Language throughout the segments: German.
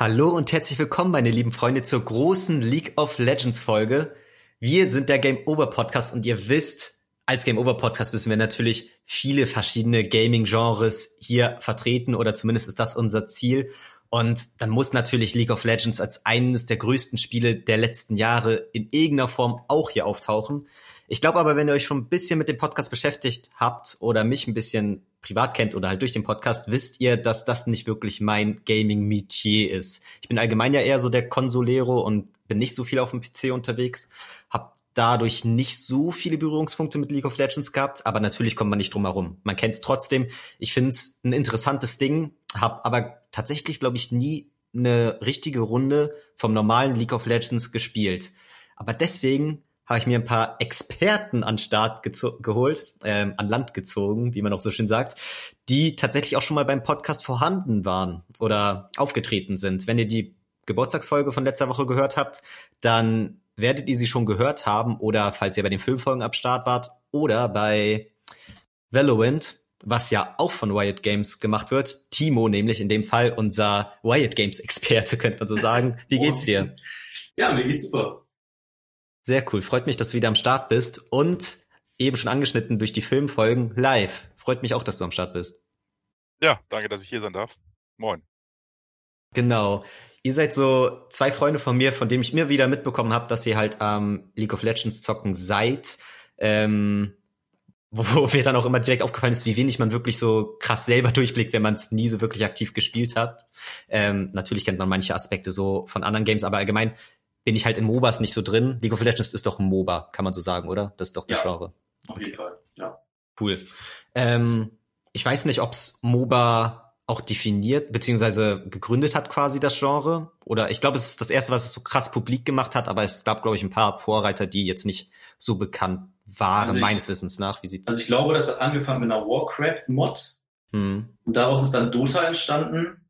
Hallo und herzlich willkommen, meine lieben Freunde, zur großen League of Legends Folge. Wir sind der Game Over Podcast und ihr wisst, als Game Over Podcast wissen wir natürlich viele verschiedene Gaming Genres hier vertreten oder zumindest ist das unser Ziel. Und dann muss natürlich League of Legends als eines der größten Spiele der letzten Jahre in irgendeiner Form auch hier auftauchen. Ich glaube aber, wenn ihr euch schon ein bisschen mit dem Podcast beschäftigt habt oder mich ein bisschen privat kennt oder halt durch den Podcast, wisst ihr, dass das nicht wirklich mein Gaming-Metier ist. Ich bin allgemein ja eher so der Consolero und bin nicht so viel auf dem PC unterwegs, habe dadurch nicht so viele Berührungspunkte mit League of Legends gehabt, aber natürlich kommt man nicht drum herum. Man kennt es trotzdem. Ich finde es ein interessantes Ding, habe aber tatsächlich, glaube ich, nie eine richtige Runde vom normalen League of Legends gespielt. Aber deswegen habe ich mir ein paar Experten an Start geholt, ähm, an Land gezogen, wie man auch so schön sagt, die tatsächlich auch schon mal beim Podcast vorhanden waren oder aufgetreten sind. Wenn ihr die Geburtstagsfolge von letzter Woche gehört habt, dann werdet ihr sie schon gehört haben oder falls ihr bei den Filmfolgen ab Start wart oder bei Valorant, was ja auch von Riot Games gemacht wird. Timo nämlich in dem Fall unser Riot Games Experte, könnte man so sagen. Wie geht's dir? Ja, mir geht's super. Sehr cool. Freut mich, dass du wieder am Start bist und eben schon angeschnitten durch die Filmfolgen live. Freut mich auch, dass du am Start bist. Ja, danke, dass ich hier sein darf. Moin. Genau. Ihr seid so zwei Freunde von mir, von denen ich mir wieder mitbekommen habe, dass ihr halt am ähm, League of Legends zocken seid. Ähm, wo mir dann auch immer direkt aufgefallen ist, wie wenig man wirklich so krass selber durchblickt, wenn man es nie so wirklich aktiv gespielt hat. Ähm, natürlich kennt man manche Aspekte so von anderen Games, aber allgemein bin ich halt in MOBAs nicht so drin. League of Legends ist doch ein MOBA, kann man so sagen, oder? Das ist doch der ja, Genre. Auf jeden Fall, ja. Cool. Ähm, ich weiß nicht, ob's MOBA auch definiert, beziehungsweise gegründet hat quasi das Genre. Oder ich glaube, es ist das erste, was es so krass publik gemacht hat, aber es gab, glaube ich, ein paar Vorreiter, die jetzt nicht so bekannt waren, also ich, meines Wissens nach. Wie sieht Also ich glaube, das hat angefangen mit einer Warcraft-Mod. Hm. Und daraus ist dann Dota entstanden.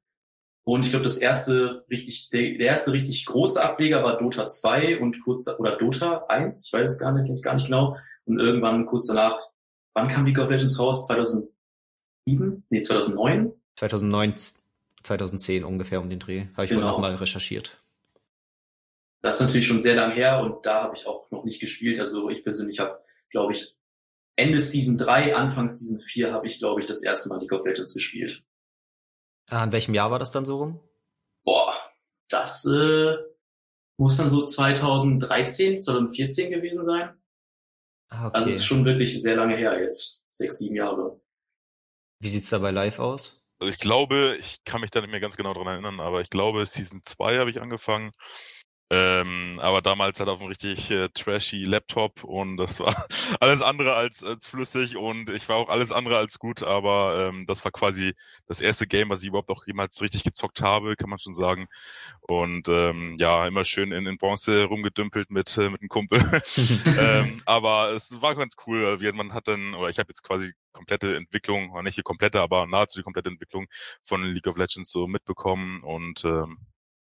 Und ich glaube, das erste richtig, der, erste richtig große Ableger war Dota 2 und kurz, oder Dota 1, ich weiß es gar nicht, gar nicht genau. Und irgendwann kurz danach, wann kam League of Legends raus? 2007? Nee, 2009? 2009, 2010 ungefähr um den Dreh. Habe ich genau. wohl nochmal recherchiert. Das ist natürlich schon sehr lang her und da habe ich auch noch nicht gespielt. Also ich persönlich habe, glaube ich, Ende Season 3, Anfang Season 4 habe ich, glaube ich, das erste Mal League of Legends gespielt. An welchem Jahr war das dann so rum? Boah, das äh, muss dann so 2013, 2014 gewesen sein. Ah, okay. Also es ist schon wirklich sehr lange her jetzt. Sechs, sieben Jahre. Wie sieht's dabei live aus? Also ich glaube, ich kann mich da nicht mehr ganz genau dran erinnern, aber ich glaube, Season 2 habe ich angefangen. Ähm, aber damals halt auf einem richtig äh, trashy Laptop und das war alles andere als, als flüssig und ich war auch alles andere als gut, aber ähm, das war quasi das erste Game, was ich überhaupt auch jemals richtig gezockt habe, kann man schon sagen. Und ähm, ja, immer schön in, in Bronze rumgedümpelt mit, äh, mit einem Kumpel. ähm, aber es war ganz cool, wie man hat dann, oder ich habe jetzt quasi komplette Entwicklung, nicht die komplette, aber nahezu die komplette Entwicklung von League of Legends so mitbekommen und ähm,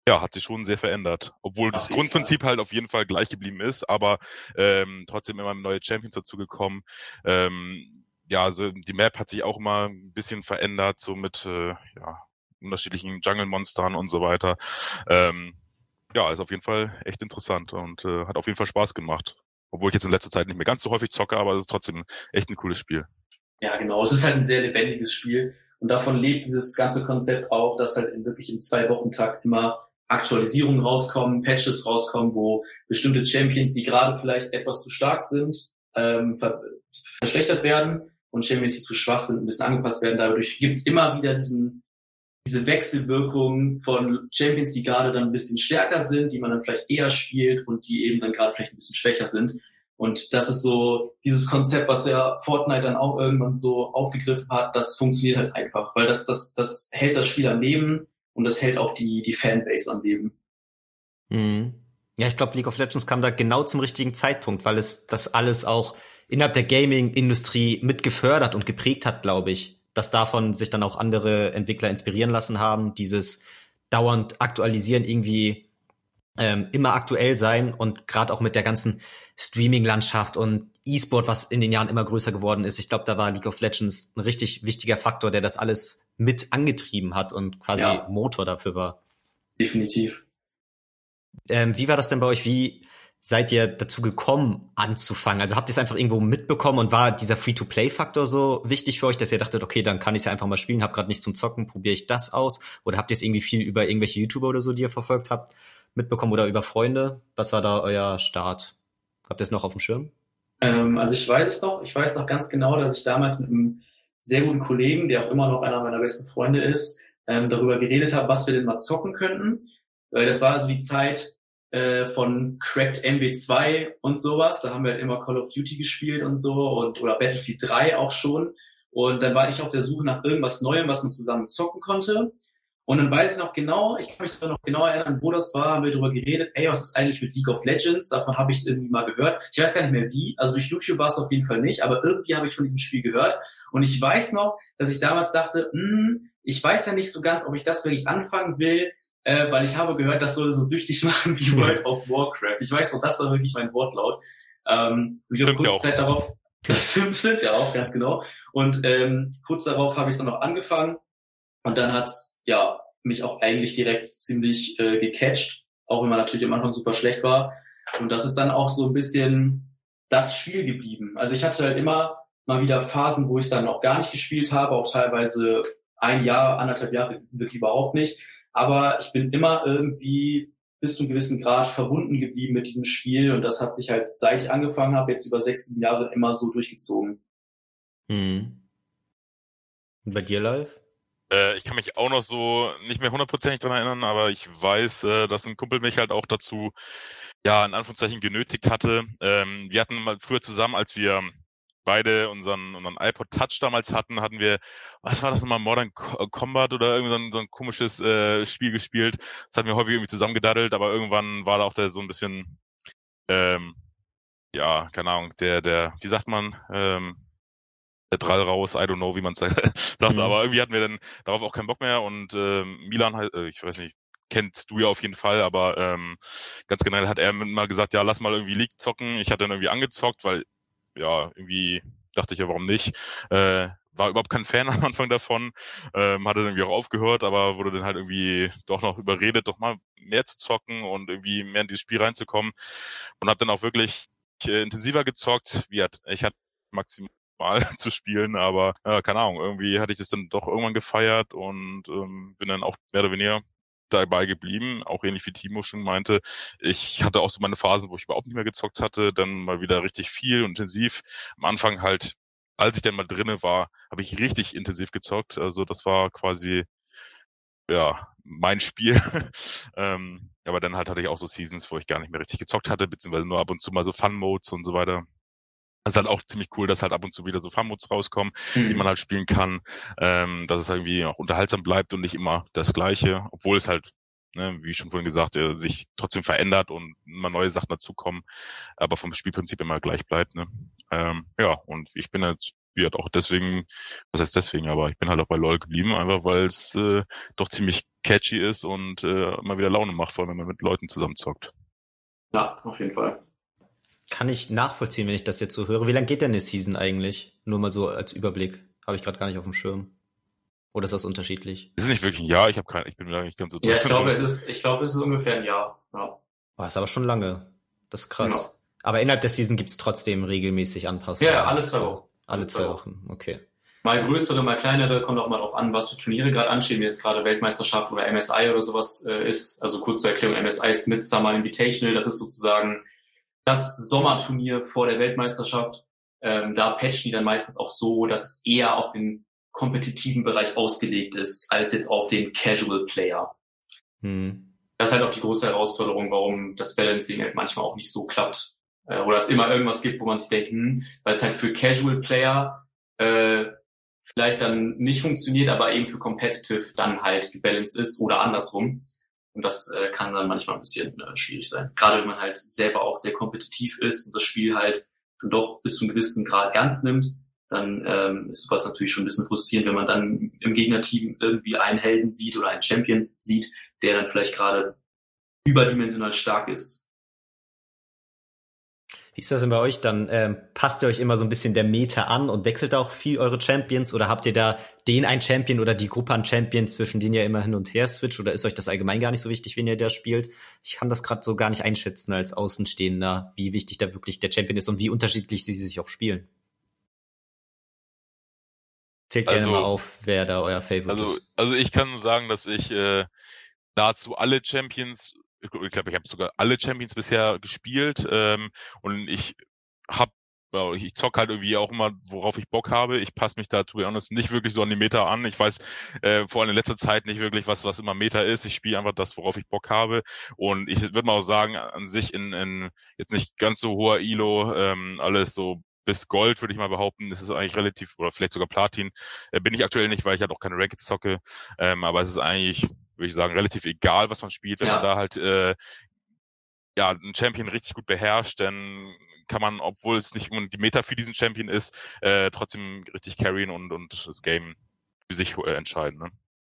ja, hat sich schon sehr verändert. Obwohl auf das Grundprinzip Fall. halt auf jeden Fall gleich geblieben ist, aber ähm, trotzdem immer neue Champions dazugekommen. Ähm, ja, also die Map hat sich auch immer ein bisschen verändert, so mit äh, ja, unterschiedlichen Jungle-Monstern und so weiter. Ähm, ja, ist auf jeden Fall echt interessant und äh, hat auf jeden Fall Spaß gemacht. Obwohl ich jetzt in letzter Zeit nicht mehr ganz so häufig zocke, aber es ist trotzdem echt ein cooles Spiel. Ja, genau. Es ist halt ein sehr lebendiges Spiel. Und davon lebt dieses ganze Konzept auch, dass halt wirklich in zwei Wochen Takt immer Aktualisierungen rauskommen, Patches rauskommen, wo bestimmte Champions, die gerade vielleicht etwas zu stark sind, ähm, ver verschlechtert werden und Champions, die zu schwach sind, ein bisschen angepasst werden. Dadurch gibt's immer wieder diesen, diese Wechselwirkung von Champions, die gerade dann ein bisschen stärker sind, die man dann vielleicht eher spielt und die eben dann gerade vielleicht ein bisschen schwächer sind. Und das ist so dieses Konzept, was ja Fortnite dann auch irgendwann so aufgegriffen hat, das funktioniert halt einfach, weil das, das, das hält das Spiel am Leben und das hält auch die, die Fanbase am Leben. Mhm. Ja, ich glaube, League of Legends kam da genau zum richtigen Zeitpunkt, weil es das alles auch innerhalb der Gaming-Industrie mit gefördert und geprägt hat, glaube ich. Dass davon sich dann auch andere Entwickler inspirieren lassen haben, dieses dauernd aktualisieren, irgendwie ähm, immer aktuell sein und gerade auch mit der ganzen Streaming-Landschaft und E-Sport, was in den Jahren immer größer geworden ist. Ich glaube, da war League of Legends ein richtig wichtiger Faktor, der das alles mit angetrieben hat und quasi ja. Motor dafür war. Definitiv. Ähm, wie war das denn bei euch? Wie seid ihr dazu gekommen, anzufangen? Also habt ihr es einfach irgendwo mitbekommen und war dieser Free-to-Play-Faktor so wichtig für euch, dass ihr dachtet, okay, dann kann ich es ja einfach mal spielen, hab gerade nichts zum Zocken, probiere ich das aus? Oder habt ihr es irgendwie viel über irgendwelche YouTuber oder so, die ihr verfolgt habt, mitbekommen oder über Freunde? Was war da euer Start? Habt ihr es noch auf dem Schirm? Ähm, also ich weiß es noch, ich weiß noch ganz genau, dass ich damals mit einem sehr guten Kollegen, der auch immer noch einer meiner besten Freunde ist, ähm, darüber geredet habe, was wir denn mal zocken könnten. Weil das war also die Zeit, äh, von Cracked MW2 und sowas. Da haben wir halt immer Call of Duty gespielt und so und oder Battlefield 3 auch schon. Und dann war ich auf der Suche nach irgendwas Neuem, was man zusammen zocken konnte. Und dann weiß ich noch genau, ich kann mich noch genau erinnern, wo das war, haben wir darüber geredet, ey, was ist eigentlich mit League of Legends? Davon habe ich irgendwie mal gehört. Ich weiß gar nicht mehr wie, also durch YouTube war es auf jeden Fall nicht, aber irgendwie habe ich von diesem Spiel gehört. Und ich weiß noch, dass ich damals dachte, hm, ich weiß ja nicht so ganz, ob ich das wirklich anfangen will, äh, weil ich habe gehört, das soll so süchtig machen wie World of Warcraft. Ich weiß noch, das war wirklich mein Wortlaut. Ähm, ich habe kurz Zeit darauf, das stimmt ja auch, ganz genau. Und ähm, kurz darauf habe ich es dann noch angefangen und dann hat's ja mich auch eigentlich direkt ziemlich äh, gecatcht, auch wenn man natürlich am Anfang super schlecht war. Und das ist dann auch so ein bisschen das Spiel geblieben. Also ich hatte halt immer mal wieder Phasen, wo ich dann auch gar nicht gespielt habe, auch teilweise ein Jahr, anderthalb Jahre wirklich überhaupt nicht aber ich bin immer irgendwie bis zu einem gewissen Grad verbunden geblieben mit diesem Spiel und das hat sich halt, seit ich angefangen habe, jetzt über sechs, sieben Jahre immer so durchgezogen. Hm. Und bei dir live? Äh, ich kann mich auch noch so nicht mehr hundertprozentig dran erinnern, aber ich weiß, äh, dass ein Kumpel mich halt auch dazu, ja, in Anführungszeichen genötigt hatte. Ähm, wir hatten mal früher zusammen, als wir beide unseren, unseren iPod Touch damals hatten, hatten wir, was war das nochmal, Modern Combat oder irgendwie so ein, so ein komisches äh, Spiel gespielt. Das hatten wir häufig irgendwie zusammengedaddelt, aber irgendwann war da auch der so ein bisschen, ähm, ja, keine Ahnung, der, der, wie sagt man, ähm, Drall raus, I don't know, wie man sagt, sagt mhm. aber irgendwie hatten wir dann darauf auch keinen Bock mehr und ähm, Milan, äh, ich weiß nicht, kennst du ja auf jeden Fall, aber ähm, ganz generell hat er mal gesagt, ja, lass mal irgendwie League zocken. Ich hatte dann irgendwie angezockt, weil ja, irgendwie dachte ich ja, warum nicht. Äh, war überhaupt kein Fan am Anfang davon, ähm, hatte dann irgendwie auch aufgehört, aber wurde dann halt irgendwie doch noch überredet, doch mal mehr zu zocken und irgendwie mehr in dieses Spiel reinzukommen und habe dann auch wirklich äh, intensiver gezockt. Wie hat, ich hatte maximal zu spielen, aber äh, keine Ahnung, irgendwie hatte ich das dann doch irgendwann gefeiert und ähm, bin dann auch mehr oder weniger dabei geblieben, auch ähnlich wie Timo schon meinte. Ich hatte auch so meine Phasen, wo ich überhaupt nicht mehr gezockt hatte, dann mal wieder richtig viel und intensiv. Am Anfang halt, als ich dann mal drinne war, habe ich richtig intensiv gezockt. Also das war quasi ja mein Spiel. ähm, aber dann halt hatte ich auch so Seasons, wo ich gar nicht mehr richtig gezockt hatte, beziehungsweise nur ab und zu mal so Fun-Modes und so weiter. Das ist halt auch ziemlich cool, dass halt ab und zu wieder so Fun-Modes rauskommen, mhm. die man halt spielen kann, ähm, dass es irgendwie auch unterhaltsam bleibt und nicht immer das Gleiche, obwohl es halt, ne, wie schon vorhin gesagt, äh, sich trotzdem verändert und immer neue Sachen dazukommen, aber vom Spielprinzip immer gleich bleibt. Ne? Ähm, ja, und ich bin halt wie halt auch deswegen, was heißt deswegen, aber ich bin halt auch bei LOL geblieben, einfach weil es äh, doch ziemlich catchy ist und äh, immer wieder Laune macht, vor allem wenn man mit Leuten zusammenzockt. Ja, auf jeden Fall kann ich nachvollziehen, wenn ich das jetzt so höre. Wie lange geht denn eine Season eigentlich? Nur mal so als Überblick. Habe ich gerade gar nicht auf dem Schirm. Oder ist das unterschiedlich? Ist es nicht wirklich ein Jahr? Ich habe kein, ich bin mir nicht ganz so Ja, ich glaube, es ist, ich glaube, es ist ungefähr ein Jahr. Ja. Oh, das ist aber schon lange. Das ist krass. Ja. Aber innerhalb der Season gibt's trotzdem regelmäßig Anpassungen. Ja, alle zwei Wochen. Alle zwei Wochen, okay. Mal größere, mal kleinere, kommt auch mal drauf an, was für Turniere gerade anstehen, wie jetzt gerade Weltmeisterschaft oder MSI oder sowas äh, ist. Also kurz zur Erklärung, MSI ist Midsummer Invitational, das ist sozusagen das Sommerturnier vor der Weltmeisterschaft. Ähm, da patchen die dann meistens auch so, dass es eher auf den kompetitiven Bereich ausgelegt ist, als jetzt auf den Casual Player. Hm. Das ist halt auch die große Herausforderung, warum das Balancing halt manchmal auch nicht so klappt. Äh, oder es immer irgendwas gibt, wo man sich denkt, hm, weil es halt für Casual Player äh, vielleicht dann nicht funktioniert, aber eben für Competitive dann halt gebalanced ist oder andersrum. Und das äh, kann dann manchmal ein bisschen äh, schwierig sein. Gerade wenn man halt selber auch sehr kompetitiv ist und das Spiel halt dann doch bis zu einem gewissen Grad ernst nimmt, dann ähm, ist sowas natürlich schon ein bisschen frustrierend, wenn man dann im Gegnerteam irgendwie einen Helden sieht oder einen Champion sieht, der dann vielleicht gerade überdimensional stark ist. Wie ist das denn bei euch dann? Ähm, passt ihr euch immer so ein bisschen der Meta an und wechselt auch viel eure Champions oder habt ihr da den ein Champion oder die Gruppe an Champions, zwischen denen ihr immer hin und her switcht oder ist euch das allgemein gar nicht so wichtig, wenn ihr da spielt? Ich kann das gerade so gar nicht einschätzen als Außenstehender, wie wichtig da wirklich der Champion ist und wie unterschiedlich sie sich auch spielen. Zählt gerne also, mal auf, wer da euer Favorite also, ist. Also ich kann sagen, dass ich äh, nahezu alle Champions, ich glaube, ich habe sogar alle Champions bisher gespielt ähm, und ich habe ich zock halt irgendwie auch immer, worauf ich Bock habe. Ich passe mich da, to be honest, nicht wirklich so an die Meta an. Ich weiß äh, vor allem in letzter Zeit nicht wirklich, was was immer Meta ist. Ich spiele einfach das, worauf ich Bock habe. Und ich würde mal auch sagen, an sich in, in jetzt nicht ganz so hoher Ilo, ähm, alles so bis Gold, würde ich mal behaupten. Ist eigentlich relativ, oder vielleicht sogar Platin. Äh, bin ich aktuell nicht, weil ich halt auch keine Rankeds zocke. Ähm, aber es ist eigentlich, würde ich sagen, relativ egal, was man spielt. Wenn ja. man da halt äh, ja, einen Champion richtig gut beherrscht, dann kann man, obwohl es nicht die Meta für diesen Champion ist, äh, trotzdem richtig carryen und, und das Game für sich äh, entscheiden. Ne?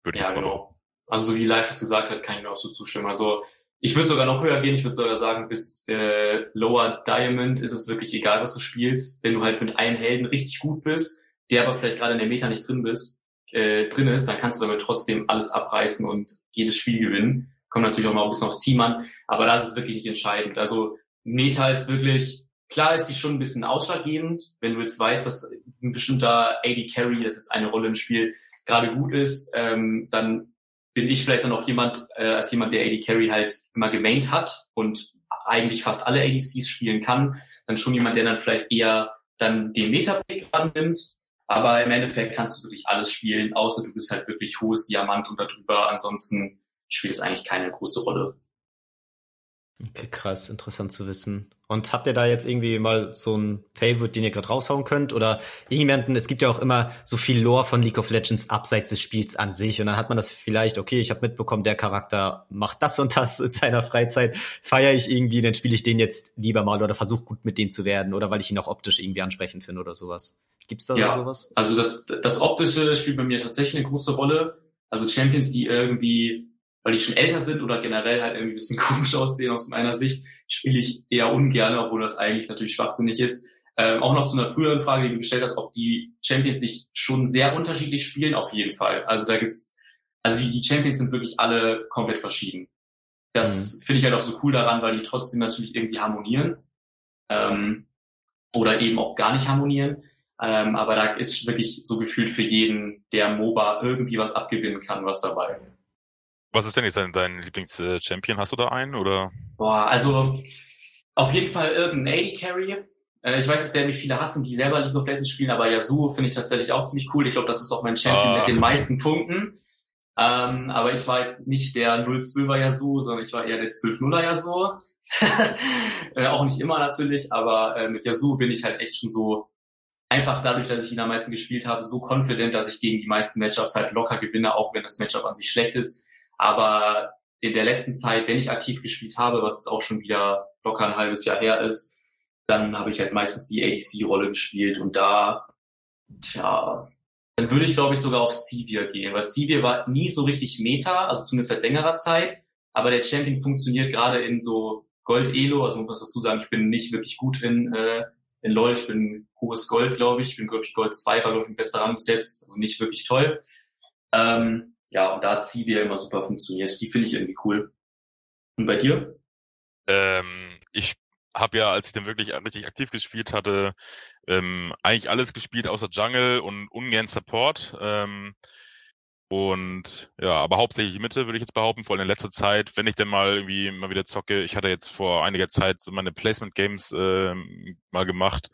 Würde ich ja, jetzt mal genau. Also so wie Live es gesagt hat, kann ich mir auch so zustimmen. Also ich würde sogar noch höher gehen. Ich würde sogar sagen, bis äh, Lower Diamond ist es wirklich egal, was du spielst. Wenn du halt mit einem Helden richtig gut bist, der aber vielleicht gerade in der Meta nicht drin bist, äh, drin ist, dann kannst du damit trotzdem alles abreißen und jedes Spiel gewinnen. Kommt natürlich auch mal ein bisschen aufs Team an, aber das ist wirklich nicht entscheidend. Also Meta ist wirklich, klar ist die schon ein bisschen ausschlaggebend, wenn du jetzt weißt, dass ein bestimmter AD Carry, das ist eine Rolle im Spiel, gerade gut ist, ähm, dann bin ich vielleicht dann auch jemand, äh, als jemand, der AD Carry halt immer gemaint hat und eigentlich fast alle ADCs spielen kann, dann schon jemand, der dann vielleicht eher dann den Meta-Pick annimmt. Aber im Endeffekt kannst du wirklich alles spielen, außer du bist halt wirklich hohes Diamant und darüber. Ansonsten spielt es eigentlich keine große Rolle. Okay, krass, interessant zu wissen. Und habt ihr da jetzt irgendwie mal so ein Favorite, den ihr gerade raushauen könnt? Oder irgendjemanden, es gibt ja auch immer so viel Lore von League of Legends abseits des Spiels an sich. Und dann hat man das vielleicht, okay, ich habe mitbekommen, der Charakter macht das und das in seiner Freizeit. Feiere ich irgendwie, dann spiele ich den jetzt lieber mal oder versuche gut mit dem zu werden. Oder weil ich ihn auch optisch irgendwie ansprechend finde oder sowas. Gibt's da ja, sowas? Also das, das Optische spielt bei mir tatsächlich eine große Rolle. Also Champions, die irgendwie weil die schon älter sind oder generell halt irgendwie ein bisschen komisch aussehen aus meiner Sicht, spiele ich eher ungern, obwohl das eigentlich natürlich schwachsinnig ist. Ähm, auch noch zu einer früheren Frage, die du gestellt hast, ob die Champions sich schon sehr unterschiedlich spielen, auf jeden Fall. Also da gibt's, also die, die Champions sind wirklich alle komplett verschieden. Das mhm. finde ich halt auch so cool daran, weil die trotzdem natürlich irgendwie harmonieren. Ähm, oder eben auch gar nicht harmonieren. Ähm, aber da ist wirklich so gefühlt für jeden, der MOBA irgendwie was abgewinnen kann, was dabei. Was ist denn jetzt dein, dein Lieblings-Champion? Hast du da einen oder? Boah, also auf jeden Fall irgendein AD Carry. Äh, ich weiß, es werden nicht viele hassen, die selber League of Legends spielen, aber Yasuo finde ich tatsächlich auch ziemlich cool. Ich glaube, das ist auch mein Champion ah. mit den meisten Punkten. Ähm, aber ich war jetzt nicht der 0-12er Yasuo, sondern ich war eher der 12-0er Yasuo. äh, auch nicht immer natürlich, aber äh, mit Yasuo bin ich halt echt schon so einfach dadurch, dass ich ihn am meisten gespielt habe, so confident, dass ich gegen die meisten Matchups halt locker gewinne, auch wenn das Matchup an sich schlecht ist. Aber in der letzten Zeit, wenn ich aktiv gespielt habe, was jetzt auch schon wieder locker ein halbes Jahr her ist, dann habe ich halt meistens die ADC-Rolle gespielt und da, tja, dann würde ich glaube ich sogar auf Sivir gehen, weil Sivir war nie so richtig Meta, also zumindest seit längerer Zeit, aber der Champion funktioniert gerade in so Gold-Elo, also muss man dazu sagen, ich bin nicht wirklich gut in, äh, in LoL, ich bin hohes Gold, glaube ich, ich bin glaube ich Gold 2, war glaube ich ein bester Rang bis jetzt, also nicht wirklich toll. Ähm, ja, und da hat Sivir immer super funktioniert. Die finde ich irgendwie cool. Und bei dir? Ähm, ich habe ja, als ich dann wirklich richtig aktiv gespielt hatte, ähm, eigentlich alles gespielt außer Jungle und ungern Support. Ähm, und ja, aber hauptsächlich Mitte würde ich jetzt behaupten, vor allem in letzter Zeit, wenn ich denn mal irgendwie mal wieder zocke. Ich hatte jetzt vor einiger Zeit so meine Placement Games äh, mal gemacht,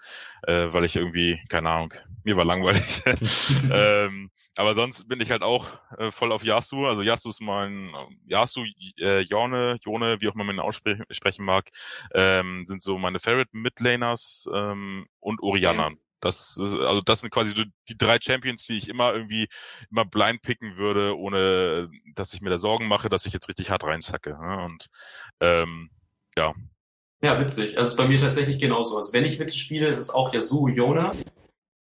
äh, weil ich irgendwie, keine Ahnung, mir war langweilig. ähm, aber sonst bin ich halt auch äh, voll auf Yasu. Also Yasu ist mein Yasu, äh, Jone, Jone, wie auch immer man ihn aussprechen mag, ähm, sind so meine Favorite Midlaners ähm, und Oriana. Das also das sind quasi die drei Champions, die ich immer irgendwie immer blind picken würde, ohne dass ich mir da Sorgen mache, dass ich jetzt richtig hart reinzacke. Ne? Und ähm, ja. Ja, witzig. Also bei mir tatsächlich genauso. Also wenn ich mitspiele, ist es auch Yasuo, Yona.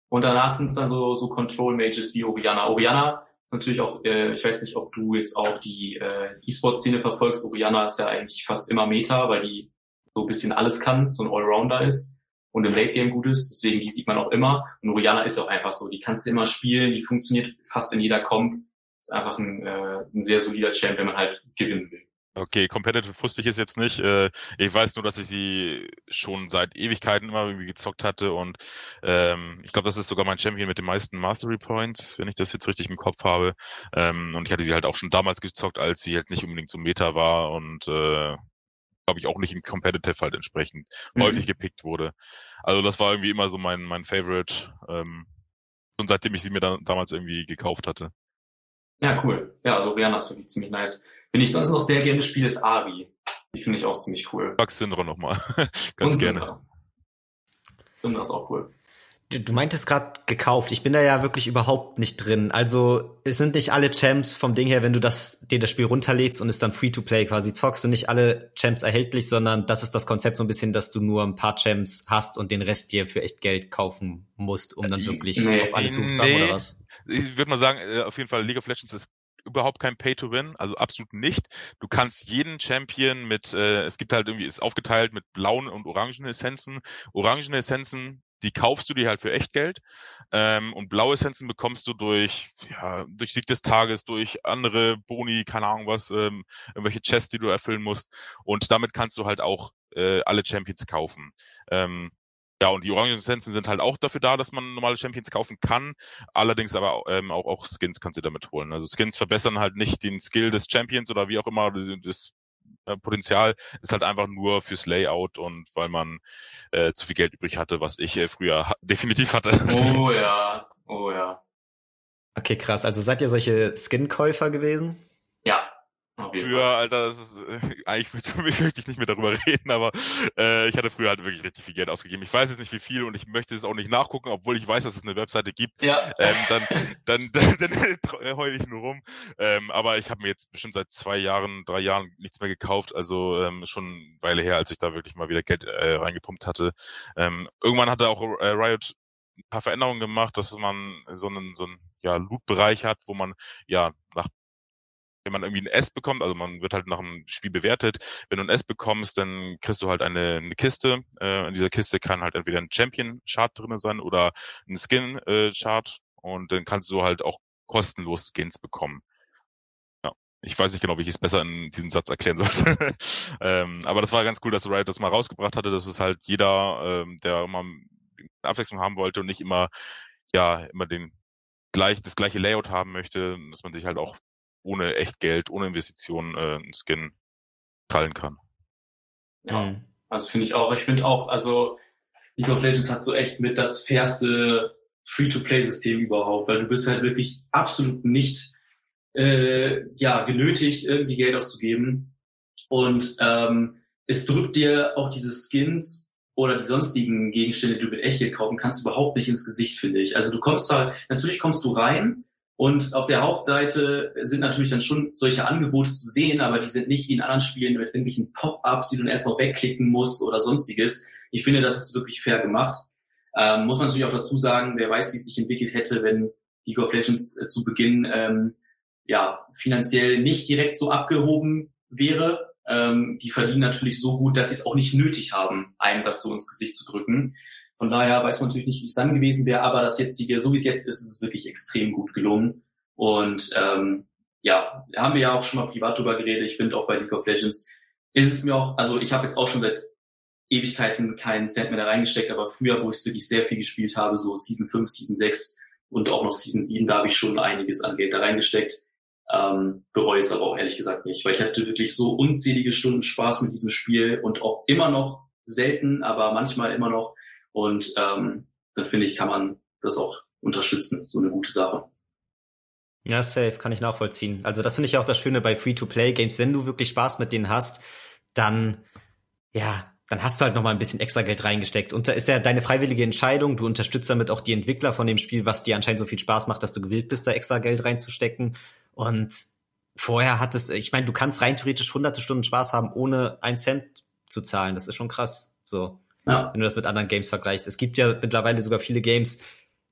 Und danach sind es dann so, so Control Mages wie Oriana. Oriana ist natürlich auch, äh, ich weiß nicht, ob du jetzt auch die äh, E-Sport-Szene verfolgst. Oriana ist ja eigentlich fast immer Meta, weil die so ein bisschen alles kann, so ein Allrounder ist und im Late Game gut ist. Deswegen, die sieht man auch immer. Und Oriana ist auch einfach so. Die kannst du immer spielen, die funktioniert fast in jeder Comp. Ist einfach ein, äh, ein sehr solider Champ, wenn man halt gewinnen will. Okay, competitive wusste ich es jetzt nicht. Äh, ich weiß nur, dass ich sie schon seit Ewigkeiten immer irgendwie gezockt hatte und ähm, ich glaube, das ist sogar mein Champion mit den meisten Mastery Points, wenn ich das jetzt richtig im Kopf habe. Ähm, und ich hatte sie halt auch schon damals gezockt, als sie halt nicht unbedingt so Meta war und äh, glaube ich auch nicht im Competitive halt entsprechend mhm. häufig gepickt wurde. Also das war irgendwie immer so mein mein Favorite, ähm, und seitdem ich sie mir dann damals irgendwie gekauft hatte. Ja, cool. Ja, also Rihanna ist wirklich ziemlich nice. Wenn ich sonst noch sehr gerne spiele, ist Ari. Die finde ich auch ziemlich cool. Sag Syndra nochmal. Ganz Und gerne. Syndra. Syndra ist auch cool. Du, du meintest gerade gekauft. Ich bin da ja wirklich überhaupt nicht drin. Also es sind nicht alle Champs vom Ding her, wenn du das dir das Spiel runterlädst und es dann Free-to-Play quasi zockst, sind nicht alle Champs erhältlich, sondern das ist das Konzept so ein bisschen, dass du nur ein paar Champs hast und den Rest dir für echt Geld kaufen musst, um dann äh, wirklich nee. auf alle Zugriff zu haben oder was? Ich würde mal sagen, äh, auf jeden Fall League of Legends ist überhaupt kein Pay-to-Win, also absolut nicht. Du kannst jeden Champion mit, äh, es gibt halt irgendwie, ist aufgeteilt mit blauen und orangen Essenzen. Orangene Essenzen, die kaufst du dir halt für Echtgeld. Ähm, und blaue Essenzen bekommst du durch, ja, durch Sieg des Tages, durch andere Boni, keine Ahnung was, ähm, irgendwelche Chests, die du erfüllen musst. Und damit kannst du halt auch äh, alle Champions kaufen. Ähm, ja, und die Orangen-Essenzen sind halt auch dafür da, dass man normale Champions kaufen kann. Allerdings aber ähm, auch, auch Skins kannst du damit holen. Also Skins verbessern halt nicht den Skill des Champions oder wie auch immer, das Potenzial ist halt einfach nur fürs Layout und weil man äh, zu viel Geld übrig hatte, was ich äh, früher ha definitiv hatte. Oh ja, oh ja. Okay, krass. Also seid ihr solche Skin-Käufer gewesen? Ja, Früher, Alter, das ist, äh, eigentlich möchte ich nicht mehr darüber reden, aber äh, ich hatte früher halt wirklich richtig viel Geld ausgegeben. Ich weiß jetzt nicht wie viel und ich möchte es auch nicht nachgucken, obwohl ich weiß, dass es eine Webseite gibt. Ja. Ähm, dann dann, dann, dann, dann heule ich nur rum. Ähm, aber ich habe mir jetzt bestimmt seit zwei Jahren, drei Jahren nichts mehr gekauft, also ähm, schon eine Weile her, als ich da wirklich mal wieder Geld äh, reingepumpt hatte. Ähm, irgendwann hatte auch äh, Riot ein paar Veränderungen gemacht, dass man so einen, so einen ja, Loot-Bereich hat, wo man ja nach wenn man irgendwie ein S bekommt, also man wird halt nach dem Spiel bewertet, wenn du ein S bekommst, dann kriegst du halt eine, eine Kiste. Äh, in dieser Kiste kann halt entweder ein Champion-Chart drinne sein oder ein Skin-Chart und dann kannst du halt auch kostenlos Skins bekommen. Ja, ich weiß nicht genau, wie ich es besser in diesen Satz erklären sollte. ähm, aber das war ganz cool, dass Riot das mal rausgebracht hatte, dass es halt jeder, ähm, der mal Abwechslung haben wollte und nicht immer, ja, immer den gleich, das gleiche Layout haben möchte, dass man sich halt auch ohne echt Geld, ohne Investitionen äh, einen Skin krallen kann. Ja, mhm. also finde ich auch. Ich finde auch, also League of Legends hat so echt mit das fairste Free-to-Play-System überhaupt, weil du bist halt wirklich absolut nicht äh, ja genötigt, irgendwie Geld auszugeben. Und ähm, es drückt dir auch diese Skins oder die sonstigen Gegenstände, die du mit Echtgeld kaufen kannst, überhaupt nicht ins Gesicht, finde ich. Also du kommst da, natürlich kommst du rein und auf der Hauptseite sind natürlich dann schon solche Angebote zu sehen, aber die sind nicht wie in anderen Spielen mit irgendwelchen Pop-ups, die du erst noch wegklicken musst oder sonstiges. Ich finde, das ist wirklich fair gemacht. Ähm, muss man natürlich auch dazu sagen, wer weiß, wie es sich entwickelt hätte, wenn League of Legends äh, zu Beginn ähm, ja finanziell nicht direkt so abgehoben wäre. Ähm, die verdienen natürlich so gut, dass sie es auch nicht nötig haben, einem das so ins Gesicht zu drücken. Von daher weiß man natürlich nicht, wie es dann gewesen wäre, aber das jetzige, so wie es jetzt ist, ist es wirklich extrem gut gelungen. Und ähm, ja, haben wir ja auch schon mal privat drüber geredet. Ich finde auch bei League of Legends ist es mir auch, also ich habe jetzt auch schon seit Ewigkeiten keinen Cent mehr da reingesteckt, aber früher, wo ich wirklich sehr viel gespielt habe, so Season 5, Season 6 und auch noch Season 7, da habe ich schon einiges an Geld da reingesteckt. Ähm, bereue es aber auch ehrlich gesagt nicht, weil ich hatte wirklich so unzählige Stunden Spaß mit diesem Spiel und auch immer noch selten, aber manchmal immer noch und ähm, dann finde ich, kann man das auch unterstützen, so eine gute Sache. Ja, safe, kann ich nachvollziehen. Also das finde ich auch das Schöne bei Free-to-Play-Games. Wenn du wirklich Spaß mit denen hast, dann, ja, dann hast du halt noch mal ein bisschen extra Geld reingesteckt. Und da ist ja deine freiwillige Entscheidung. Du unterstützt damit auch die Entwickler von dem Spiel, was dir anscheinend so viel Spaß macht, dass du gewillt bist, da extra Geld reinzustecken. Und vorher hattest, ich meine, du kannst rein theoretisch hunderte Stunden Spaß haben, ohne einen Cent zu zahlen. Das ist schon krass. So. Ja. Wenn du das mit anderen Games vergleichst. Es gibt ja mittlerweile sogar viele Games,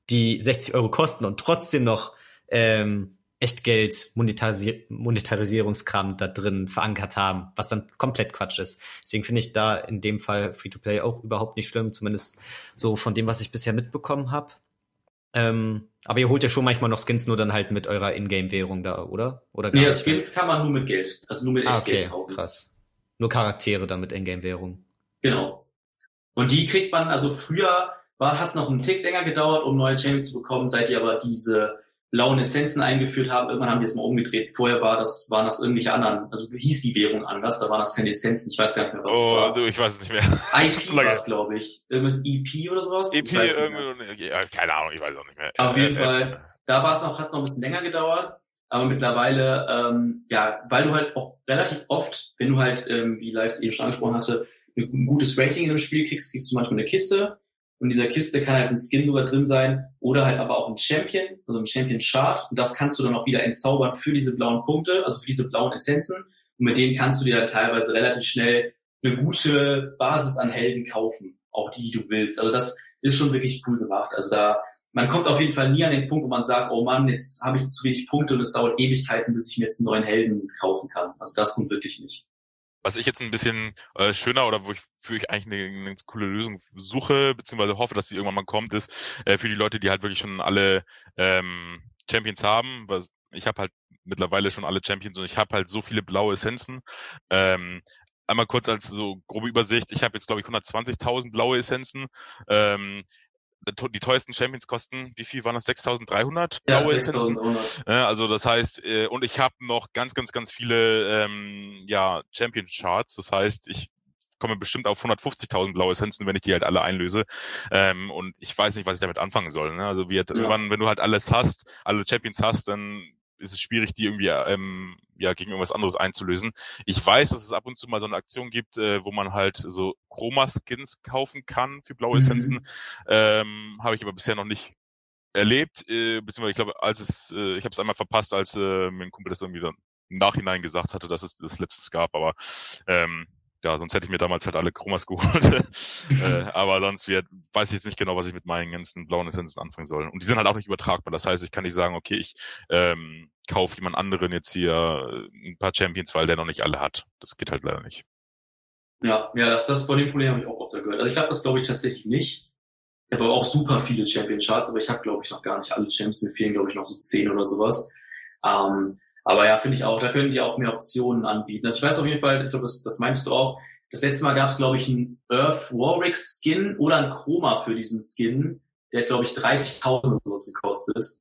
die 60 Euro kosten und trotzdem noch ähm, Echtgeld Monetarisi Monetarisierungskram da drin verankert haben, was dann komplett Quatsch ist. Deswegen finde ich da in dem Fall Free-to-Play auch überhaupt nicht schlimm, zumindest so von dem, was ich bisher mitbekommen habe. Ähm, aber ihr holt ja schon manchmal noch Skins nur dann halt mit eurer Ingame-Währung da, oder? Oder gar nee, Skins kann man nur mit Geld, also nur mit ah, Echtgeld okay, kaufen. krass. Nur Charaktere dann mit Ingame-Währung. Genau. Und die kriegt man, also früher hat es noch einen Tick länger gedauert, um neue Champions zu bekommen, seit ihr aber diese blauen Essenzen eingeführt haben. Irgendwann haben die es mal umgedreht. Vorher war das, waren das irgendwelche anderen, also hieß die Währung anders, da waren das keine Essenzen. Ich weiß gar nicht mehr, was oh, es war. Du, ich weiß es nicht mehr. IP war es, glaube ich. Irgendwas EP oder sowas? EP, irgendwie, ja, keine Ahnung, ich weiß auch nicht mehr. Auf jeden äh, Fall, da war es noch, hat es noch ein bisschen länger gedauert. Aber mittlerweile, ähm, ja, weil du halt auch relativ oft, wenn du halt, ähm, wie Lives eben schon angesprochen hatte, ein gutes Rating in einem Spiel kriegst, kriegst du manchmal eine Kiste und in dieser Kiste kann halt ein Skin sogar drin sein oder halt aber auch ein Champion, also ein Champion Chart. Und das kannst du dann auch wieder entzaubern für diese blauen Punkte, also für diese blauen Essenzen. Und mit denen kannst du dir halt teilweise relativ schnell eine gute Basis an Helden kaufen. Auch die, die du willst. Also das ist schon wirklich cool gemacht. Also da, man kommt auf jeden Fall nie an den Punkt, wo man sagt, oh Mann, jetzt habe ich zu wenig Punkte und es dauert Ewigkeiten, bis ich mir jetzt einen neuen Helden kaufen kann. Also das kommt wirklich nicht. Was ich jetzt ein bisschen äh, schöner oder wo ich für ich eigentlich eine, eine coole Lösung suche, beziehungsweise hoffe, dass sie irgendwann mal kommt, ist äh, für die Leute, die halt wirklich schon alle ähm, Champions haben. Was, ich habe halt mittlerweile schon alle Champions und ich habe halt so viele blaue Essenzen. Ähm, einmal kurz als so grobe Übersicht. Ich habe jetzt, glaube ich, 120.000 blaue Essenzen. Ähm, die teuersten Champions kosten, wie viel waren das? 6.300 ja, blaue 6.100. Ja, also das heißt, äh, und ich habe noch ganz, ganz, ganz viele ähm, ja, Champion Charts. Das heißt, ich komme bestimmt auf 150.000 blaue Essenzen, wenn ich die halt alle einlöse. Ähm, und ich weiß nicht, was ich damit anfangen soll. Ne? Also wie ja. irgendwann, wenn du halt alles hast, alle Champions hast, dann ist es schwierig, die irgendwie ähm, ja gegen irgendwas anderes einzulösen. Ich weiß, dass es ab und zu mal so eine Aktion gibt, äh, wo man halt so Chroma-Skins kaufen kann für blaue Essenzen. Mhm. Ähm, Habe ich aber bisher noch nicht erlebt, äh, beziehungsweise ich glaube, als es, äh, ich habe es einmal verpasst, als äh, mein Kumpel das irgendwie dann im Nachhinein gesagt hatte, dass es das letztes gab, aber ähm, ja, sonst hätte ich mir damals halt alle Chromas geholt. äh, aber sonst wird, weiß ich jetzt nicht genau, was ich mit meinen ganzen blauen Essenzen anfangen soll. Und die sind halt auch nicht übertragbar. Das heißt, ich kann nicht sagen, okay, ich ähm, kaufe jemand anderen jetzt hier äh, ein paar Champions, weil der noch nicht alle hat. Das geht halt leider nicht. Ja, ja, das, das von dem Problem habe ich auch oft gehört. Also ich habe das glaube ich tatsächlich nicht. Ich habe auch super viele Champion Charts, aber ich habe glaube ich noch gar nicht alle Champions. Mir fehlen glaube ich noch so zehn oder sowas. Ähm, aber ja, finde ich auch, da können die auch mehr Optionen anbieten. Also ich weiß auf jeden Fall, ich glaube, das, das meinst du auch. Das letzte Mal gab es, glaube ich, einen Earth Warwick Skin oder ein Chroma für diesen Skin. Der hat, glaube ich, 30.000 oder sowas gekostet.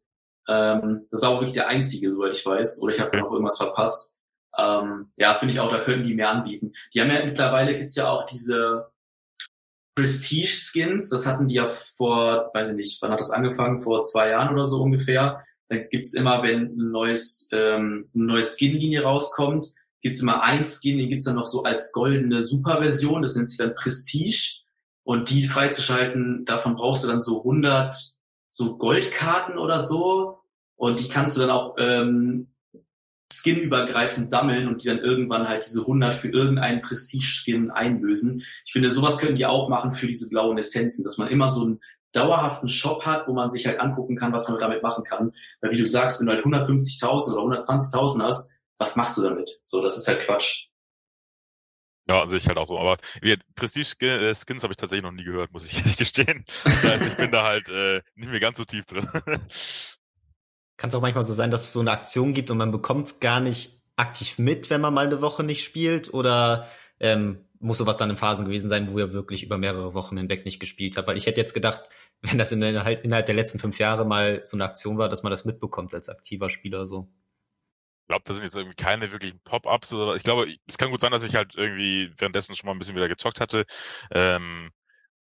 Ähm, das war auch wirklich der einzige, soweit ich weiß. Oder ich habe noch irgendwas verpasst. Ähm, ja, finde ich auch, da könnten die mehr anbieten. Die haben ja mittlerweile gibt's ja auch diese Prestige Skins. Das hatten die ja vor, weiß ich nicht, wann hat das angefangen? Vor zwei Jahren oder so ungefähr dann gibt's immer, wenn ein neues, ähm, eine neue Skin-Linie rauskommt, gibt's immer ein Skin, den gibt's dann noch so als goldene Superversion, das nennt sich dann Prestige. Und die freizuschalten, davon brauchst du dann so 100 so Goldkarten oder so. Und die kannst du dann auch ähm, skinübergreifend sammeln und die dann irgendwann halt diese 100 für irgendeinen Prestige-Skin einlösen. Ich finde, sowas können die auch machen für diese blauen Essenzen, dass man immer so ein dauerhaften Shop hat, wo man sich halt angucken kann, was man damit machen kann. Weil wie du sagst, wenn du halt 150.000 oder 120.000 hast, was machst du damit? So, das ist halt Quatsch. Ja, an sich halt auch so. Aber Prestige-Skins habe ich tatsächlich noch nie gehört, muss ich ehrlich gestehen. Das heißt, ich bin da halt äh, nicht mehr ganz so tief drin. Kann es auch manchmal so sein, dass es so eine Aktion gibt und man bekommt es gar nicht aktiv mit, wenn man mal eine Woche nicht spielt? Oder ähm, muss sowas dann in Phasen gewesen sein, wo er wirklich über mehrere Wochen hinweg nicht gespielt hat. Weil ich hätte jetzt gedacht, wenn das innerhalb, innerhalb der letzten fünf Jahre mal so eine Aktion war, dass man das mitbekommt als aktiver Spieler so. Ich glaube, das sind jetzt irgendwie keine wirklichen Pop-ups oder ich glaube, es kann gut sein, dass ich halt irgendwie währenddessen schon mal ein bisschen wieder gezockt hatte. Ähm,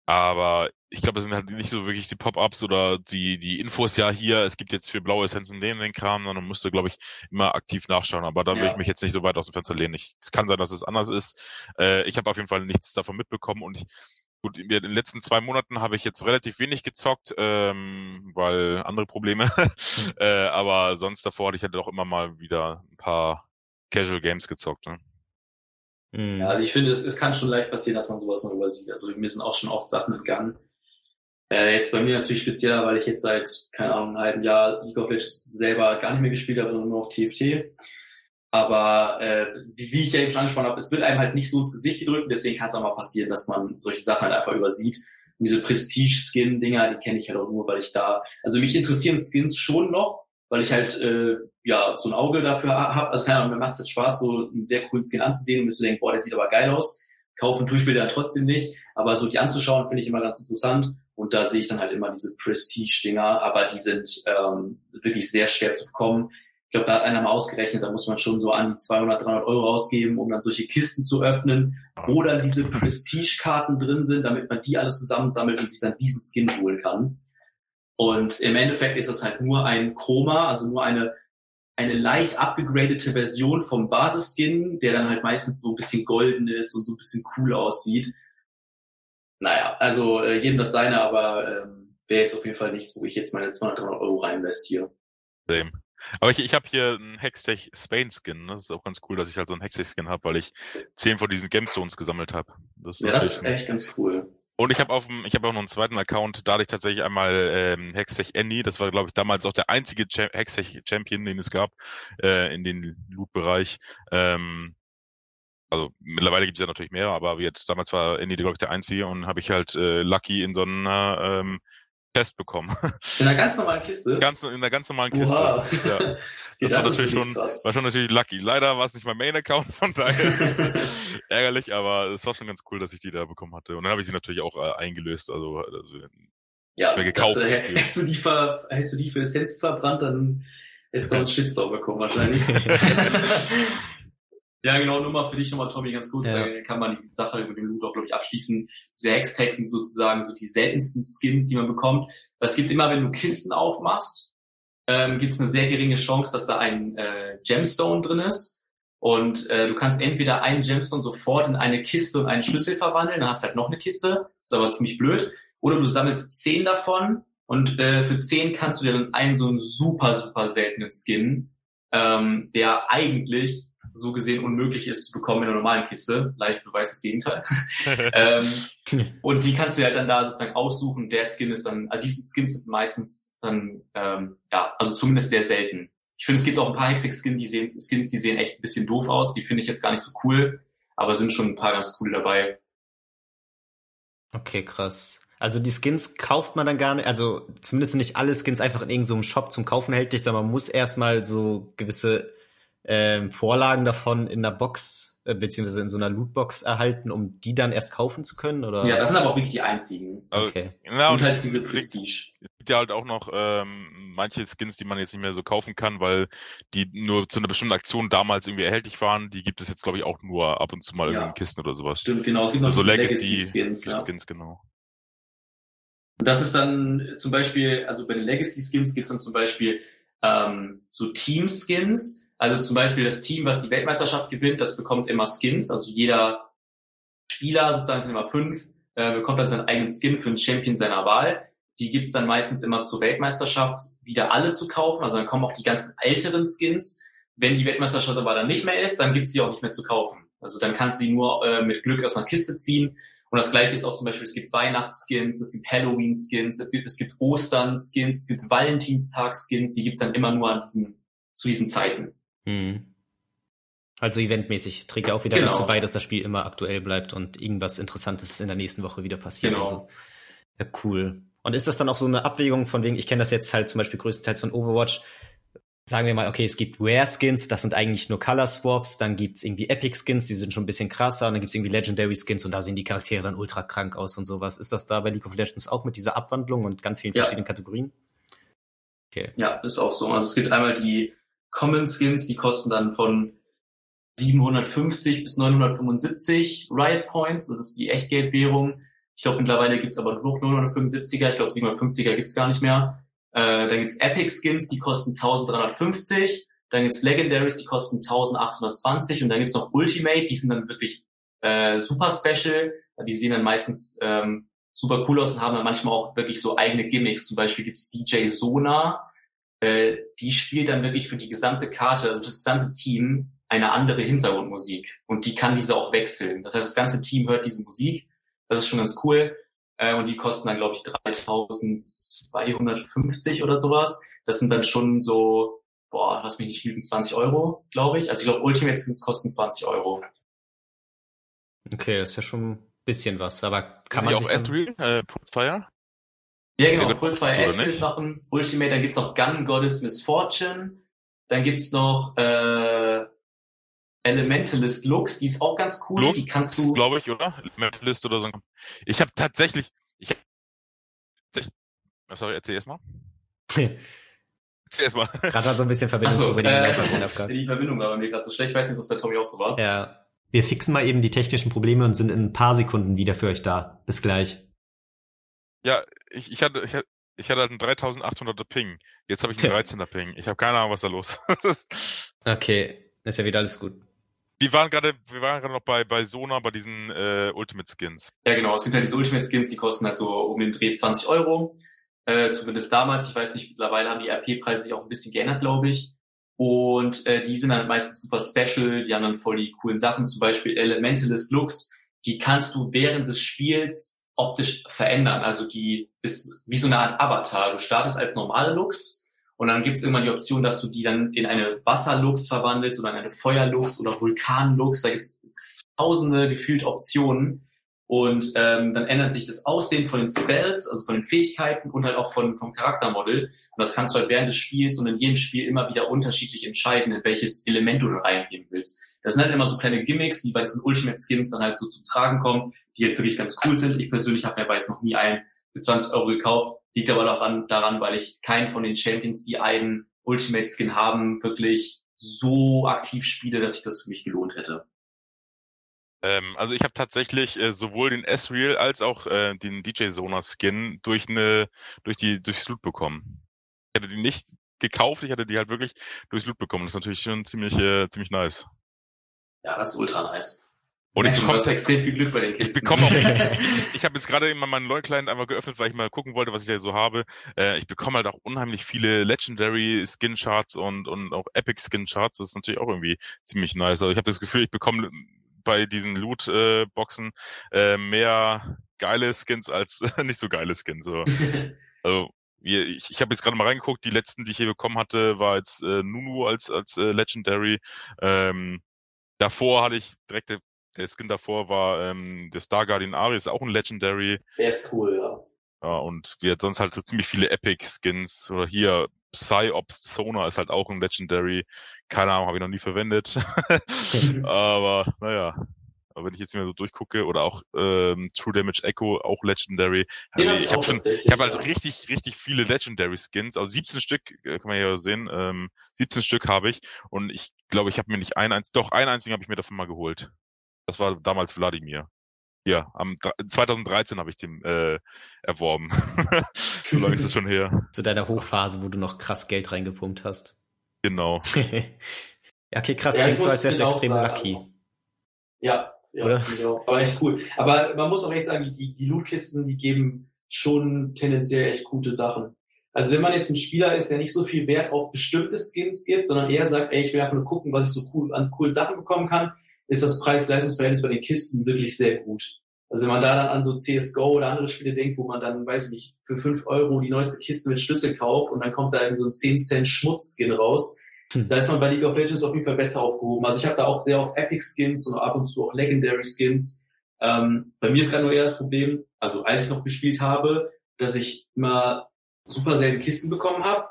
aber ich glaube, es sind halt nicht so wirklich die Pop-ups oder die, die Infos ja hier, es gibt jetzt für blaue Essenzen den, den Kram, sondern man müsste, glaube ich, immer aktiv nachschauen. Aber da ja. will ich mich jetzt nicht so weit aus dem Fenster lehnen. Ich, es kann sein, dass es anders ist. Äh, ich habe auf jeden Fall nichts davon mitbekommen und ich, gut, in den letzten zwei Monaten habe ich jetzt relativ wenig gezockt, ähm, weil andere Probleme. mhm. äh, aber sonst davor hatte ich halt auch immer mal wieder ein paar Casual Games gezockt. Ne? Mhm. Ja, also ich finde, es, es kann schon leicht passieren, dass man sowas noch übersieht. Also mir sind auch schon oft Sachen entgangen. Äh, jetzt bei mir natürlich spezieller, weil ich jetzt seit, keine Ahnung, einem halben Jahr League of Legends selber gar nicht mehr gespielt habe, sondern nur noch TFT. Aber äh, wie, wie ich ja eben schon angesprochen habe, es wird einem halt nicht so ins Gesicht gedrückt, deswegen kann es auch mal passieren, dass man solche Sachen halt einfach übersieht. Und diese Prestige-Skin-Dinger, die kenne ich halt auch nur, weil ich da, also mich interessieren Skins schon noch, weil ich halt äh, ja so ein Auge dafür habe. Also keine Ahnung, mir macht es halt Spaß, so einen sehr coolen Skin anzusehen und mir zu denken, boah, der sieht aber geil aus. Kaufen tue ich mir dann trotzdem nicht, aber so die anzuschauen finde ich immer ganz interessant und da sehe ich dann halt immer diese Prestige-Dinger, aber die sind ähm, wirklich sehr schwer zu bekommen. Ich glaube, da hat einer mal ausgerechnet, da muss man schon so an die 200, 300 Euro ausgeben, um dann solche Kisten zu öffnen, wo dann diese Prestige-Karten drin sind, damit man die alles zusammensammelt und sich dann diesen Skin holen kann. Und im Endeffekt ist das halt nur ein Chroma, also nur eine, eine leicht abgegradete Version vom Basisskin, der dann halt meistens so ein bisschen golden ist und so ein bisschen cool aussieht. Naja, also äh, jedem das seine, aber ähm, wäre jetzt auf jeden Fall nichts, wo ich jetzt meine 200, 300 Euro rein investiere. Same. Aber ich, ich habe hier einen Hextech Spain Skin. Ne? Das ist auch ganz cool, dass ich halt so einen Hextech Skin habe, weil ich zehn von diesen Gemstones gesammelt habe. Das ja, das ist echt ganz cool. Und ich habe auf dem, ich habe auch noch einen zweiten Account, da hatte ich tatsächlich einmal ähm, Hextech Andy, das war glaube ich damals auch der einzige Cha Hextech Champion, den es gab äh, in den Loot-Bereich. Ähm, also mittlerweile gibt es ja natürlich mehr, aber wie damals war Andy glaube ich der einzige und habe ich halt äh, Lucky in so einer ähm, Test bekommen. In einer ganz normalen Kiste? Ganz, in einer ganz normalen Kiste. Wow. Ja. Das, das war natürlich schon, krass. war schon natürlich lucky. Leider war es nicht mein Main-Account, von daher ärgerlich, aber es war schon ganz cool, dass ich die da bekommen hatte. Und dann habe ich sie natürlich auch äh, eingelöst, also, also ja, mir gekauft. Das, äh, hättest, du die ver, hättest du die für Essenz verbrannt, dann hättest du einen Shitstorm bekommen wahrscheinlich. Ja, genau, nur mal für dich nochmal, Tommy, ganz kurz, ja. da kann man die Sache über den Loot auch, glaube ich, abschließen. Diese Hextags sind sozusagen so die seltensten Skins, die man bekommt. Weil es gibt immer, wenn du Kisten aufmachst, ähm, gibt es eine sehr geringe Chance, dass da ein äh, Gemstone drin ist. Und äh, du kannst entweder einen Gemstone sofort in eine Kiste und einen Schlüssel verwandeln, dann hast du halt noch eine Kiste, ist aber ziemlich blöd. Oder du sammelst zehn davon und äh, für zehn kannst du dir dann einen so einen super, super seltenen Skin, ähm, der eigentlich so gesehen unmöglich ist zu bekommen in einer normalen Kiste. Live beweist das Gegenteil. ähm, und die kannst du halt dann da sozusagen aussuchen. Der Skin ist dann, also diese Skins sind meistens dann, ähm, ja, also zumindest sehr selten. Ich finde, es gibt auch ein paar Hexig-Skins, die sehen, Skins, die sehen echt ein bisschen doof aus. Die finde ich jetzt gar nicht so cool, aber sind schon ein paar ganz coole dabei. Okay, krass. Also die Skins kauft man dann gar nicht, also zumindest nicht alle Skins einfach in irgendeinem so Shop zum Kaufen erhältlich, sondern man muss erstmal so gewisse ähm, Vorlagen davon in der Box äh, beziehungsweise in so einer Lootbox erhalten, um die dann erst kaufen zu können? Oder? Ja, das sind aber auch wirklich die einzigen. Okay. Ja, und, und halt diese Prestige. Es gibt ja halt auch noch ähm, manche Skins, die man jetzt nicht mehr so kaufen kann, weil die nur zu einer bestimmten Aktion damals irgendwie erhältlich waren. Die gibt es jetzt, glaube ich, auch nur ab und zu mal ja. in Kisten oder sowas. Stimmt, genau. Es gibt noch also Legacy, Legacy Skins, ja. Skins, genau. das ist dann zum Beispiel, also bei den Legacy Skins gibt es dann zum Beispiel ähm, so Team Skins also zum Beispiel das Team, was die Weltmeisterschaft gewinnt, das bekommt immer Skins. Also jeder Spieler, sozusagen sind immer fünf, äh, bekommt dann seinen eigenen Skin für einen Champion seiner Wahl. Die gibt's dann meistens immer zur Weltmeisterschaft wieder alle zu kaufen. Also dann kommen auch die ganzen älteren Skins. Wenn die Weltmeisterschaft aber dann nicht mehr ist, dann gibt's die auch nicht mehr zu kaufen. Also dann kannst du die nur äh, mit Glück aus einer Kiste ziehen. Und das gleiche ist auch zum Beispiel, es gibt Weihnachtsskins, es gibt Halloween-Skins, es gibt, Ostern-Skins, es gibt Valentinstag-Skins, die gibt's dann immer nur an diesen, zu diesen Zeiten. Mhm. Also eventmäßig trägt ja auch wieder genau. dazu bei, dass das Spiel immer aktuell bleibt und irgendwas Interessantes in der nächsten Woche wieder passiert. Genau. Also, ja, cool. Und ist das dann auch so eine Abwägung von wegen, ich kenne das jetzt halt zum Beispiel größtenteils von Overwatch, sagen wir mal, okay, es gibt Rare Skins, das sind eigentlich nur Color Swaps, dann gibt's irgendwie Epic Skins, die sind schon ein bisschen krasser, und dann gibt's irgendwie Legendary Skins und da sehen die Charaktere dann ultra krank aus und sowas. Ist das da bei League of Legends auch mit dieser Abwandlung und ganz vielen ja. verschiedenen Kategorien? Okay. Ja, ist auch so. Also es gibt einmal die Common Skins, die kosten dann von 750 bis 975 Riot Points, das ist die Echtgeldwährung. Ich glaube, mittlerweile gibt's aber nur noch 975er, ich glaube 750er gibt's gar nicht mehr. Äh, dann gibt's Epic Skins, die kosten 1350. Dann gibt's Legendaries, die kosten 1820 und dann gibt's noch Ultimate, die sind dann wirklich äh, super special. Die sehen dann meistens ähm, super cool aus und haben dann manchmal auch wirklich so eigene Gimmicks. Zum Beispiel gibt's DJ Sona, äh, die spielt dann wirklich für die gesamte Karte, also für das gesamte Team, eine andere Hintergrundmusik. Und die kann diese auch wechseln. Das heißt, das ganze Team hört diese Musik. Das ist schon ganz cool. Äh, und die kosten dann, glaube ich, 3250 oder sowas. Das sind dann schon so, boah, lass mich nicht lügen, 20 Euro, glaube ich. Also ich glaube, Ultimate Skins kosten 20 Euro. Okay, das ist ja schon ein bisschen was, aber kann man auch Astral, äh, Pulsefire? Ja, genau, Pulsefire Astral ist noch ein Ultimate, dann gibt's noch Gun Goddess Misfortune, dann gibt's noch äh, Elementalist Lux, die ist auch ganz cool, Lux, die kannst du... glaube ich, oder? Elementalist oder so. Ich habe tatsächlich, ich hab, sorry, erzähl erst mal. erzähl erst mal. Gerade hat so ein bisschen Verbindung so, über die äh, Die Verbindung war bei mir gerade so schlecht, ich weiß nicht, ob es bei Tommy auch so war. Ja. Wir fixen mal eben die technischen Probleme und sind in ein paar Sekunden wieder für euch da. Bis gleich. Ja, ich, ich hatte, ich hatte, ich hatte halt einen 3800er Ping. Jetzt habe ich einen 13er Ping. Ich habe keine Ahnung, was da los ist. okay, ist ja wieder alles gut. Wir waren gerade, wir waren gerade noch bei, bei Sona, bei diesen äh, Ultimate Skins. Ja, genau. Es gibt halt diese Ultimate Skins, die kosten halt so um den Dreh 20 Euro. Äh, zumindest damals. Ich weiß nicht, mittlerweile haben die RP-Preise sich auch ein bisschen geändert, glaube ich. Und äh, die sind dann meistens super special, die haben dann voll die coolen Sachen, zum Beispiel Elementalist Looks, die kannst du während des Spiels optisch verändern. Also die ist wie so eine Art Avatar. Du startest als normale Looks und dann gibt es irgendwann die Option, dass du die dann in eine Wasserlux verwandelst oder in eine Feuerlux oder Vulkanlux. Da gibt es tausende gefühlt Optionen. Und ähm, dann ändert sich das Aussehen von den Spells, also von den Fähigkeiten und halt auch von, vom Charaktermodell. Und das kannst du halt während des Spiels und in jedem Spiel immer wieder unterschiedlich entscheiden, in welches Element du da reingeben willst. Das sind halt immer so kleine Gimmicks, die bei diesen Ultimate Skins dann halt so zum Tragen kommen, die halt wirklich ganz cool sind. Ich persönlich habe mir aber jetzt noch nie einen für 20 Euro gekauft. Liegt aber auch daran, weil ich keinen von den Champions, die einen Ultimate Skin haben, wirklich so aktiv spiele, dass sich das für mich gelohnt hätte. Ähm, also ich habe tatsächlich äh, sowohl den S-Real als auch äh, den DJ Sona Skin durch eine durch die durchs Loot bekommen. Ich hatte die nicht gekauft, ich hatte die halt wirklich durchs Loot bekommen. Das ist natürlich schon ziemlich äh, ziemlich nice. Ja, das ist ultra nice. Und ich bekomme extrem viel Glück bei den Kisten. Ich bekomme auch, ich habe jetzt gerade immer meinen neuen Client einmal geöffnet, weil ich mal gucken wollte, was ich da so habe. Äh, ich bekomme halt auch unheimlich viele Legendary Skin Charts und und auch Epic Skin Charts. Das ist natürlich auch irgendwie ziemlich nice. Also ich habe das Gefühl, ich bekomme bei diesen Loot-Boxen äh, äh, mehr geile Skins als nicht so geile Skins. So. also ich, ich habe jetzt gerade mal reingeguckt, die letzten, die ich hier bekommen hatte, war jetzt äh, Nunu als als äh, Legendary. Ähm, davor hatte ich direkt der Skin davor war ähm, der Star Guardian Ari, ist auch ein Legendary. Der ist cool, ja. Ja, und wir hat sonst halt so ziemlich viele Epic Skins. Oder hier Psyops Sona ist halt auch ein Legendary. Keine Ahnung, habe ich noch nie verwendet. Aber naja. Aber wenn ich jetzt mal so durchgucke, oder auch ähm, True Damage Echo, auch Legendary. Also ich habe schon, ich habe halt ja. richtig, richtig viele Legendary Skins. Also 17 Stück, äh, kann man ja sehen. Ähm, 17 Stück habe ich. Und ich glaube, ich habe mir nicht ein eins, doch ein einzigen habe ich mir davon mal geholt. Das war damals Wladimir. Ja, am 2013 habe ich den äh, erworben. so lange ist es schon her. Zu deiner Hochphase, wo du noch krass Geld reingepumpt hast. Genau. ja, okay, krass, ja, klingt so, als wärst du extrem sagen, lucky. Ja, ja, Oder? Genau. aber echt cool. Aber man muss auch echt sagen, die, die Lootkisten, die geben schon tendenziell echt gute Sachen. Also wenn man jetzt ein Spieler ist, der nicht so viel Wert auf bestimmte Skins gibt, sondern eher sagt, ey, ich will einfach nur gucken, was ich so cool an coolen Sachen bekommen kann, ist das Preis-Leistungsverhältnis bei den Kisten wirklich sehr gut. Also wenn man da dann an so CSGO oder andere Spiele denkt, wo man dann, weiß ich nicht, für fünf Euro die neueste Kiste mit Schlüssel kauft und dann kommt da irgendwie so ein 10 Cent Schmutzskin raus, hm. da ist man bei League of Legends auf jeden Fall besser aufgehoben. Also ich habe da auch sehr auf Epic Skins und ab und zu auch Legendary Skins. Ähm, bei mir ist gerade nur eher das Problem, also als ich noch gespielt habe, dass ich immer super selten Kisten bekommen habe,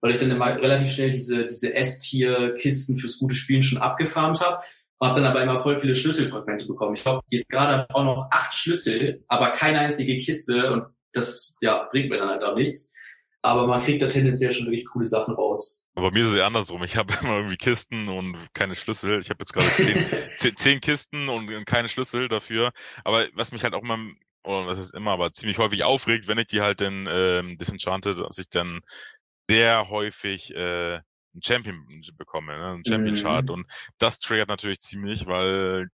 weil ich dann immer relativ schnell diese, diese S-Tier-Kisten fürs gute Spielen schon abgefarmt habe habe dann aber immer voll viele Schlüsselfragmente bekommen. Ich glaube, jetzt gerade auch noch acht Schlüssel, aber keine einzige Kiste und das ja, bringt mir dann halt auch nichts. Aber man kriegt da tendenziell schon wirklich coole Sachen raus. Aber mir ist es ja andersrum. Ich habe immer irgendwie Kisten und keine Schlüssel. Ich habe jetzt gerade zehn, zehn, zehn, Kisten und keine Schlüssel dafür. Aber was mich halt auch immer, oder was ist immer, aber ziemlich häufig aufregt, wenn ich die halt dann ähm, disenchanted, dass ich dann sehr häufig äh, einen Champion bekomme, ne? einen Champion Chart. Mhm. Und das triggert natürlich ziemlich, weil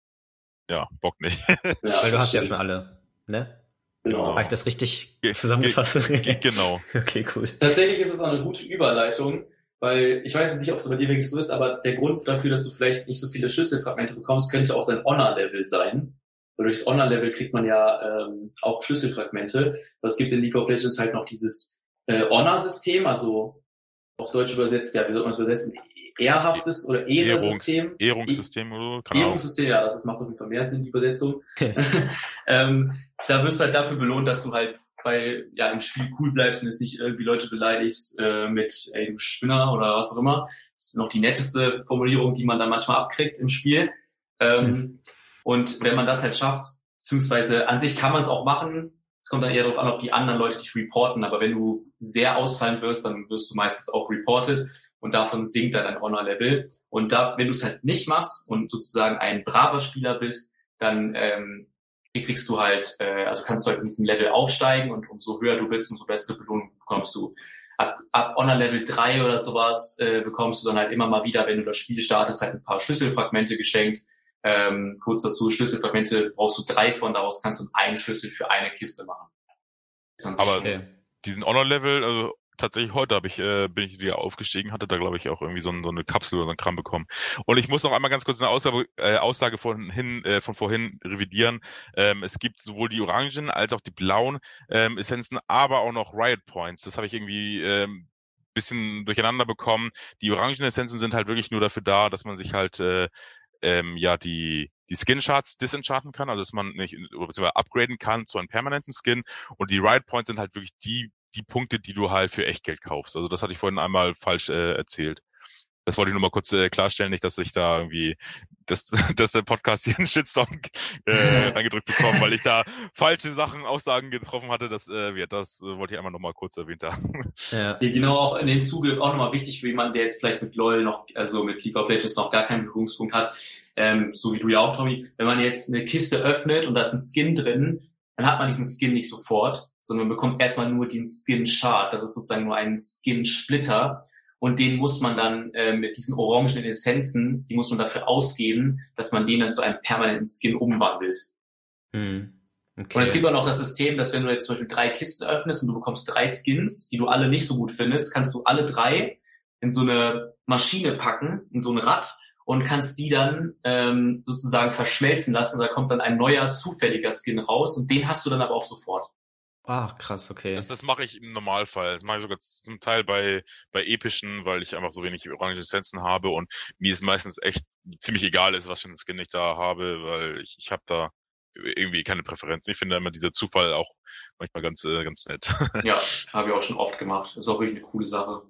ja, Bock nicht. Ja, weil du hast stimmt. ja schon alle, ne? Genau. Habe ich das richtig zusammengefasst? genau. okay, cool. Tatsächlich ist es auch eine gute Überleitung, weil ich weiß nicht, ob es bei dir wirklich so ist, aber der Grund dafür, dass du vielleicht nicht so viele Schlüsselfragmente bekommst, könnte auch dein Honor-Level sein. weil durchs Honor-Level kriegt man ja ähm, auch Schlüsselfragmente. Es gibt in League of Legends halt noch dieses äh, Honor-System, also auf Deutsch übersetzt, ja, wie soll man es übersetzen? Ehrhaftes oder Ehrensystem. Ehrungssystem oder. Ehrungssystem, ja, das macht auf jeden Fall mehr Sinn, die Übersetzung. ähm, da wirst du halt dafür belohnt, dass du halt bei, ja, im Spiel cool bleibst und jetzt nicht irgendwie Leute beleidigst äh, mit, du Spinner oder was auch immer. Das ist noch die netteste Formulierung, die man dann manchmal abkriegt im Spiel. Ähm, hm. Und wenn man das halt schafft, beziehungsweise an sich kann man es auch machen, es kommt dann eher darauf an, ob die anderen Leute dich reporten, aber wenn du sehr ausfallen wirst, dann wirst du meistens auch reported und davon sinkt dann dein Honor-Level. Und da, wenn du es halt nicht machst und sozusagen ein braver Spieler bist, dann ähm, kriegst du halt, äh, also kannst du halt in diesem Level aufsteigen und umso höher du bist, umso bessere Belohnung bekommst du. Ab, ab Honor Level 3 oder sowas äh, bekommst du dann halt immer mal wieder, wenn du das Spiel startest, halt ein paar Schlüsselfragmente geschenkt. Ähm, kurz dazu, Schlüsselfragmente brauchst du drei von, daraus kannst du einen Schlüssel für eine Kiste machen. Aber okay. diesen Honor-Level, also tatsächlich heute habe ich, äh, bin ich wieder aufgestiegen, hatte da glaube ich auch irgendwie so, ein, so eine Kapsel oder so ein Kram bekommen. Und ich muss noch einmal ganz kurz eine Aussage, äh, Aussage von, hin, äh, von vorhin revidieren. Ähm, es gibt sowohl die orangen als auch die blauen ähm, Essenzen, aber auch noch Riot Points. Das habe ich irgendwie ähm, bisschen durcheinander bekommen. Die orangen Essenzen sind halt wirklich nur dafür da, dass man sich halt äh, ähm, ja die die Skin-Charts disenchanten kann, also dass man nicht beziehungsweise upgraden kann zu einem permanenten Skin. Und die Riot Points sind halt wirklich die die Punkte, die du halt für Echtgeld kaufst. Also das hatte ich vorhin einmal falsch äh, erzählt. Das wollte ich nur mal kurz äh, klarstellen, nicht, dass ich da irgendwie, dass, dass der Podcast hier einen Shitstorm äh, reingedrückt bekommt, weil ich da falsche Sachen, Aussagen getroffen hatte. Das, äh, das äh, wollte ich einmal nochmal kurz erwähnt haben. Ja. ja, genau, auch in dem Zuge auch nochmal wichtig für jemanden, der jetzt vielleicht mit LOL noch, also mit League of Legends noch gar keinen Berührungspunkt hat, ähm, so wie du ja auch, Tommy, wenn man jetzt eine Kiste öffnet und da ist ein Skin drin, dann hat man diesen Skin nicht sofort, sondern bekommt erstmal nur den Skin Shard. Das ist sozusagen nur ein Skin Splitter. Und den muss man dann äh, mit diesen orangen Essenzen, die muss man dafür ausgeben, dass man den dann zu einem permanenten Skin umwandelt. Hm. Okay. Und es gibt auch noch das System, dass wenn du jetzt zum Beispiel drei Kisten öffnest und du bekommst drei Skins, die du alle nicht so gut findest, kannst du alle drei in so eine Maschine packen, in so ein Rad und kannst die dann ähm, sozusagen verschmelzen lassen. Und da kommt dann ein neuer zufälliger Skin raus und den hast du dann aber auch sofort. Ah, krass, okay. Das, das mache ich im Normalfall. Das mache ich sogar zum Teil bei, bei epischen, weil ich einfach so wenig orange Essenzen habe und mir ist meistens echt ziemlich egal ist, was für ein Skin ich da habe, weil ich, ich habe da irgendwie keine Präferenz. Ich finde immer dieser Zufall auch manchmal ganz, äh, ganz nett. ja, habe ich auch schon oft gemacht. Das ist auch wirklich eine coole Sache.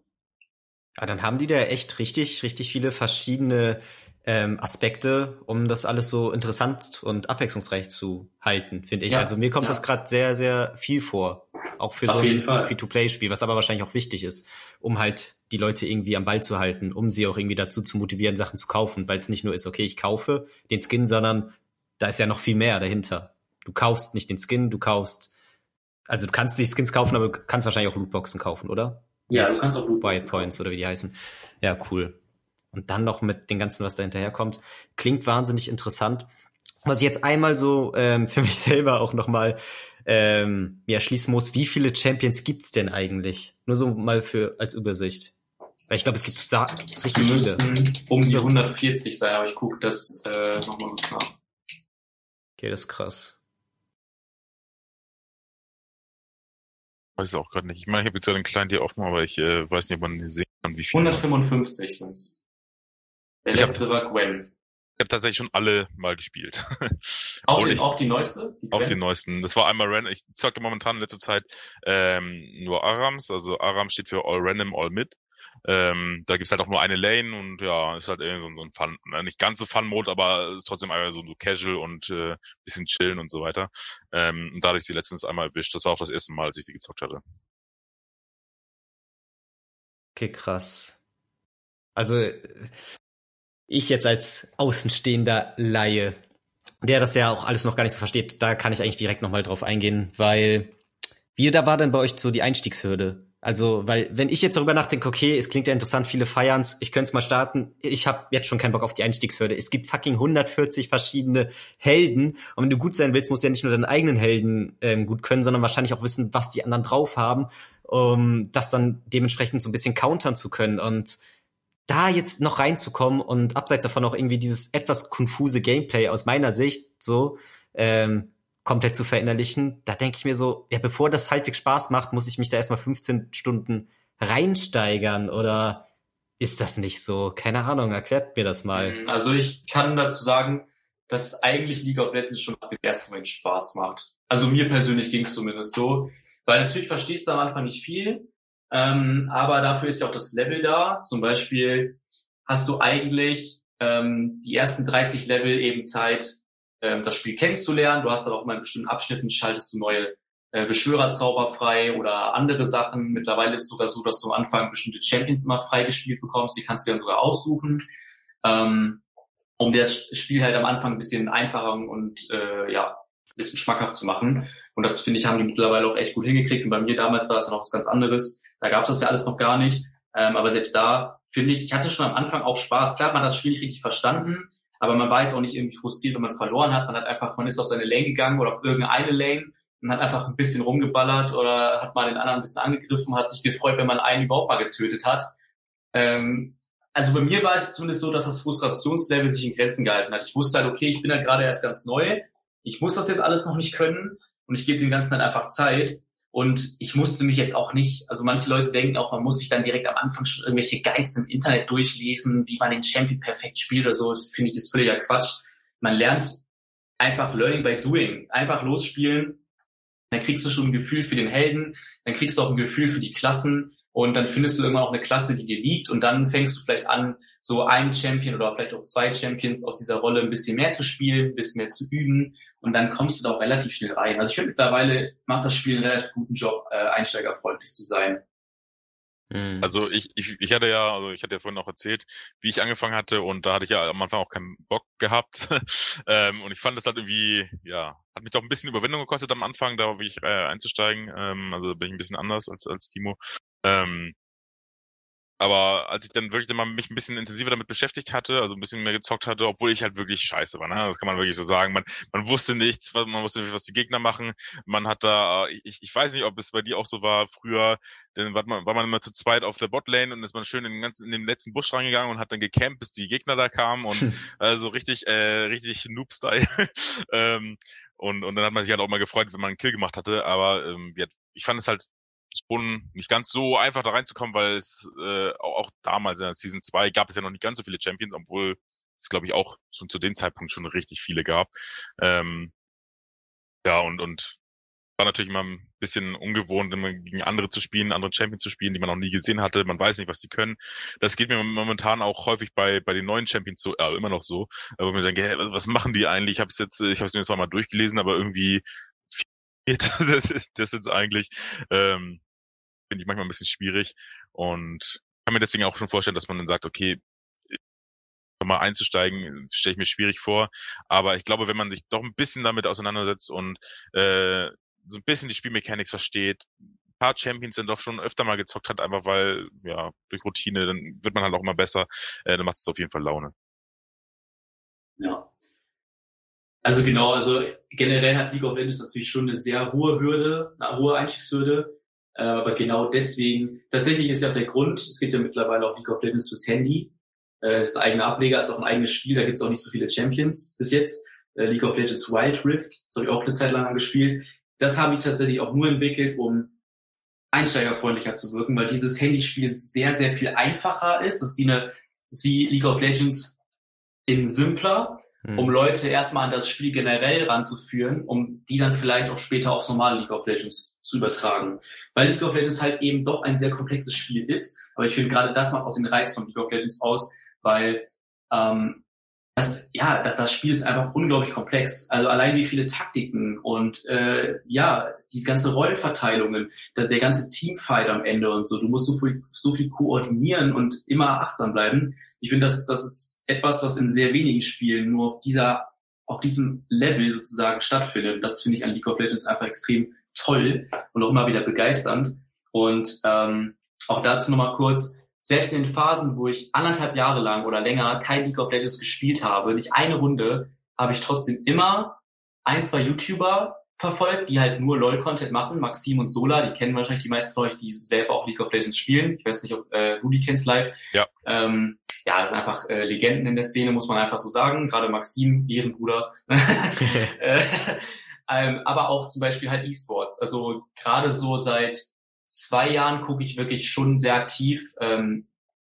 Ja, dann haben die da echt richtig, richtig viele verschiedene ähm, Aspekte, um das alles so interessant und abwechslungsreich zu halten, finde ich. Ja, also mir kommt ja. das gerade sehr, sehr viel vor. Auch für Auf so ein Free-to-Play-Spiel, was aber wahrscheinlich auch wichtig ist, um halt die Leute irgendwie am Ball zu halten, um sie auch irgendwie dazu zu motivieren, Sachen zu kaufen, weil es nicht nur ist, okay, ich kaufe den Skin, sondern da ist ja noch viel mehr dahinter. Du kaufst nicht den Skin, du kaufst, also du kannst die Skins kaufen, aber du kannst wahrscheinlich auch Lootboxen kaufen, oder? Ja, du kannst auch Buy Points oder wie die heißen. Ja, cool. Und dann noch mit dem Ganzen, was da hinterherkommt. Klingt wahnsinnig interessant. Was ich jetzt einmal so ähm, für mich selber auch nochmal ähm, mir erschließen muss, wie viele Champions gibt's denn eigentlich? Nur so mal für als Übersicht. Weil ich glaube, es gibt da richtig viele. um die 140 sein, aber ich gucke das äh, nochmal kurz nach. Okay, das ist krass. Weiß ich auch gerade nicht. Ich meine, ich habe jetzt ja den kleinen hier offen, aber ich äh, weiß nicht, ob man sehen kann, wie viele. 155 sind's. Der letzte war Gwen. Ich habe tatsächlich schon alle mal gespielt. auch, den, ich, auch die neueste? Die auch die neuesten. Das war einmal random. Ich zocke momentan in letzter Zeit ähm, nur Arams. Also Aram steht für All Random, All Mid. Ähm, da gibt's halt auch nur eine Lane und ja, ist halt irgendwie so, so ein Fun, nicht ganz so Fun-Mode, aber ist trotzdem einfach so, so casual und äh, bisschen chillen und so weiter. Ähm, und dadurch sie letztens einmal erwischt. Das war auch das erste Mal, als ich sie gezockt hatte. Okay, krass. Also ich jetzt als außenstehender Laie, der das ja auch alles noch gar nicht so versteht, da kann ich eigentlich direkt nochmal drauf eingehen, weil wie da war denn bei euch so die Einstiegshürde? Also, weil wenn ich jetzt darüber nachdenke, okay, es klingt ja interessant, viele feiern's, ich könnte es mal starten, ich habe jetzt schon keinen Bock auf die Einstiegshürde. Es gibt fucking 140 verschiedene Helden und wenn du gut sein willst, musst du ja nicht nur deinen eigenen Helden ähm, gut können, sondern wahrscheinlich auch wissen, was die anderen drauf haben, um das dann dementsprechend so ein bisschen countern zu können und da jetzt noch reinzukommen und abseits davon auch irgendwie dieses etwas konfuse Gameplay aus meiner Sicht so, ähm, komplett zu verinnerlichen, da denke ich mir so, ja, bevor das halbwegs Spaß macht, muss ich mich da erstmal 15 Stunden reinsteigern oder ist das nicht so? Keine Ahnung, erklärt mir das mal. Mm, also ich kann dazu sagen, dass eigentlich League of Legends schon ab dem ersten Moment Spaß macht. Also mir persönlich ging es zumindest so. Weil natürlich verstehst du am Anfang nicht viel, ähm, aber dafür ist ja auch das Level da. Zum Beispiel hast du eigentlich ähm, die ersten 30 Level eben Zeit, ähm, das Spiel kennenzulernen. Du hast aber auch mal in bestimmten Abschnitten schaltest du neue äh, Beschwörerzauber frei oder andere Sachen. Mittlerweile ist es sogar so, dass du am Anfang bestimmte Champions immer freigespielt bekommst. Die kannst du dann sogar aussuchen, ähm, um das Spiel halt am Anfang ein bisschen einfacher und äh, ja ein bisschen schmackhaft zu machen. Und das finde ich haben die mittlerweile auch echt gut hingekriegt. Und bei mir damals war es dann auch was ganz anderes. Da gab es das ja alles noch gar nicht. Ähm, aber selbst da finde ich, ich hatte schon am Anfang auch Spaß. Klar, man hat das Spiel nicht richtig verstanden, aber man war jetzt auch nicht irgendwie frustriert, wenn man verloren hat. Man hat einfach, man ist auf seine Lane gegangen oder auf irgendeine Lane und hat einfach ein bisschen rumgeballert oder hat mal den anderen ein bisschen angegriffen, hat sich gefreut, wenn man einen überhaupt mal getötet hat. Ähm, also bei mir war es zumindest so, dass das Frustrationslevel sich in Grenzen gehalten hat. Ich wusste halt, okay, ich bin halt gerade erst ganz neu. Ich muss das jetzt alles noch nicht können und ich gebe dem Ganzen dann einfach Zeit. Und ich musste mich jetzt auch nicht, also manche Leute denken auch, man muss sich dann direkt am Anfang schon irgendwelche Guides im Internet durchlesen, wie man den Champion perfekt spielt oder so, finde ich ist völliger Quatsch. Man lernt einfach Learning by Doing. Einfach losspielen, dann kriegst du schon ein Gefühl für den Helden, dann kriegst du auch ein Gefühl für die Klassen und dann findest du irgendwann auch eine Klasse, die dir liegt und dann fängst du vielleicht an, so einen Champion oder vielleicht auch zwei Champions aus dieser Rolle ein bisschen mehr zu spielen, ein bisschen mehr zu üben und dann kommst du da auch relativ schnell rein. Also ich finde mittlerweile macht das Spiel einen relativ guten Job, äh, einsteigerfreundlich zu sein. Mhm. Also ich, ich, ich hatte ja, also ich hatte ja vorhin auch erzählt, wie ich angefangen hatte und da hatte ich ja am Anfang auch keinen Bock gehabt. ähm, und ich fand das halt irgendwie, ja, hat mich doch ein bisschen Überwindung gekostet am Anfang, da wirklich äh, einzusteigen. Ähm, also bin ich ein bisschen anders als, als Timo. Ähm, aber als ich dann wirklich mal mich ein bisschen intensiver damit beschäftigt hatte, also ein bisschen mehr gezockt hatte, obwohl ich halt wirklich scheiße war, ne? das kann man wirklich so sagen. Man, man wusste nichts, man wusste nicht, was die Gegner machen. Man hat da, ich, ich weiß nicht, ob es bei dir auch so war früher, dann war man, war man immer zu zweit auf der Botlane und ist man schön in den, ganzen, in den letzten Busch reingegangen und hat dann gecampt, bis die Gegner da kamen und also richtig, äh, richtig Noob-Style. ähm, und, und dann hat man sich halt auch mal gefreut, wenn man einen Kill gemacht hatte. Aber ähm, ich fand es halt schon nicht ganz so einfach da reinzukommen, weil es äh, auch, damals in der Season 2 gab es ja noch nicht ganz so viele Champions, obwohl es, glaube ich, auch schon zu dem Zeitpunkt schon richtig viele gab. Ähm, ja, und, und war natürlich immer ein bisschen ungewohnt, immer gegen andere zu spielen, andere Champions zu spielen, die man noch nie gesehen hatte. Man weiß nicht, was die können. Das geht mir momentan auch häufig bei bei den neuen Champions so, äh, immer noch so, wo ich mir denke, hey, was machen die eigentlich? Ich habe es jetzt, ich habe es mir zwar mal durchgelesen, aber irgendwie das ist das ist eigentlich ähm, finde ich manchmal ein bisschen schwierig und kann mir deswegen auch schon vorstellen, dass man dann sagt, okay, mal einzusteigen, stelle ich mir schwierig vor. Aber ich glaube, wenn man sich doch ein bisschen damit auseinandersetzt und äh, so ein bisschen die Spielmechanics versteht, ein paar Champions dann doch schon öfter mal gezockt hat, einfach weil, ja, durch Routine, dann wird man halt auch immer besser, äh, dann macht es auf jeden Fall Laune. Ja. Also genau, also generell hat League of Legends natürlich schon eine sehr hohe Hürde, eine hohe Einstiegshürde. Äh, aber genau deswegen, tatsächlich ist ja auch der Grund, es gibt ja mittlerweile auch League of Legends fürs Handy. Äh, ist ein eigener Ableger, ist auch ein eigenes Spiel, da gibt es auch nicht so viele Champions bis jetzt. Äh, League of Legends Wild Rift, das habe ich auch eine Zeit lang gespielt. Das haben die tatsächlich auch nur entwickelt, um einsteigerfreundlicher zu wirken, weil dieses Handyspiel sehr, sehr viel einfacher ist. Das ist wie eine, das ist wie League of Legends in simpler hm. um Leute erstmal an das Spiel generell ranzuführen, um die dann vielleicht auch später aufs normale League of Legends zu übertragen. Weil League of Legends halt eben doch ein sehr komplexes Spiel ist, aber ich finde gerade das macht auch den Reiz von League of Legends aus, weil ähm, das, ja, das, das Spiel ist einfach unglaublich komplex. Also allein wie viele Taktiken und äh, ja, die ganze Rollenverteilungen, der, der ganze Teamfight am Ende und so. Du musst so viel, so viel koordinieren und immer achtsam bleiben. Ich finde, das, das ist etwas, was in sehr wenigen Spielen nur auf dieser, auf diesem Level sozusagen stattfindet. Das finde ich an League of Legends einfach extrem toll und auch immer wieder begeisternd. Und ähm, auch dazu nochmal kurz, selbst in den Phasen, wo ich anderthalb Jahre lang oder länger kein League of Legends gespielt habe, nicht eine Runde, habe ich trotzdem immer ein, zwei YouTuber verfolgt, die halt nur LOL-Content machen, Maxim und Sola, die kennen wahrscheinlich die meisten von euch, die selber auch League of Legends spielen. Ich weiß nicht, ob äh, du die kennst live. Ja. Ähm, ja, sind einfach äh, Legenden in der Szene, muss man einfach so sagen. Gerade Maxim, Ehrenbruder. äh, ähm, aber auch zum Beispiel halt E-Sports. Also gerade so seit zwei Jahren gucke ich wirklich schon sehr aktiv ähm,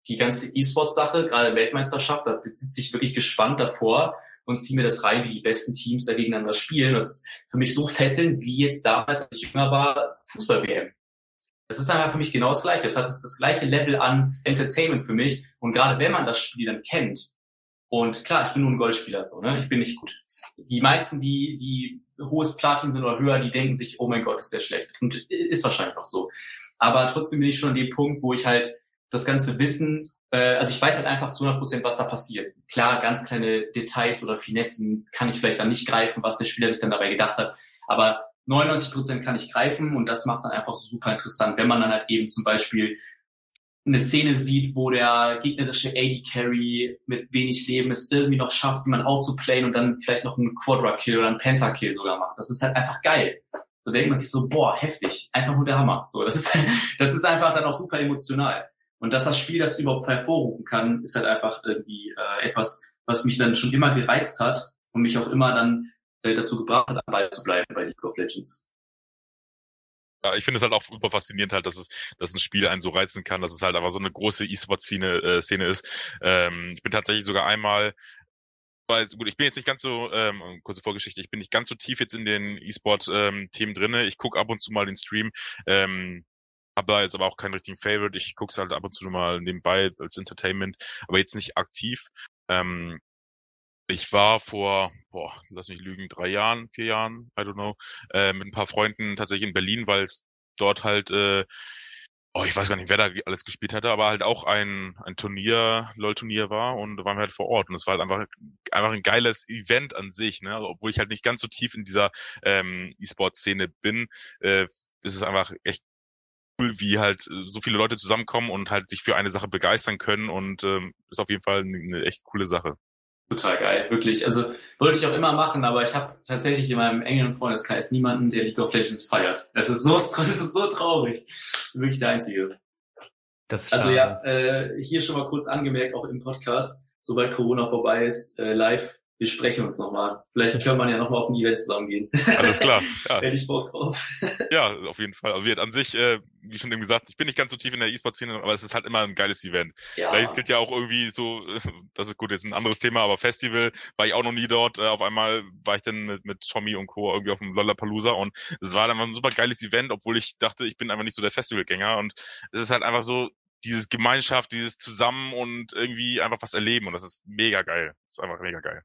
die ganze E-Sports-Sache, gerade Weltmeisterschaft, da sitze ich wirklich gespannt davor und ziehe mir das rein, wie die besten Teams da gegeneinander spielen. Das ist für mich so fesselnd, wie jetzt damals, als ich jünger war, Fußball-WM. Das ist einfach für mich genau das Gleiche. Es hat das, das gleiche Level an Entertainment für mich. Und gerade wenn man das Spiel dann kennt, und klar, ich bin nur ein Goldspieler, so, ne? Ich bin nicht gut. Die meisten, die, die hohes Platin sind oder höher, die denken sich, oh mein Gott, ist der schlecht. Und ist wahrscheinlich auch so. Aber trotzdem bin ich schon an dem Punkt, wo ich halt das ganze Wissen, äh, also ich weiß halt einfach zu 100 Prozent, was da passiert. Klar, ganz kleine Details oder Finessen kann ich vielleicht dann nicht greifen, was der Spieler sich dann dabei gedacht hat. Aber 99 Prozent kann ich greifen und das macht es dann einfach super interessant, wenn man dann halt eben zum Beispiel eine Szene sieht, wo der gegnerische AD Carry mit wenig Leben es irgendwie noch schafft, jemanden out zu playen und dann vielleicht noch einen Quadra Kill oder einen Penta Kill sogar macht. Das ist halt einfach geil. So denkt man sich so, boah, heftig, einfach nur der Hammer. So, das ist, das ist einfach dann auch super emotional. Und dass das Spiel das überhaupt hervorrufen kann, ist halt einfach irgendwie äh, etwas, was mich dann schon immer gereizt hat und mich auch immer dann äh, dazu gebracht hat, am Ball zu bleiben bei League of Legends. Ja, ich finde es halt auch super faszinierend halt, dass es, dass ein Spiel einen so reizen kann, dass es halt einfach so eine große E-Sport-Szene äh, Szene ist. Ähm, ich bin tatsächlich sogar einmal weil gut, ich bin jetzt nicht ganz so, ähm, kurze Vorgeschichte, ich bin nicht ganz so tief jetzt in den E-Sport-Themen ähm, drinne. Ich gucke ab und zu mal den Stream, ähm, habe da jetzt aber auch keinen richtigen Favorite. Ich gucke es halt ab und zu mal nebenbei als Entertainment, aber jetzt nicht aktiv. Ähm, ich war vor, boah, lass mich lügen, drei Jahren, vier Jahren, I don't know, äh, mit ein paar Freunden tatsächlich in Berlin, weil es dort halt, äh, oh, ich weiß gar nicht, wer da alles gespielt hatte, aber halt auch ein, ein Turnier, LOL-Turnier war und da waren wir halt vor Ort und es war halt einfach, einfach ein geiles Event an sich, ne? Also, obwohl ich halt nicht ganz so tief in dieser ähm, E-Sport-Szene bin, äh, ist es einfach echt cool, wie halt äh, so viele Leute zusammenkommen und halt sich für eine Sache begeistern können und ähm, ist auf jeden Fall eine, eine echt coole Sache. Total geil, wirklich. Also wollte ich auch immer machen, aber ich habe tatsächlich in meinem engeren Freundeskreis niemanden, der League of Legends feiert. Es ist so, es ist so traurig. Wirklich der Einzige. Das also ja, äh, hier schon mal kurz angemerkt, auch im Podcast, sobald Corona vorbei ist, äh, live wir sprechen uns nochmal. Vielleicht können wir ja nochmal auf ein Event zusammengehen. Alles klar. Ja. Hätte ich Bock drauf. ja, auf jeden Fall. Also an sich, äh, wie schon eben gesagt, ich bin nicht ganz so tief in der E-Sport-Szene, aber es ist halt immer ein geiles Event. Ja. Vielleicht gilt ja auch irgendwie so, das ist gut, jetzt ein anderes Thema, aber Festival war ich auch noch nie dort. Äh, auf einmal war ich dann mit, mit Tommy und Co. irgendwie auf dem Lollapalooza und es war dann ein super geiles Event, obwohl ich dachte, ich bin einfach nicht so der Festivalgänger und es ist halt einfach so, dieses Gemeinschaft, dieses Zusammen und irgendwie einfach was erleben und das ist mega geil. Das ist einfach mega geil.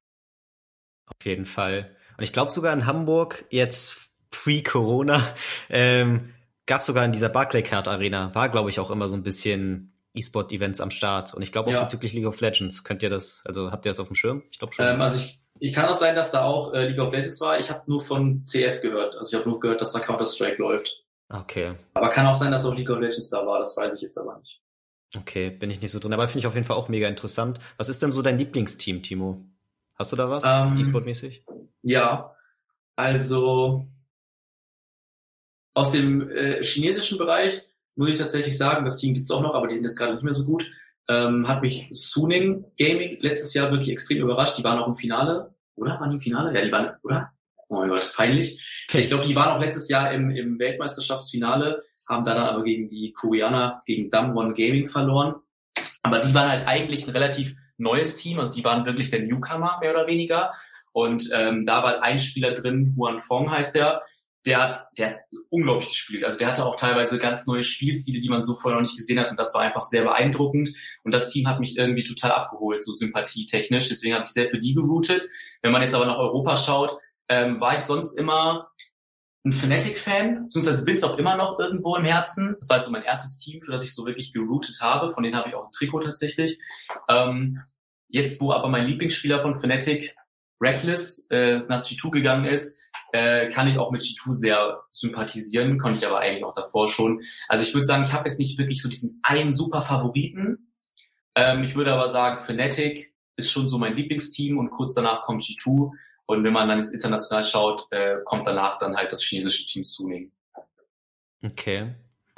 Auf jeden Fall. Und ich glaube sogar in Hamburg, jetzt pre-Corona, ähm, gab sogar in dieser Barclaycard Arena, war glaube ich auch immer so ein bisschen E-Sport-Events am Start. Und ich glaube auch ja. bezüglich League of Legends. Könnt ihr das, also habt ihr das auf dem Schirm? Ich glaube schon. Ähm, also ich, ich kann auch sein, dass da auch äh, League of Legends war. Ich habe nur von CS gehört. Also ich habe nur gehört, dass da Counter-Strike läuft. Okay. Aber kann auch sein, dass auch League of Legends da war. Das weiß ich jetzt aber nicht. Okay, bin ich nicht so drin. Aber finde ich auf jeden Fall auch mega interessant. Was ist denn so dein Lieblingsteam, Timo? Hast du da was? Ähm, E-Sport-mäßig? Ja, also aus dem äh, chinesischen Bereich muss ich tatsächlich sagen, das Team gibt's auch noch, aber die sind jetzt gerade nicht mehr so gut. Ähm, hat mich Suning Gaming letztes Jahr wirklich extrem überrascht. Die waren auch im Finale, oder? Waren die im Finale? Ja, die waren, oder? Oh mein Gott, peinlich. Ich glaube, die waren auch letztes Jahr im, im Weltmeisterschaftsfinale, haben dann aber gegen die Koreaner, gegen Damwon Gaming verloren. Aber die waren halt eigentlich ein relativ neues Team, also die waren wirklich der Newcomer mehr oder weniger. Und ähm, da war ein Spieler drin, Huan Fong heißt der, der hat, der hat unglaublich gespielt. Also der hatte auch teilweise ganz neue Spielstile, die man so vorher noch nicht gesehen hat. Und das war einfach sehr beeindruckend. Und das Team hat mich irgendwie total abgeholt, so sympathietechnisch. Deswegen habe ich sehr für die geroutet. Wenn man jetzt aber nach Europa schaut, ähm, war ich sonst immer ein Fnatic-Fan, beziehungsweise bin es auch immer noch irgendwo im Herzen. Das war halt so mein erstes Team, für das ich so wirklich geroutet habe. Von denen habe ich auch ein Trikot tatsächlich. Ähm, jetzt, wo aber mein Lieblingsspieler von Fnatic, Reckless, äh, nach G2 gegangen ist, äh, kann ich auch mit G2 sehr sympathisieren, konnte ich aber eigentlich auch davor schon. Also ich würde sagen, ich habe jetzt nicht wirklich so diesen einen super Favoriten. Ähm, ich würde aber sagen, Fnatic ist schon so mein Lieblingsteam und kurz danach kommt G2 und wenn man dann jetzt international schaut, äh, kommt danach dann halt das chinesische Team Suning. Okay.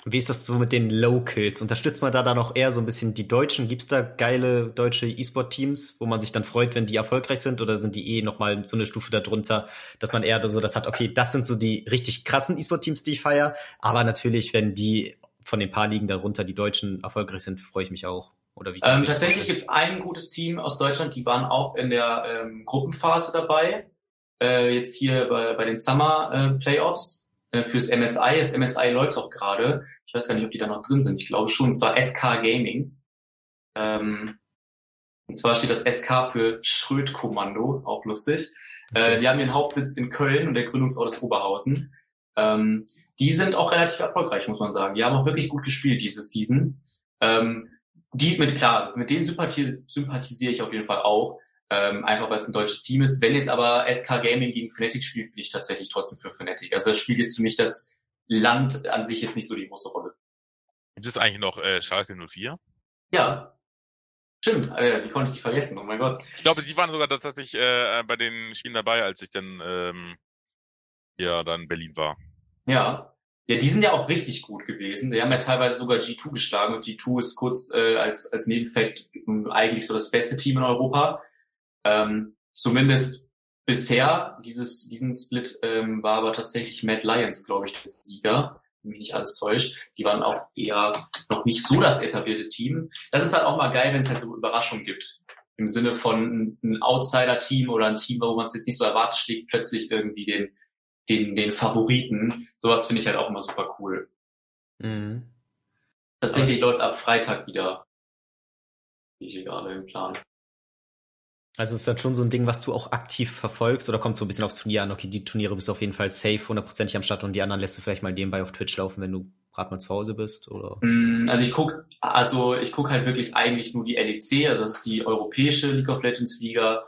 Wie ist das so mit den Locals? Unterstützt man da dann auch eher so ein bisschen die Deutschen? Gibt's da geile deutsche E-Sport-Teams, wo man sich dann freut, wenn die erfolgreich sind? Oder sind die eh nochmal so eine Stufe darunter, dass man eher so das hat, okay, das sind so die richtig krassen E-Sport-Teams, die ich feier. Aber natürlich, wenn die von den paar Ligen darunter die Deutschen erfolgreich sind, freue ich mich auch. Oder wie ähm, tatsächlich gibt's ein gutes Team aus Deutschland, die waren auch in der ähm, Gruppenphase dabei. Äh, jetzt hier bei, bei den Summer äh, Playoffs äh, fürs MSI. Das MSI läuft auch gerade. Ich weiß gar nicht, ob die da noch drin sind. Ich glaube schon. Es war SK Gaming. Ähm, und zwar steht das SK für Schröd-Kommando, auch lustig. Okay. Äh, die haben ihren Hauptsitz in Köln und der Gründungsort ist Oberhausen. Ähm, die sind auch relativ erfolgreich, muss man sagen. Die haben auch wirklich gut gespielt diese Season. Ähm, die mit klar, mit denen sympathisiere sympathisiere ich auf jeden Fall auch. Ähm, einfach weil es ein deutsches Team ist. Wenn jetzt aber SK Gaming gegen Fnatic spielt, bin ich tatsächlich trotzdem für Fnatic. Also das spielt jetzt für mich das Land an sich jetzt nicht so die große Rolle. Gibt es eigentlich noch äh, Schalke 04? Ja. Stimmt, äh, wie konnte ich die vergessen? Oh mein Gott. Ich glaube, die waren sogar tatsächlich äh, bei den Spielen dabei, als ich dann ähm, ja dann in Berlin war. Ja. Ja, die sind ja auch richtig gut gewesen. Die haben ja teilweise sogar G2 geschlagen und G2 ist kurz äh, als, als Nebenfakt eigentlich so das beste Team in Europa. Ähm, zumindest bisher, dieses, diesen Split ähm, war aber tatsächlich Mad Lions, glaube ich, der Sieger, wenn mich nicht alles täuscht. Die waren auch eher noch nicht so das etablierte Team. Das ist halt auch mal geil, wenn es halt so Überraschungen gibt. Im Sinne von ein Outsider-Team oder ein Team, wo man es jetzt nicht so erwartet, schlägt plötzlich irgendwie den, den, den Favoriten. Sowas finde ich halt auch immer super cool. Mhm. Tatsächlich läuft ab Freitag wieder. Wie ich hier gerade im Plan. Also ist das schon so ein Ding, was du auch aktiv verfolgst oder kommt so ein bisschen aufs Turnier an? Okay, die Turniere bist du auf jeden Fall safe, hundertprozentig am Start und die anderen lässt du vielleicht mal nebenbei auf Twitch laufen, wenn du gerade mal zu Hause bist, oder? Mm, also ich guck, also ich guck halt wirklich eigentlich nur die LEC, also das ist die europäische League of Legends Liga.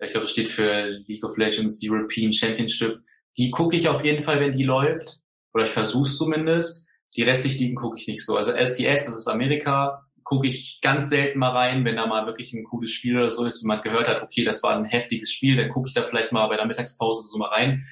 Ich glaube, das steht für League of Legends European Championship. Die gucke ich auf jeden Fall, wenn die läuft. Oder ich versuch's zumindest. Die restlichen Ligen gucke ich nicht so. Also LCS, das ist Amerika, gucke ich ganz selten mal rein, wenn da mal wirklich ein cooles Spiel oder so ist, wenn man gehört hat, okay, das war ein heftiges Spiel, dann gucke ich da vielleicht mal bei der Mittagspause so mal rein.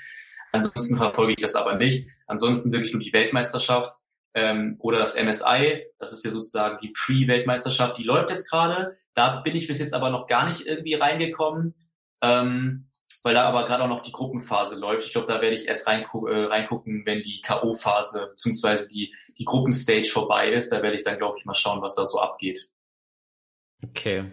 Ansonsten verfolge ich das aber nicht. Ansonsten wirklich nur die Weltmeisterschaft ähm, oder das MSI, das ist ja sozusagen die Pre-Weltmeisterschaft, die läuft jetzt gerade. Da bin ich bis jetzt aber noch gar nicht irgendwie reingekommen, ähm, weil da aber gerade auch noch die Gruppenphase läuft. Ich glaube, da werde ich erst reingu äh, reingucken, wenn die K.O.-Phase beziehungsweise die die Gruppenstage vorbei ist. Da werde ich dann, glaube ich, mal schauen, was da so abgeht. Okay.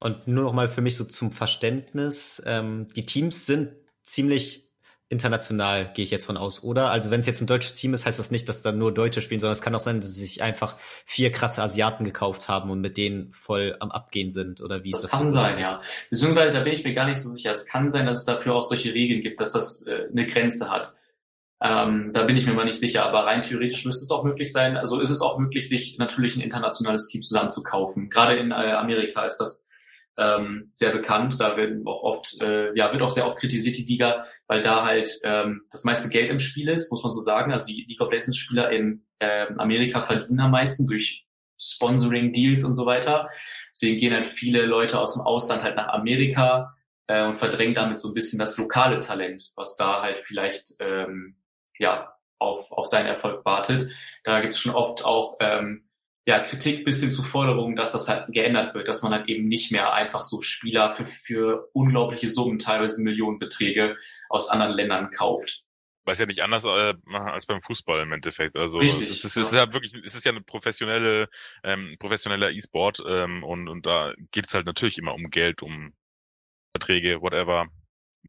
Und nur noch mal für mich so zum Verständnis. Ähm, die Teams sind ziemlich international, gehe ich jetzt von aus, oder? Also wenn es jetzt ein deutsches Team ist, heißt das nicht, dass da nur Deutsche spielen, sondern es kann auch sein, dass sie sich einfach vier krasse Asiaten gekauft haben und mit denen voll am Abgehen sind, oder wie das ist das? Kann sein, ja. Beziehungsweise da bin ich mir gar nicht so sicher. Es kann sein, dass es dafür auch solche Regeln gibt, dass das äh, eine Grenze hat. Ähm, da bin ich mir mal nicht sicher, aber rein theoretisch müsste es auch möglich sein. Also ist es auch möglich, sich natürlich ein internationales Team zusammenzukaufen. Gerade in äh, Amerika ist das ähm, sehr bekannt. Da werden auch oft, äh, ja, wird auch sehr oft kritisiert die Liga, weil da halt ähm, das meiste Geld im Spiel ist, muss man so sagen. Also die League of Legends Spieler in äh, Amerika verdienen am meisten durch Sponsoring Deals und so weiter. Deswegen gehen halt viele Leute aus dem Ausland halt nach Amerika äh, und verdrängen damit so ein bisschen das lokale Talent, was da halt vielleicht ähm, ja, auf, auf seinen Erfolg wartet. Da gibt es schon oft auch ähm, ja, Kritik bis hin zu Forderungen, dass das halt geändert wird, dass man halt eben nicht mehr einfach so Spieler für, für unglaubliche Summen, teilweise Millionenbeträge aus anderen Ländern kauft. Was ja nicht anders äh, als beim Fußball im Endeffekt. Also Richtig, es, ist, es ist ja wirklich, es ist ja eine professionelle, ähm, professioneller E-Sport ähm, und, und da geht es halt natürlich immer um Geld, um Verträge, whatever,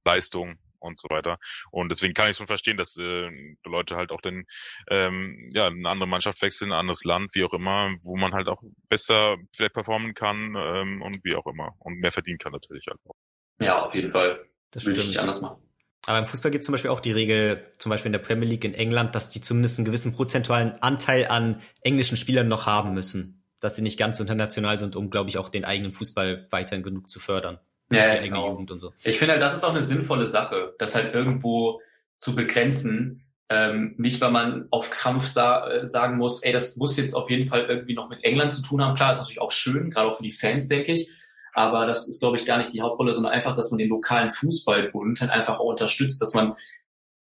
Leistung und so weiter. Und deswegen kann ich schon verstehen, dass äh, Leute halt auch dann ähm, ja eine andere Mannschaft wechseln, ein anderes Land, wie auch immer, wo man halt auch besser vielleicht performen kann ähm, und wie auch immer und mehr verdienen kann natürlich halt auch. Ja, auf jeden Fall. Das würde ich nicht anders machen. Aber im Fußball gibt es zum Beispiel auch die Regel, zum Beispiel in der Premier League in England, dass die zumindest einen gewissen prozentualen Anteil an englischen Spielern noch haben müssen. Dass sie nicht ganz international sind, um, glaube ich, auch den eigenen Fußball weiterhin genug zu fördern ja, die genau. Jugend und so. Ich finde halt, das ist auch eine sinnvolle Sache, das halt irgendwo zu begrenzen. Ähm, nicht, weil man auf Krampf sa äh, sagen muss, ey, das muss jetzt auf jeden Fall irgendwie noch mit England zu tun haben. Klar, ist natürlich auch schön, gerade auch für die Fans, denke ich. Aber das ist, glaube ich, gar nicht die Hauptrolle, sondern einfach, dass man den lokalen Fußballbund halt einfach auch unterstützt, dass man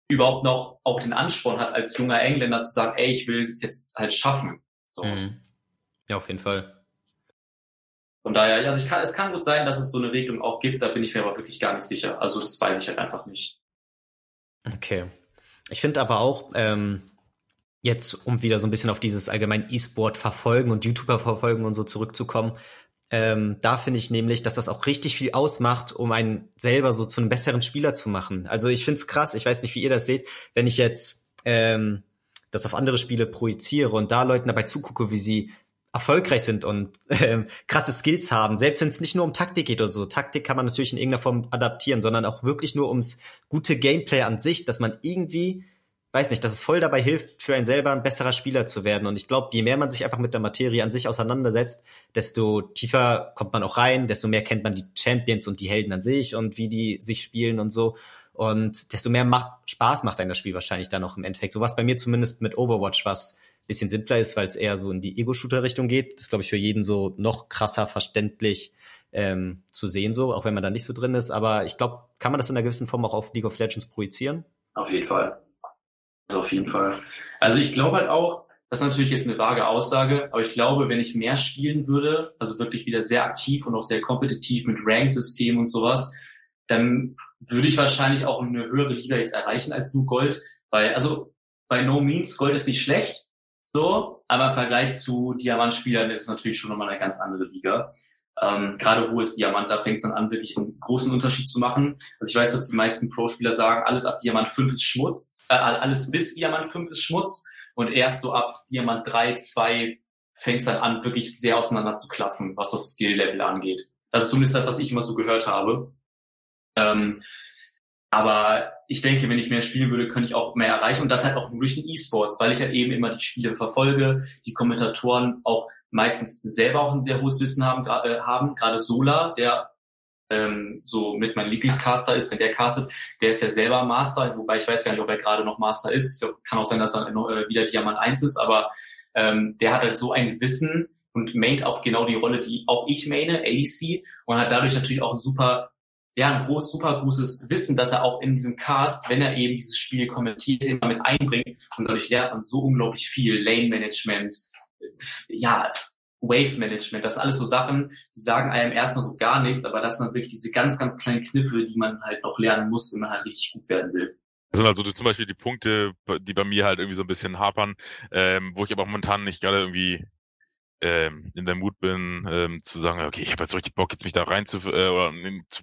überhaupt noch auch den Ansporn hat, als junger Engländer zu sagen, ey, ich will es jetzt halt schaffen. So. Mhm. Ja, auf jeden Fall. Von daher, also ich kann, es kann gut sein, dass es so eine Regelung auch gibt, da bin ich mir aber wirklich gar nicht sicher. Also das weiß ich halt einfach nicht. Okay. Ich finde aber auch, ähm, jetzt, um wieder so ein bisschen auf dieses allgemein E-Sport verfolgen und YouTuber verfolgen und so zurückzukommen, ähm, da finde ich nämlich, dass das auch richtig viel ausmacht, um einen selber so zu einem besseren Spieler zu machen. Also ich finde es krass, ich weiß nicht, wie ihr das seht, wenn ich jetzt ähm, das auf andere Spiele projiziere und da Leuten dabei zugucke, wie sie erfolgreich sind und ähm, krasse Skills haben, selbst wenn es nicht nur um Taktik geht oder so. Taktik kann man natürlich in irgendeiner Form adaptieren, sondern auch wirklich nur ums gute Gameplay an sich, dass man irgendwie weiß nicht, dass es voll dabei hilft, für einen selber ein besserer Spieler zu werden. Und ich glaube, je mehr man sich einfach mit der Materie an sich auseinandersetzt, desto tiefer kommt man auch rein, desto mehr kennt man die Champions und die Helden an sich und wie die sich spielen und so. Und desto mehr macht, Spaß macht ein das Spiel wahrscheinlich dann noch im Endeffekt. So was bei mir zumindest mit Overwatch, was bisschen simpler ist, weil es eher so in die Ego-Shooter-Richtung geht. Das ist, glaube ich, für jeden so noch krasser verständlich ähm, zu sehen, so, auch wenn man da nicht so drin ist. Aber ich glaube, kann man das in einer gewissen Form auch auf League of Legends projizieren? Auf jeden Fall. Also auf jeden Fall. Also ich glaube halt auch, das ist natürlich jetzt eine vage Aussage, aber ich glaube, wenn ich mehr spielen würde, also wirklich wieder sehr aktiv und auch sehr kompetitiv mit Ranked-System und sowas, dann würde ich wahrscheinlich auch eine höhere Liga jetzt erreichen als nur Gold, weil, also bei No Means, Gold ist nicht schlecht, so, aber im Vergleich zu Diamantspielern ist es natürlich schon nochmal eine ganz andere Liga. Ähm, gerade hohes Diamant, da fängt es dann an, wirklich einen großen Unterschied zu machen. Also ich weiß, dass die meisten Pro-Spieler sagen, alles ab Diamant 5 ist Schmutz, äh, alles bis Diamant 5 ist Schmutz und erst so ab Diamant 3, 2 fängt es dann an, wirklich sehr auseinander zu klaffen, was das Skill-Level angeht. Das ist zumindest das, was ich immer so gehört habe. Ähm, aber ich denke, wenn ich mehr spielen würde, könnte ich auch mehr erreichen und das halt auch nur durch den E-Sports, weil ich halt eben immer die Spiele verfolge, die Kommentatoren auch meistens selber auch ein sehr hohes Wissen haben, äh, haben. gerade Sola, der ähm, so mit meinem Lieblingscaster ist, wenn der castet, der ist ja selber Master, wobei ich weiß gar nicht, ob er gerade noch Master ist. Ich glaub, kann auch sein, dass er äh, wieder Diamant 1 ist, aber ähm, der hat halt so ein Wissen und maint auch genau die Rolle, die auch ich maine, ADC, und hat dadurch natürlich auch ein super ja, ein groß, super großes Wissen, dass er auch in diesem Cast, wenn er eben dieses Spiel kommentiert, immer mit einbringt. Und dadurch lernt man so unglaublich viel. Lane Management, ja, Wave Management, das sind alles so Sachen, die sagen einem erstmal so gar nichts, aber das sind dann wirklich diese ganz, ganz kleinen Kniffe, die man halt noch lernen muss, wenn man halt richtig gut werden will. Das sind also zum Beispiel die Punkte, die bei mir halt irgendwie so ein bisschen hapern, ähm, wo ich aber momentan nicht gerade irgendwie ähm, in der Mut bin, ähm, zu sagen, okay, ich habe jetzt richtig Bock, jetzt mich da rein zu, äh, oder zu,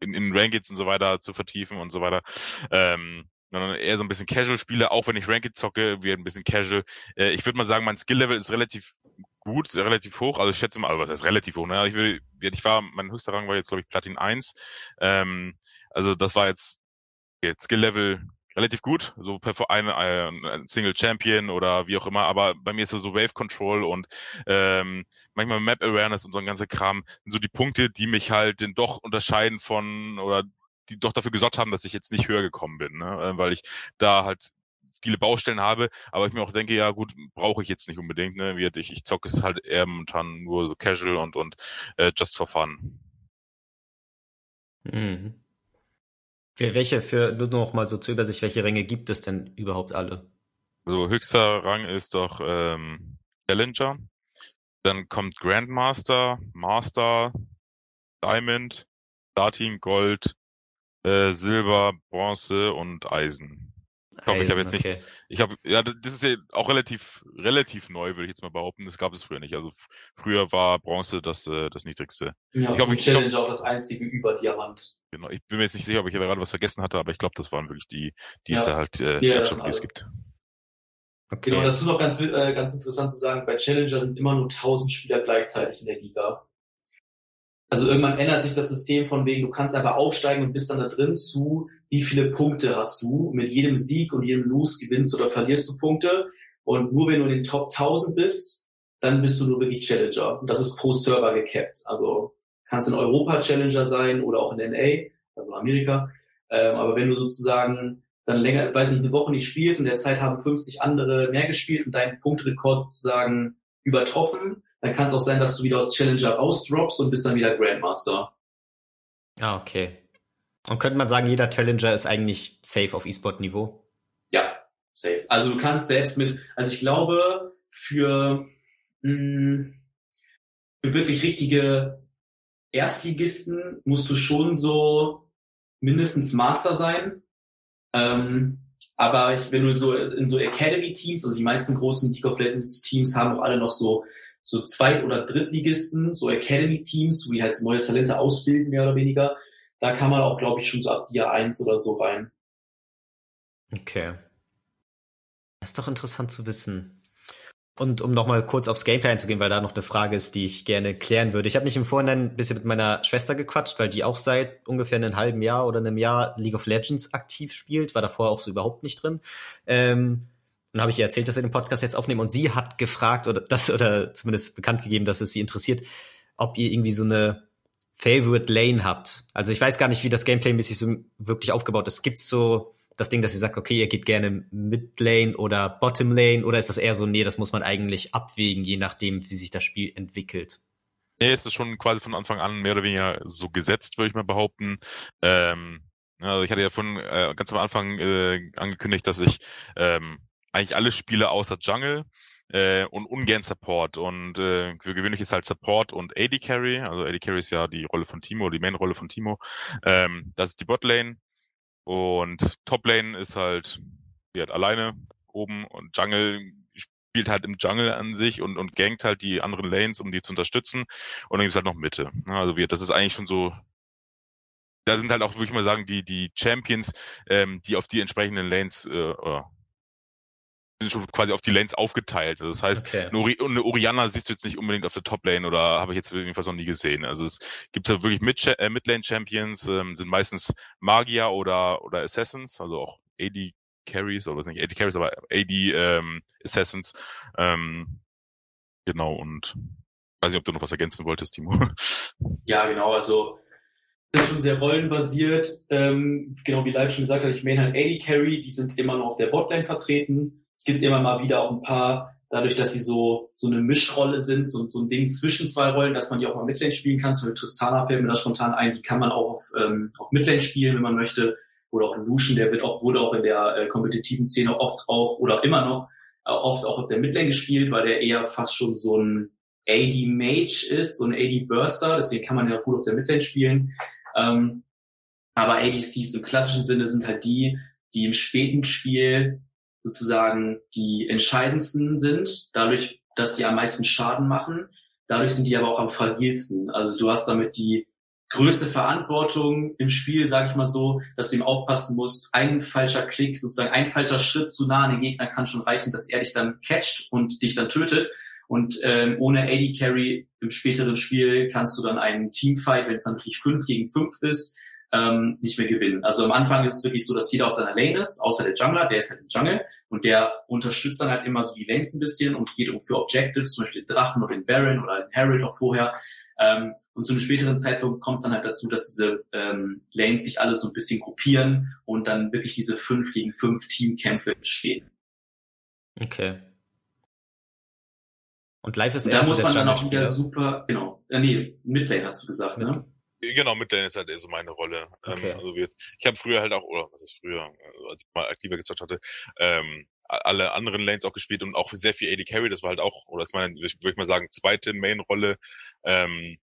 in, in Rankings und so weiter zu vertiefen und so weiter. Ähm, sondern eher so ein bisschen Casual spiele, auch wenn ich Ranked zocke, wie ein bisschen Casual. Äh, ich würde mal sagen, mein Skill-Level ist relativ gut, relativ hoch. Also ich schätze mal, aber das ist relativ hoch. Ne? Ich, will, ich war, mein höchster Rang war jetzt, glaube ich, Platin 1. Ähm, also das war jetzt, jetzt Skill-Level relativ gut, so per eine, ein Single Champion oder wie auch immer, aber bei mir ist so, Wave Control und ähm, manchmal Map Awareness und so ein ganzer Kram sind so die Punkte, die mich halt den doch unterscheiden von oder die doch dafür gesorgt haben, dass ich jetzt nicht höher gekommen bin, ne? Äh, weil ich da halt viele Baustellen habe, aber ich mir auch denke, ja gut, brauche ich jetzt nicht unbedingt, ne? Wie ich, ich zocke es halt eher momentan nur so casual und und äh, just for fun. Mhm. Welche für nur noch mal so zur Übersicht, welche Ränge gibt es denn überhaupt alle? Also höchster Rang ist doch ähm, Challenger. Dann kommt Grandmaster, Master, Diamond, Platin, Gold, äh, Silber, Bronze und Eisen. Ich hoffe, ich habe jetzt okay. nichts. Ich habe, ja, das ist ja auch relativ, relativ neu, würde ich jetzt mal behaupten. Das gab es früher nicht. Also früher war Bronze das, äh, das niedrigste. Ja, ich hoffe, Challenge ich, auch das einzige über Diamant. Genau. Ich bin mir jetzt nicht sicher, ob ich gerade was vergessen hatte, aber ich glaube, das waren wirklich die, die ja. es da halt, äh, ja, die, die es gibt. Okay. Genau, dazu noch ganz, äh, ganz interessant zu sagen, bei Challenger sind immer nur 1000 Spieler gleichzeitig in der Liga. Also irgendwann ändert sich das System von wegen, du kannst einfach aufsteigen und bist dann da drin zu, wie viele Punkte hast du. Mit jedem Sieg und jedem Lose gewinnst oder verlierst du Punkte. Und nur wenn du in den Top 1000 bist, dann bist du nur wirklich Challenger. Und das ist pro Server gecapped. Also kannst in Europa Challenger sein oder auch in NA, also Amerika. Ähm, aber wenn du sozusagen dann länger, weiß nicht, eine Woche nicht spielst und in der Zeit haben 50 andere mehr gespielt und deinen Punktrekord sozusagen übertroffen, dann kann es auch sein, dass du wieder aus Challenger rausdroppst und bist dann wieder Grandmaster. Ah, okay. Und könnte man sagen, jeder Challenger ist eigentlich safe auf E-Sport-Niveau? Ja, safe. Also du kannst selbst mit, also ich glaube, für, mh, hm, für wirklich richtige Erstligisten musst du schon so mindestens Master sein. Ähm, aber ich, wenn du so in so Academy-Teams, also die meisten großen League of Legends-Teams haben auch alle noch so so Zweit- oder Drittligisten, so Academy-Teams, wo die halt neue Talente ausbilden, mehr oder weniger. Da kann man auch, glaube ich, schon so ab Jahr 1 oder so rein. Okay. Das ist doch interessant zu wissen. Und um nochmal kurz aufs Gameplay einzugehen, weil da noch eine Frage ist, die ich gerne klären würde. Ich habe mich im Vorhinein ein bisschen mit meiner Schwester gequatscht, weil die auch seit ungefähr einem halben Jahr oder einem Jahr League of Legends aktiv spielt, war davor auch so überhaupt nicht drin. Ähm, dann habe ich ihr erzählt, dass wir den Podcast jetzt aufnehmen und sie hat gefragt oder das oder zumindest bekannt gegeben, dass es sie interessiert, ob ihr irgendwie so eine Favorite Lane habt. Also ich weiß gar nicht, wie das Gameplay-mäßig so wirklich aufgebaut ist. Gibt's so das Ding, dass ihr sagt, okay, ihr geht gerne Mid Lane oder Bottom Lane oder ist das eher so, nee, das muss man eigentlich abwägen, je nachdem, wie sich das Spiel entwickelt? Nee, ist das schon quasi von Anfang an mehr oder weniger so gesetzt, würde ich mal behaupten. Ähm, also ich hatte ja von äh, ganz am Anfang äh, angekündigt, dass ich ähm, eigentlich alle Spiele außer Jungle äh, und ungern Support. Und äh, für gewöhnlich ist halt Support und AD Carry. Also AD Carry ist ja die Rolle von Timo, die Main-Rolle von Timo. Ähm, das ist die Bot-Lane. Und Top-Lane ist halt, die hat alleine oben und Jungle spielt halt im Jungle an sich und, und gankt halt die anderen Lanes, um die zu unterstützen. Und dann gibt's halt noch Mitte. Also wir, das ist eigentlich schon so da sind halt auch, würde ich mal sagen, die, die Champions, ähm, die auf die entsprechenden Lanes äh, sind schon quasi auf die Lanes aufgeteilt. Also das heißt, okay. eine, Ori eine Oriana siehst du jetzt nicht unbedingt auf der Top-Lane oder habe ich jetzt jedenfalls noch nie gesehen. Also es gibt halt wirklich Mid äh, Mid-Lane-Champions, ähm, sind meistens Magier oder, oder Assassins, also auch AD Carries, oder was nicht AD Carries, aber AD ähm, Assassins. Ähm, genau, und weiß nicht, ob du noch was ergänzen wolltest, Timo. Ja, genau, also sind schon sehr rollenbasiert. Ähm, genau wie Live schon gesagt hat, ich main halt AD Carry, die sind immer noch auf der Botlane vertreten. Es gibt immer mal wieder auch ein paar, dadurch, dass sie so, so eine Mischrolle sind, so, so ein Ding zwischen zwei Rollen, dass man die auch mal Midlane spielen kann. Zum Beispiel Tristana fällt mir da spontan ein, die kann man auch auf, ähm, auf Midlane spielen, wenn man möchte. Oder auch Lucian, der wird auch, wurde auch in der äh, kompetitiven Szene oft auch, oder immer noch, äh, oft auch auf der Midlane gespielt, weil der eher fast schon so ein AD Mage ist, so ein AD Burster, deswegen kann man ja gut auf der Midlane spielen. Ähm, aber ADCs im klassischen Sinne sind halt die, die im späten Spiel sozusagen die entscheidendsten sind, dadurch, dass sie am meisten Schaden machen. Dadurch sind die aber auch am fragilsten. Also du hast damit die größte Verantwortung im Spiel, sage ich mal so, dass du ihm aufpassen musst. Ein falscher Klick, sozusagen ein falscher Schritt zu nah an den Gegner kann schon reichen, dass er dich dann catcht und dich dann tötet. Und ähm, ohne AD Carry im späteren Spiel kannst du dann einen Teamfight, wenn es dann wirklich 5 gegen 5 ist, ähm, nicht mehr gewinnen. Also am Anfang ist es wirklich so, dass jeder auf seiner Lane ist, außer der Jungler, der ist halt im Jungle und der unterstützt dann halt immer so die Lanes ein bisschen und geht um für Objectives, zum Beispiel den Drachen oder den Baron oder den Herald auch vorher. Ähm, und zu einem späteren Zeitpunkt kommt es dann halt dazu, dass diese ähm, Lanes sich alle so ein bisschen gruppieren und dann wirklich diese 5 gegen 5 Teamkämpfe entstehen. Okay. Und live ist eher Da muss man dann auch wieder super, genau. Ja, nee, Midlane hast du gesagt, ne? Genau, Midlane ist halt eher so meine Rolle. Ähm, okay. Ähm, also wir, ich habe früher halt auch, oder was ist früher, also als ich mal aktiver gezockt hatte, ähm, alle anderen Lanes auch gespielt und auch sehr viel AD Carry, das war halt auch, oder ist meine, würde ich mal sagen, zweite Main-Rolle. Ähm,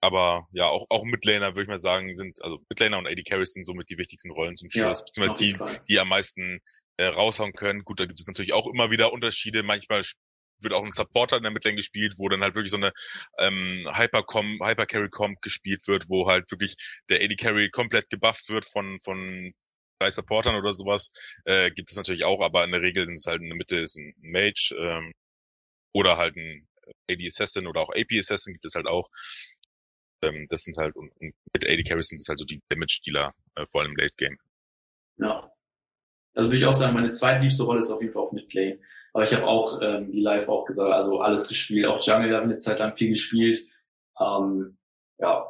aber ja, auch, auch Midlaner, würde ich mal sagen, sind, also Midlaner und AD Carries sind somit die wichtigsten Rollen zum Schluss, ja, beziehungsweise die, die am meisten äh, raushauen können. Gut, da gibt es natürlich auch immer wieder Unterschiede. Manchmal wird auch ein Supporter in der Midlane gespielt, wo dann halt wirklich so eine ähm, Hyper-Com, Hyper-Carry-Comp gespielt wird, wo halt wirklich der AD-Carry komplett gebufft wird von, von drei Supportern oder sowas. Äh, gibt es natürlich auch, aber in der Regel sind es halt in der Mitte ist ein Mage ähm, oder halt ein AD Assassin oder auch AP Assassin gibt es halt auch. Ähm, das sind halt, und, und mit AD Carries sind das halt so die Damage-Dealer, äh, vor allem im Late Game. Ja. Also würde ich auch sagen, meine zweitliebste Rolle ist auf jeden Fall auch Midlane. Aber ich habe auch, ähm, wie live auch gesagt, also alles gespielt. Auch Jungle habe ich eine Zeit lang viel gespielt. Ähm, ja,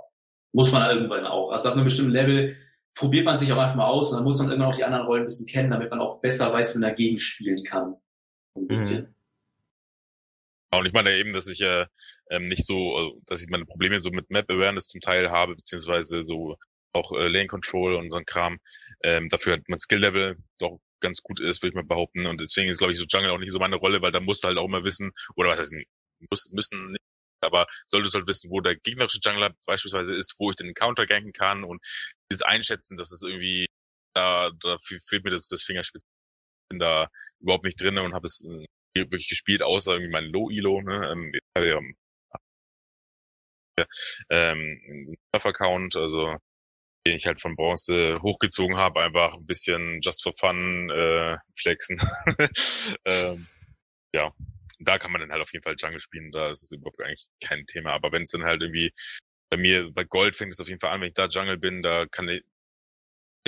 muss man irgendwann auch. Also ab einem bestimmten Level probiert man sich auch einfach mal aus und dann muss man immer noch die anderen Rollen ein bisschen kennen, damit man auch besser weiß, wie man dagegen spielen kann. Ein mhm. bisschen. Mhm. Und ich meine eben, dass ich ja ähm, nicht so, also, dass ich meine Probleme so mit Map Awareness zum Teil habe, beziehungsweise so auch äh, Lane Control und so ein Kram. Ähm, dafür hat mein Skill Level doch ganz gut ist, würde ich mal behaupten. Und deswegen ist, glaube ich, so Jungle auch nicht so meine Rolle, weil da musst du halt auch immer wissen, oder was heißt, muss, müssen nicht, aber solltest halt wissen, wo der gegnerische Jungler beispielsweise ist, wo ich den Counter ganken kann und dieses Einschätzen, dass es irgendwie, da, da fehlt mir das, das Fingerspitz. Ich bin da überhaupt nicht drin und habe es äh, wirklich gespielt, außer irgendwie mein Low-Elo, ne, ähm, ähm, Account, also den ich halt von Bronze hochgezogen habe, einfach ein bisschen just for fun äh, flexen. ähm, ja, da kann man dann halt auf jeden Fall Jungle spielen, da ist es überhaupt eigentlich kein Thema. Aber wenn es dann halt irgendwie bei mir, bei Gold fängt es auf jeden Fall an, wenn ich da Jungle bin, da kann ich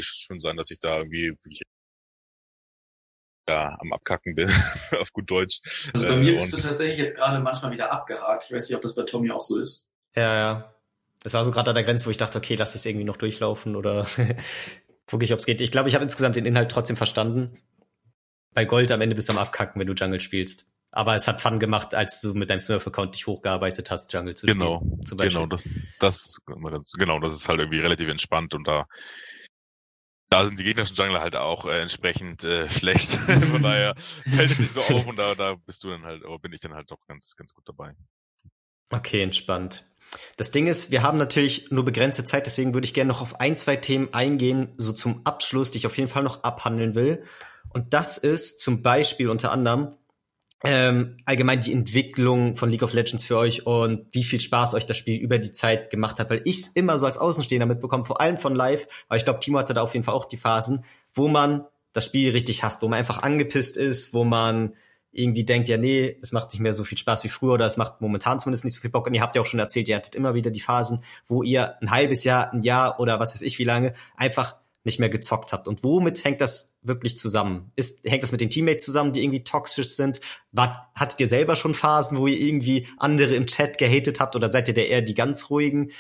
schon sein, dass ich da irgendwie wirklich ja, am Abkacken bin, auf gut Deutsch. Also bei mir äh, bist du tatsächlich jetzt gerade manchmal wieder abgehakt. Ich weiß nicht, ob das bei Tommy auch so ist. Ja, ja. Das war so gerade an der Grenze, wo ich dachte, okay, lass ich es irgendwie noch durchlaufen oder gucke ich, ob es geht. Ich glaube, ich habe insgesamt den Inhalt trotzdem verstanden. Bei Gold am Ende bist du am Abkacken, wenn du Jungle spielst. Aber es hat Fun gemacht, als du mit deinem Smurf-Account dich hochgearbeitet hast, Jungle zu genau, spielen. Zum Beispiel. Genau, das, das, genau, das ist halt irgendwie relativ entspannt und da, da sind die gegnerischen Jungler halt auch äh, entsprechend äh, schlecht. Von daher fällt es nicht so auf und da, da bist du dann halt, oder bin ich dann halt doch ganz, ganz gut dabei. Okay, entspannt. Das Ding ist, wir haben natürlich nur begrenzte Zeit, deswegen würde ich gerne noch auf ein, zwei Themen eingehen, so zum Abschluss, die ich auf jeden Fall noch abhandeln will. Und das ist zum Beispiel unter anderem ähm, allgemein die Entwicklung von League of Legends für euch und wie viel Spaß euch das Spiel über die Zeit gemacht hat, weil ich es immer so als Außenstehender mitbekomme, vor allem von Live, aber ich glaube, Timo hatte da auf jeden Fall auch die Phasen, wo man das Spiel richtig hasst, wo man einfach angepisst ist, wo man irgendwie denkt, ja, nee, es macht nicht mehr so viel Spaß wie früher oder es macht momentan zumindest nicht so viel Bock. Und ihr habt ja auch schon erzählt, ihr hattet immer wieder die Phasen, wo ihr ein halbes Jahr, ein Jahr oder was weiß ich wie lange einfach nicht mehr gezockt habt. Und womit hängt das wirklich zusammen? Ist, hängt das mit den Teammates zusammen, die irgendwie toxisch sind? War, hattet ihr selber schon Phasen, wo ihr irgendwie andere im Chat gehatet habt oder seid ihr der eher die ganz ruhigen?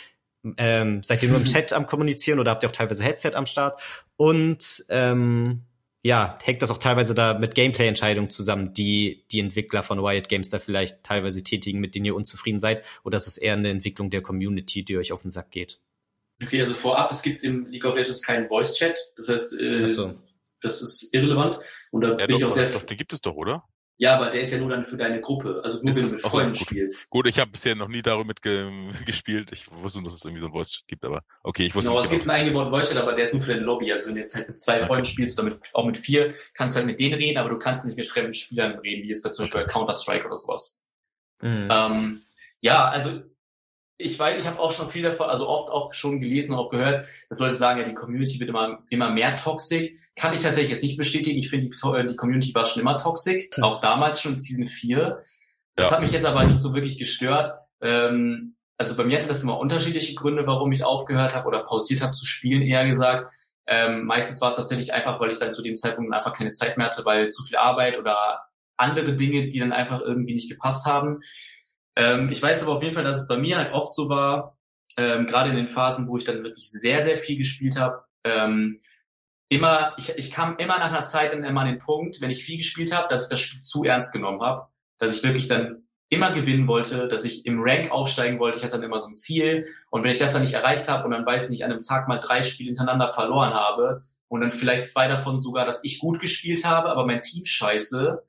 Ähm, seid ihr nur im Chat am kommunizieren oder habt ihr auch teilweise Headset am Start? Und ähm, ja, hängt das auch teilweise da mit Gameplay-Entscheidungen zusammen, die die Entwickler von Riot Games da vielleicht teilweise tätigen, mit denen ihr unzufrieden seid? Oder ist es eher eine Entwicklung der Community, die euch auf den Sack geht? Okay, also vorab, es gibt im League of Legends keinen Voice-Chat. Das heißt, äh, so. das ist irrelevant. Und da ja, bin doch, ich auch sehr... Doch, den gibt es doch, oder? Ja, aber der ist ja nur dann für deine Gruppe. Also nur, wenn du mit Freunden gut. spielst. Gut, ich habe bisher noch nie damit ge gespielt. Ich wusste, dass es irgendwie so ein Voice gibt, aber okay, ich wusste genau, nicht. Genau, es gibt einen eingebauten Voice-Chat, aber der ist nur für deine Lobby. Also wenn du jetzt halt mit zwei okay. Freunden spielst oder mit, auch mit vier, kannst du halt mit denen reden, aber du kannst nicht mit fremden Spielern reden, wie jetzt bei zum Beispiel okay. Counter-Strike oder sowas. Mhm. Ähm, ja, also ich weiß, ich habe auch schon viel davon, also oft auch schon gelesen, auch gehört, dass Leute sagen, ja, die Community wird immer, immer mehr toxisch. Kann ich tatsächlich jetzt nicht bestätigen. Ich finde, die, die, Community war schon immer toxisch, hm. auch damals schon in Season 4. Das ja. hat mich jetzt aber nicht so wirklich gestört. Ähm, also bei mir hatte das immer unterschiedliche Gründe, warum ich aufgehört habe oder pausiert habe zu spielen, eher gesagt. Ähm, meistens war es tatsächlich einfach, weil ich dann zu dem Zeitpunkt einfach keine Zeit mehr hatte, weil zu viel Arbeit oder andere Dinge, die dann einfach irgendwie nicht gepasst haben. Ähm, ich weiß aber auf jeden Fall, dass es bei mir halt oft so war, ähm, gerade in den Phasen, wo ich dann wirklich sehr, sehr viel gespielt habe, ähm, immer, ich, ich kam immer nach einer Zeit dann immer an den Punkt, wenn ich viel gespielt habe, dass ich das Spiel zu ernst genommen habe, dass ich wirklich dann immer gewinnen wollte, dass ich im Rank aufsteigen wollte. Ich hatte dann immer so ein Ziel. Und wenn ich das dann nicht erreicht habe und dann weiß nicht, an einem Tag mal drei Spiele hintereinander verloren habe und dann vielleicht zwei davon sogar, dass ich gut gespielt habe, aber mein Team scheiße,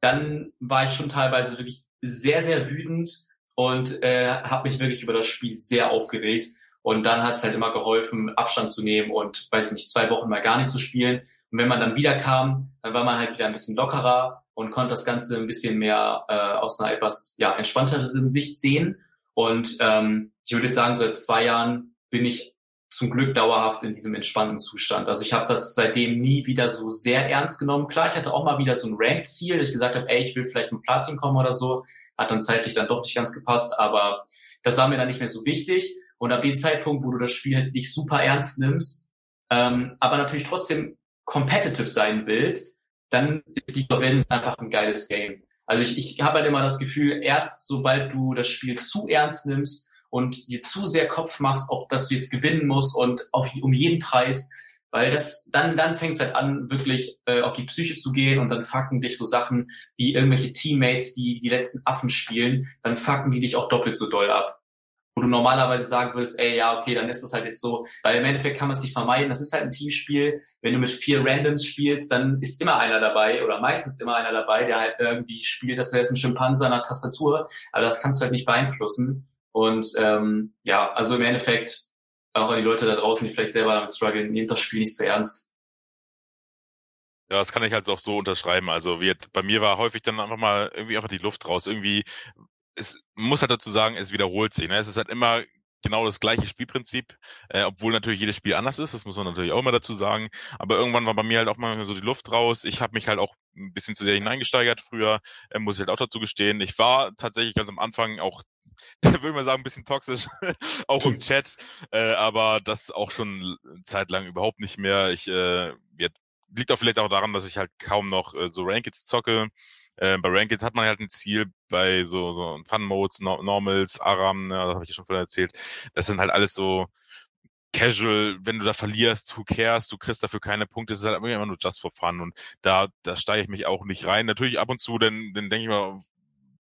dann war ich schon teilweise wirklich sehr, sehr wütend und äh, habe mich wirklich über das Spiel sehr aufgeregt. Und dann hat es halt immer geholfen, Abstand zu nehmen und, weiß nicht, zwei Wochen mal gar nicht zu spielen. Und wenn man dann wieder kam, dann war man halt wieder ein bisschen lockerer und konnte das Ganze ein bisschen mehr äh, aus einer etwas ja, entspannteren Sicht sehen. Und ähm, ich würde jetzt sagen, seit zwei Jahren bin ich zum Glück dauerhaft in diesem entspannten Zustand. Also ich habe das seitdem nie wieder so sehr ernst genommen. Klar, ich hatte auch mal wieder so ein Rank-Ziel, dass ich gesagt habe, ey, ich will vielleicht mit Platin kommen oder so. Hat dann zeitlich dann doch nicht ganz gepasst, aber das war mir dann nicht mehr so wichtig. Und ab dem Zeitpunkt, wo du das Spiel halt nicht super ernst nimmst, ähm, aber natürlich trotzdem competitive sein willst, dann ist of Legends einfach ein geiles Game. Also ich, ich habe halt immer das Gefühl, erst sobald du das Spiel zu ernst nimmst und dir zu sehr Kopf machst, ob dass du jetzt gewinnen musst und auf, um jeden Preis, weil das dann dann fängt es halt an, wirklich äh, auf die Psyche zu gehen und dann fucken dich so Sachen wie irgendwelche Teammates, die die letzten Affen spielen, dann fucken die dich auch doppelt so doll ab. Wo du normalerweise sagen würdest, ey, ja, okay, dann ist das halt jetzt so, weil im Endeffekt kann man es nicht vermeiden, das ist halt ein Teamspiel, wenn du mit vier Randoms spielst, dann ist immer einer dabei oder meistens immer einer dabei, der halt irgendwie spielt, das wäre jetzt ein Schimpanse an der Tastatur, aber das kannst du halt nicht beeinflussen und ähm, ja, also im Endeffekt auch an die Leute da draußen, die vielleicht selber damit strugglen, nehmt das Spiel nicht zu ernst. Ja, das kann ich halt auch so unterschreiben. Also wir, bei mir war häufig dann einfach mal irgendwie einfach die Luft raus. Irgendwie es muss halt dazu sagen, es wiederholt sich. Ne? Es ist halt immer genau das gleiche Spielprinzip, äh, obwohl natürlich jedes Spiel anders ist, das muss man natürlich auch immer dazu sagen. Aber irgendwann war bei mir halt auch mal so die Luft raus. Ich habe mich halt auch ein bisschen zu sehr hineingesteigert früher, äh, muss ich halt auch dazu gestehen. Ich war tatsächlich ganz am Anfang auch würde man sagen, ein bisschen toxisch, auch im Chat, äh, aber das auch schon zeitlang überhaupt nicht mehr. Ich äh, liegt auch vielleicht auch daran, dass ich halt kaum noch äh, so Rankings zocke. Äh, bei Rankings hat man halt ein Ziel bei so, so Fun-Modes, no Normals, Aram, ne, das habe ich ja schon vorhin erzählt. Das sind halt alles so casual, wenn du da verlierst, who cares, du kriegst dafür keine Punkte, es ist halt immer nur just for fun und da, da steige ich mich auch nicht rein. Natürlich ab und zu, dann, dann denke ich mal,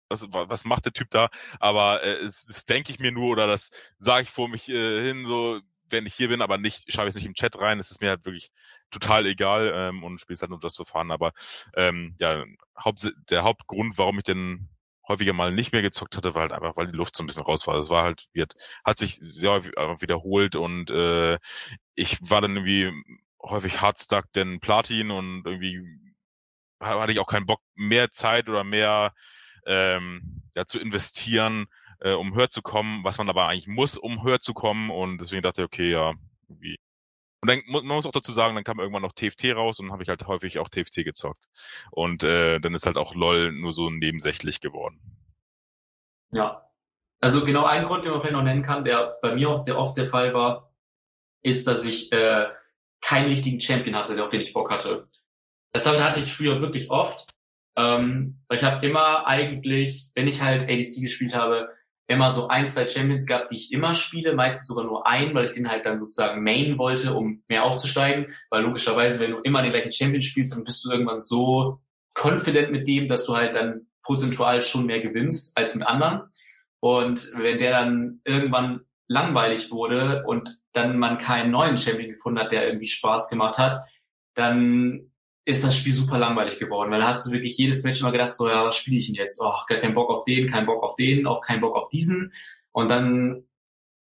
was, was macht der Typ da? Aber äh, es, das denke ich mir nur oder das sage ich vor mich äh, hin, so wenn ich hier bin, aber nicht, schreibe ich es nicht im Chat rein. Es ist mir halt wirklich total egal ähm, und spiele halt nur das Verfahren. Aber ähm, ja, Haupt, der Hauptgrund, warum ich denn häufiger mal nicht mehr gezockt hatte, war halt einfach, weil die Luft so ein bisschen raus war. Das war halt, wird, hat sich sehr häufig wiederholt und äh, ich war dann irgendwie häufig hardstuck denn Platin und irgendwie hatte ich auch keinen Bock, mehr Zeit oder mehr ähm, ja, zu investieren, äh, um höher zu kommen, was man aber eigentlich muss, um höher zu kommen. Und deswegen dachte ich, okay, ja, wie. Und dann man muss auch dazu sagen, dann kam irgendwann noch TFT raus und habe ich halt häufig auch TFT gezockt. Und äh, dann ist halt auch LOL nur so nebensächlich geworden. Ja. Also genau ein Grund, den man vielleicht noch nennen kann, der bei mir auch sehr oft der Fall war, ist, dass ich äh, keinen richtigen Champion hatte, auf den ich Bock hatte. Deshalb hatte ich früher wirklich oft. Ähm, ich habe immer eigentlich, wenn ich halt ADC gespielt habe, immer so ein, zwei Champions gehabt, die ich immer spiele, meistens sogar nur einen, weil ich den halt dann sozusagen main wollte, um mehr aufzusteigen, weil logischerweise, wenn du immer den gleichen Champion spielst, dann bist du irgendwann so confident mit dem, dass du halt dann prozentual schon mehr gewinnst als mit anderen. Und wenn der dann irgendwann langweilig wurde und dann man keinen neuen Champion gefunden hat, der irgendwie Spaß gemacht hat, dann ist das Spiel super langweilig geworden, weil da hast du wirklich jedes Match immer gedacht, so, ja, was spiele ich denn jetzt? Oh, gar keinen Bock auf den, keinen Bock auf den, auch keinen Bock auf diesen. Und dann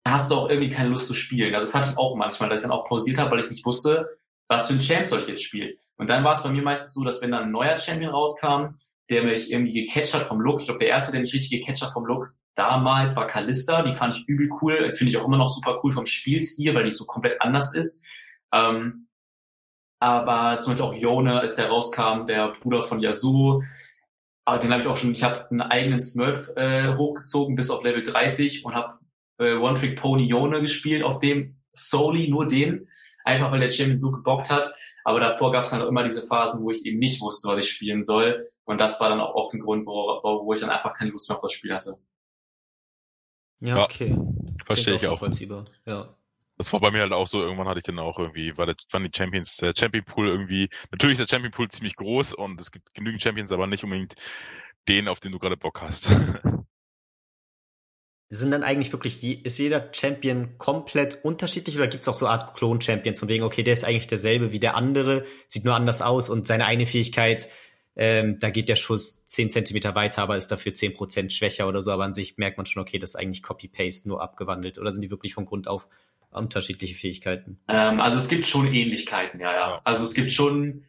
hast du auch irgendwie keine Lust zu spielen. Also das hatte ich auch manchmal, dass ich dann auch pausiert habe, weil ich nicht wusste, was für ein Champ soll ich jetzt spielen. Und dann war es bei mir meistens so, dass wenn dann ein neuer Champion rauskam, der mich irgendwie gecatcht hat vom Look, ich glaube, der erste, der mich richtig gecatcht hat vom Look, damals war Kalista, die fand ich übel cool, finde ich auch immer noch super cool vom Spielstil, weil die so komplett anders ist. Ähm, aber zum Beispiel auch Yone, als der rauskam, der Bruder von Yasuo, aber den habe ich auch schon, ich habe einen eigenen Smurf äh, hochgezogen bis auf Level 30 und habe äh, One-Trick-Pony Yone gespielt, auf dem solely nur den, einfach weil der Champion so gebockt hat. Aber davor gab es dann auch immer diese Phasen, wo ich eben nicht wusste, was ich spielen soll. Und das war dann auch oft ein Grund, wo, wo ich dann einfach keine Lust mehr auf das Spiel hatte. Ja, okay. Verstehe ich auch. Ja. Das war bei mir halt auch so, irgendwann hatte ich dann auch irgendwie, der, waren die Champions, der Champion Pool irgendwie, natürlich ist der Champion Pool ziemlich groß und es gibt genügend Champions, aber nicht unbedingt den, auf den du gerade Bock hast. Sind dann eigentlich wirklich, ist jeder Champion komplett unterschiedlich oder gibt es auch so Art Klon-Champions von wegen, okay, der ist eigentlich derselbe wie der andere, sieht nur anders aus und seine eine Fähigkeit, ähm, da geht der Schuss zehn Zentimeter weiter, aber ist dafür zehn Prozent schwächer oder so, aber an sich merkt man schon, okay, das ist eigentlich Copy-Paste, nur abgewandelt oder sind die wirklich von Grund auf unterschiedliche Fähigkeiten? Ähm, also es gibt schon Ähnlichkeiten, ja, ja. Also es gibt schon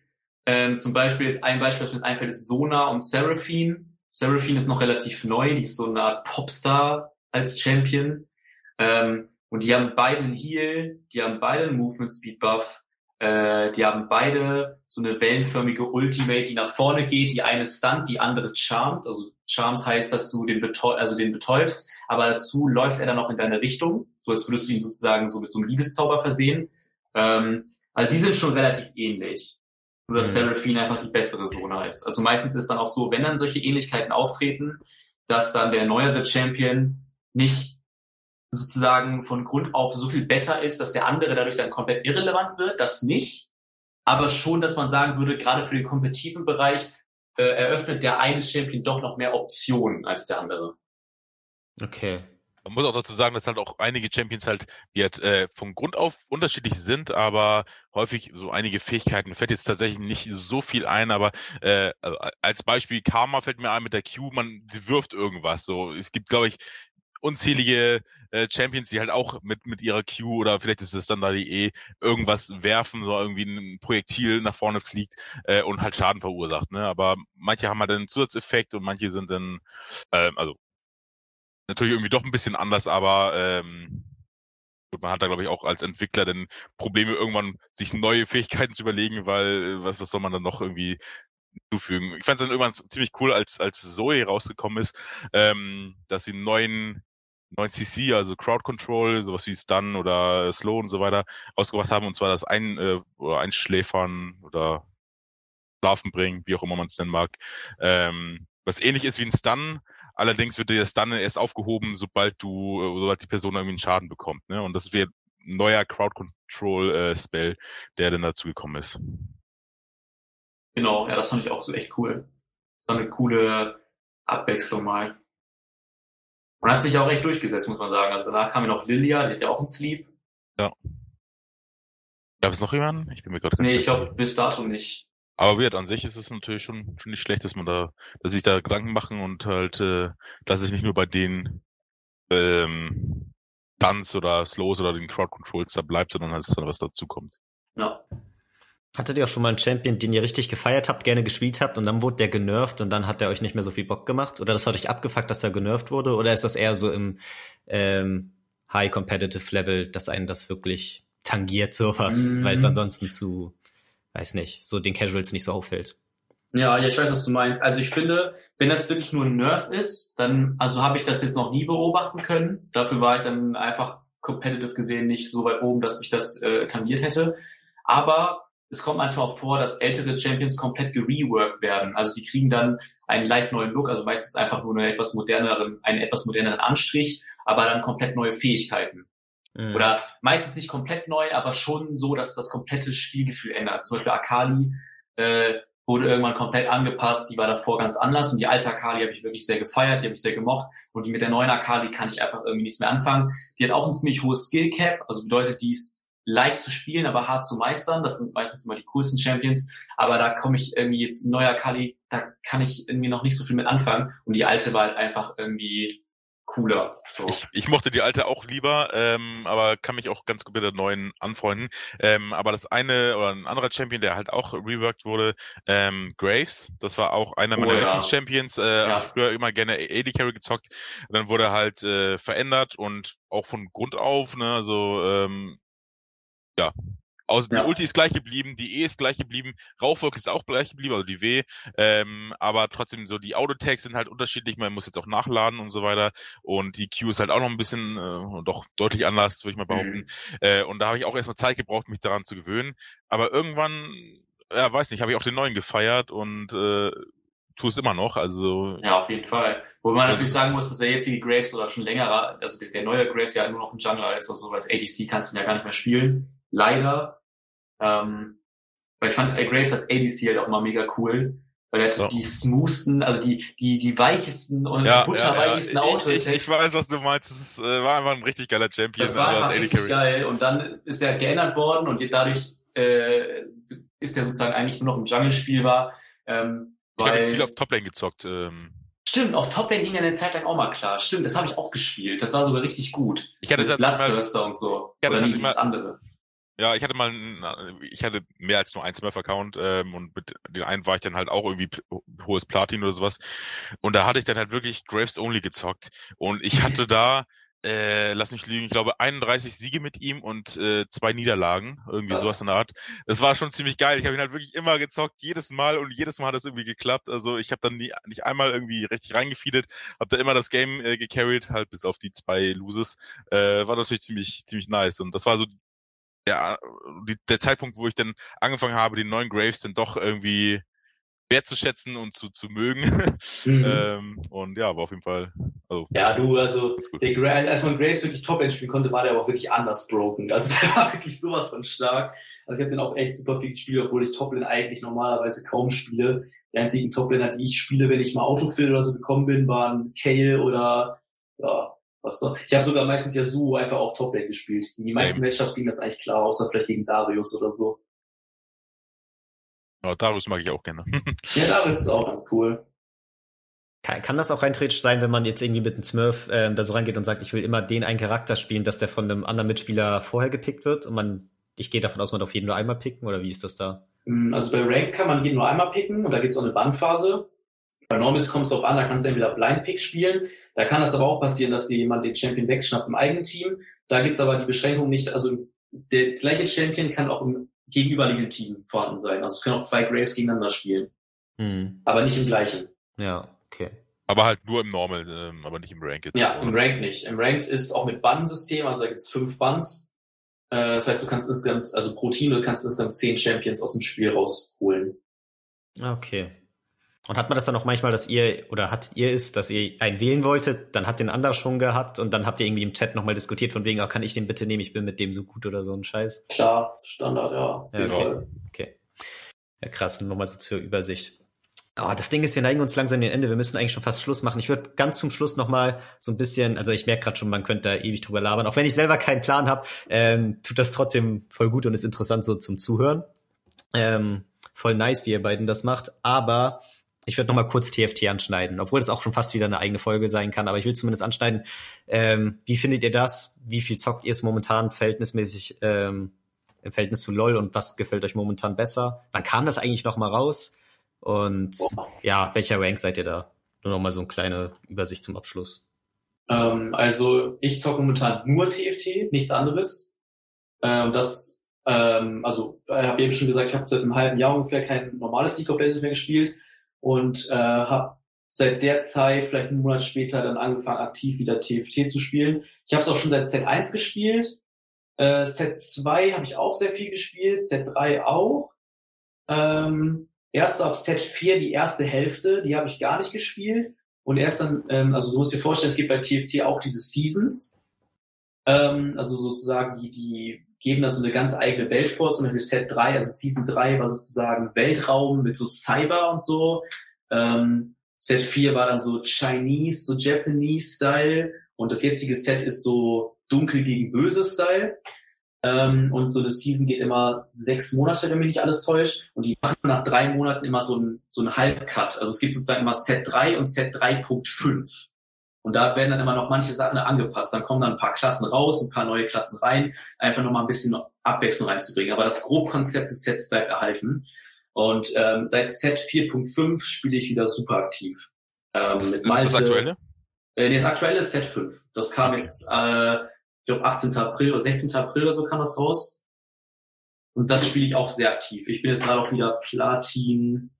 ähm, zum Beispiel jetzt ein Beispiel, das mir einfällt, ist Sona und Seraphine. Seraphine ist noch relativ neu, die ist so eine Art Popstar als Champion. Ähm, und die haben beide einen Heal, die haben beide einen Movement Speed Buff, äh, die haben beide so eine wellenförmige Ultimate, die nach vorne geht, die eine stunt, die andere charmt. Also charmt heißt, dass du den, betäub, also den betäubst, aber dazu läuft er dann auch in deine Richtung, so als würdest du ihn sozusagen so mit so einem Liebeszauber versehen. Ähm, also die sind schon relativ ähnlich. Nur dass mhm. Seraphine einfach die bessere Sona ist. Also meistens ist dann auch so, wenn dann solche Ähnlichkeiten auftreten, dass dann der neuere Champion nicht sozusagen von Grund auf so viel besser ist, dass der andere dadurch dann komplett irrelevant wird, das nicht. Aber schon, dass man sagen würde, gerade für den kompetitiven Bereich äh, eröffnet der eine Champion doch noch mehr Optionen als der andere. Okay. man muss auch dazu sagen, dass halt auch einige Champions halt, die halt äh, von Grund auf unterschiedlich sind, aber häufig so einige Fähigkeiten. Fällt jetzt tatsächlich nicht so viel ein, aber äh, als Beispiel Karma fällt mir ein mit der Q, man sie wirft irgendwas. So, es gibt, glaube ich, unzählige äh, Champions, die halt auch mit mit ihrer Q oder vielleicht ist es dann da die E irgendwas werfen, so irgendwie ein Projektil nach vorne fliegt äh, und halt Schaden verursacht. Ne? Aber manche haben halt einen Zusatzeffekt und manche sind dann, äh, also natürlich irgendwie doch ein bisschen anders, aber ähm, gut, man hat da glaube ich auch als Entwickler dann Probleme irgendwann sich neue Fähigkeiten zu überlegen, weil äh, was was soll man dann noch irgendwie zufügen. Ich fand es dann irgendwann ziemlich cool, als als Zoe rausgekommen ist, ähm, dass sie einen neuen 9CC, also Crowd Control, sowas wie Stun oder Slow und so weiter, ausgebracht haben, und zwar das ein äh, oder Einschläfern oder Schlafen bringen, wie auch immer man es nennen mag. Ähm, was ähnlich ist wie ein Stun, allerdings wird dir der Stun erst aufgehoben, sobald du, äh, sobald die Person irgendwie einen Schaden bekommt. Ne? Und das wird ein neuer Crowd Control äh, Spell, der dann dazu gekommen ist. Genau, ja, das fand ich auch so echt cool. Das war eine coole Abwechslung mal. Und hat sich auch echt durchgesetzt, muss man sagen. Also danach kam ja noch Lilia, die hat ja auch einen Sleep. Ja. Gab es noch jemanden? Ich bin mir gerade Nee, ich glaube bis dato nicht. Aber wird an sich ist es natürlich schon, schon nicht schlecht, dass man da, dass sich da Gedanken machen und halt, äh, dass es nicht nur bei den ähm, Duns oder Slows oder den Crowd Controls da bleibt, sondern halt, dass dann was dazu kommt. Ja. Hattet ihr auch schon mal einen Champion, den ihr richtig gefeiert habt, gerne gespielt habt und dann wurde der genervt und dann hat der euch nicht mehr so viel Bock gemacht? Oder das hat euch abgefuckt, dass der genervt wurde? Oder ist das eher so im ähm, High Competitive Level, dass einen das wirklich tangiert, sowas, mhm. weil es ansonsten zu, weiß nicht, so den Casuals nicht so auffällt? Ja, ja, ich weiß, was du meinst. Also ich finde, wenn das wirklich nur ein Nerf ist, dann, also habe ich das jetzt noch nie beobachten können. Dafür war ich dann einfach competitive gesehen nicht so weit oben, dass mich das äh, tangiert hätte. Aber es kommt manchmal auch vor, dass ältere Champions komplett gereworked werden. Also die kriegen dann einen leicht neuen Look, also meistens einfach nur eine etwas moderneren, einen etwas moderneren Anstrich, aber dann komplett neue Fähigkeiten. Mhm. Oder meistens nicht komplett neu, aber schon so, dass das komplette Spielgefühl ändert. Zum Beispiel Akali äh, wurde irgendwann komplett angepasst, die war davor ganz anders und die alte Akali habe ich wirklich sehr gefeiert, die habe ich sehr gemocht und die mit der neuen Akali kann ich einfach irgendwie nichts mehr anfangen. Die hat auch ein ziemlich hohes Skill Cap, also bedeutet, die ist leicht zu spielen, aber hart zu meistern. Das sind meistens immer die coolsten Champions. Aber da komme ich irgendwie jetzt neuer Kali, da kann ich irgendwie noch nicht so viel mit anfangen. Und die alte war halt einfach irgendwie cooler. So. Ich, ich mochte die alte auch lieber, ähm, aber kann mich auch ganz gut mit der neuen anfreunden. Ähm, aber das eine oder ein anderer Champion, der halt auch reworked wurde, ähm, Graves, das war auch einer meiner oh, ja. Lieblings-Champions. Äh, ja. Früher immer gerne AD Carry gezockt. Und dann wurde er halt äh, verändert und auch von Grund auf, ne, also ähm, ja, ja. Die Ulti ist gleich geblieben, die E ist gleich geblieben, Rauchwolke ist auch gleich geblieben, also die W, ähm, aber trotzdem so die Autotags sind halt unterschiedlich, man muss jetzt auch nachladen und so weiter und die Q ist halt auch noch ein bisschen, äh, doch deutlich anders, würde ich mal behaupten. Mhm. Äh, und da habe ich auch erstmal Zeit gebraucht, mich daran zu gewöhnen, aber irgendwann, ja, weiß nicht, habe ich auch den neuen gefeiert und äh, tue es immer noch, also. Ja, auf jeden Fall. Wo man natürlich sagen muss, dass der jetzige Graves oder schon länger, also der, der neue Graves ja nur noch ein Jungler ist, also als ADC kannst du ihn ja gar nicht mehr spielen leider. Ähm, weil ich fand äh, Graves als ADC halt auch mal mega cool. Weil er hat ja. die smoothsten, also die, die, die weichesten und ja, butterweichesten ja, ja. Auto ich, ich, ich, weiß, was du meinst. Es äh, war einfach ein richtig geiler Champion. Das war einfach richtig Carry. geil. Und dann ist er geändert worden und dadurch äh, ist er sozusagen eigentlich nur noch im Jungle-Spiel war. Ähm, ich habe viel auf Toplane gezockt. Ähm. Stimmt, auf Toplane ging er eine Zeit lang auch mal klar. Stimmt, das habe ich auch gespielt. Das war sogar richtig gut. Ich hatte das mal, und so. Ich hatte Oder das andere. Ja, ich hatte mal, ich hatte mehr als nur ein Smurf-Account ähm, und mit den einen war ich dann halt auch irgendwie hohes Platin oder sowas. Und da hatte ich dann halt wirklich Graves Only gezockt. Und ich hatte da, äh, lass mich lügen, ich glaube 31 Siege mit ihm und äh, zwei Niederlagen, irgendwie Was? sowas in der Art. Das war schon ziemlich geil. Ich habe ihn halt wirklich immer gezockt, jedes Mal und jedes Mal hat das irgendwie geklappt. Also ich habe dann nie, nicht einmal irgendwie richtig reingefeedet, habe da immer das Game äh, gecarried, halt bis auf die zwei Loses. Äh, war natürlich ziemlich ziemlich nice und das war so der, der Zeitpunkt, wo ich dann angefangen habe, die neuen Graves dann doch irgendwie wertzuschätzen und zu, zu mögen. Mhm. ähm, und ja, war auf jeden Fall. Also, ja, du, also, der Gra als man Graves wirklich Top-End spielen konnte, war der aber auch wirklich anders broken. Also der war wirklich sowas von stark. Also ich habe den auch echt super viel gespielt, obwohl ich Top-Lane eigentlich normalerweise kaum spiele. Die einzigen Top-Laner, die ich spiele, wenn ich mal Autofill oder so gekommen bin, waren Kale oder ja, Was so? Ich habe sogar meistens ja Yasuo einfach auch Toplane gespielt. In die meisten Matchups ging das eigentlich klar, außer vielleicht gegen Darius oder so. Ja, Darius mag ich auch gerne. ja, Darius ist auch ganz cool. Kann, kann das auch rein theoretisch sein, wenn man jetzt irgendwie mit einem Smurf äh, da so reingeht und sagt, ich will immer den einen Charakter spielen, dass der von einem anderen Mitspieler vorher gepickt wird und man, ich gehe davon aus, man darf jeden nur einmal picken oder wie ist das da? Mm, also bei Rank kann man jeden nur einmal picken und da gibt es auch eine Bandphase. Bei Normals kommt es darauf an, da kannst du entweder Blind Pick spielen, da kann es aber auch passieren, dass dir jemand den Champion wegschnappt im eigenen Team. Da gibt's aber die Beschränkung nicht, also der gleiche Champion kann auch im gegenüberliegenden Team vorhanden sein. Also es können auch zwei Graves gegeneinander spielen. Hm. Aber nicht im gleichen. Ja, okay. Aber halt nur im Normal, ähm, aber nicht im Ranked. Ja, im Ranked nicht. Im Ranked ist auch mit Bann-System, also da gibt's fünf Bands. Äh, das heißt, du kannst insgesamt, also pro Team, du kannst insgesamt zehn Champions aus dem Spiel rausholen. Okay. Und hat man das dann auch manchmal, dass ihr, oder hat ihr es, dass ihr einen wählen wolltet, dann hat den anderer schon gehabt und dann habt ihr irgendwie im Chat nochmal diskutiert von wegen, oh, kann ich den bitte nehmen, ich bin mit dem so gut oder so ein Scheiß? Klar, Standard, ja. ja okay. okay. Ja, krass, nochmal so zur Übersicht. Oh, das Ding ist, wir neigen uns langsam dem Ende. Wir müssen eigentlich schon fast Schluss machen. Ich würde ganz zum Schluss nochmal so ein bisschen, also ich merke gerade schon, man könnte da ewig drüber labern. Auch wenn ich selber keinen Plan habe, ähm, tut das trotzdem voll gut und ist interessant so zum Zuhören. Ähm, voll nice, wie ihr beiden das macht. Aber ich würde noch mal kurz TFT anschneiden, obwohl das auch schon fast wieder eine eigene Folge sein kann, aber ich will zumindest anschneiden. Ähm, wie findet ihr das? Wie viel zockt ihr es momentan verhältnismäßig ähm, im Verhältnis zu LOL und was gefällt euch momentan besser? Wann kam das eigentlich noch mal raus? Und ja, welcher Rank seid ihr da? Nur noch mal so eine kleine Übersicht zum Abschluss. Ähm, also ich zocke momentan nur TFT, nichts anderes. Ähm, das, ähm, also ich habe eben schon gesagt, ich habe seit einem halben Jahr ungefähr kein normales League of Legends mehr gespielt und äh, habe seit der Zeit, vielleicht einen Monat später, dann angefangen, aktiv wieder TFT zu spielen. Ich habe es auch schon seit Set 1 gespielt. Äh, Set 2 habe ich auch sehr viel gespielt, Set 3 auch. Ähm, erst ab Set 4 die erste Hälfte, die habe ich gar nicht gespielt. Und erst dann, ähm, also du musst dir vorstellen, es gibt bei TFT auch diese Seasons. Ähm, also sozusagen die, die geben dann so eine ganz eigene Welt vor, zum Beispiel Set 3, also Season 3 war sozusagen Weltraum mit so Cyber und so. Ähm, Set 4 war dann so Chinese, so Japanese Style und das jetzige Set ist so dunkel gegen böse Style. Ähm, und so eine Season geht immer sechs Monate, wenn mich nicht alles täuscht. Und die machen nach drei Monaten immer so ein, so ein Halbcut. Also es gibt sozusagen immer Set 3 und Set 3.5. Und da werden dann immer noch manche Sachen angepasst. Dann kommen dann ein paar Klassen raus, ein paar neue Klassen rein, einfach nochmal ein bisschen Abwechslung reinzubringen. Aber das Grobkonzept des Sets bleibt erhalten. Und ähm, seit Set 4.5 spiele ich wieder super aktiv. Ähm, ist, mit Malte, ist das aktuelle? Äh, nee, das aktuelle ist Set 5. Das kam jetzt, äh, ich glaube 18. April oder 16. April oder so kam das raus. Und das spiele ich auch sehr aktiv. Ich bin jetzt gerade auch wieder Platin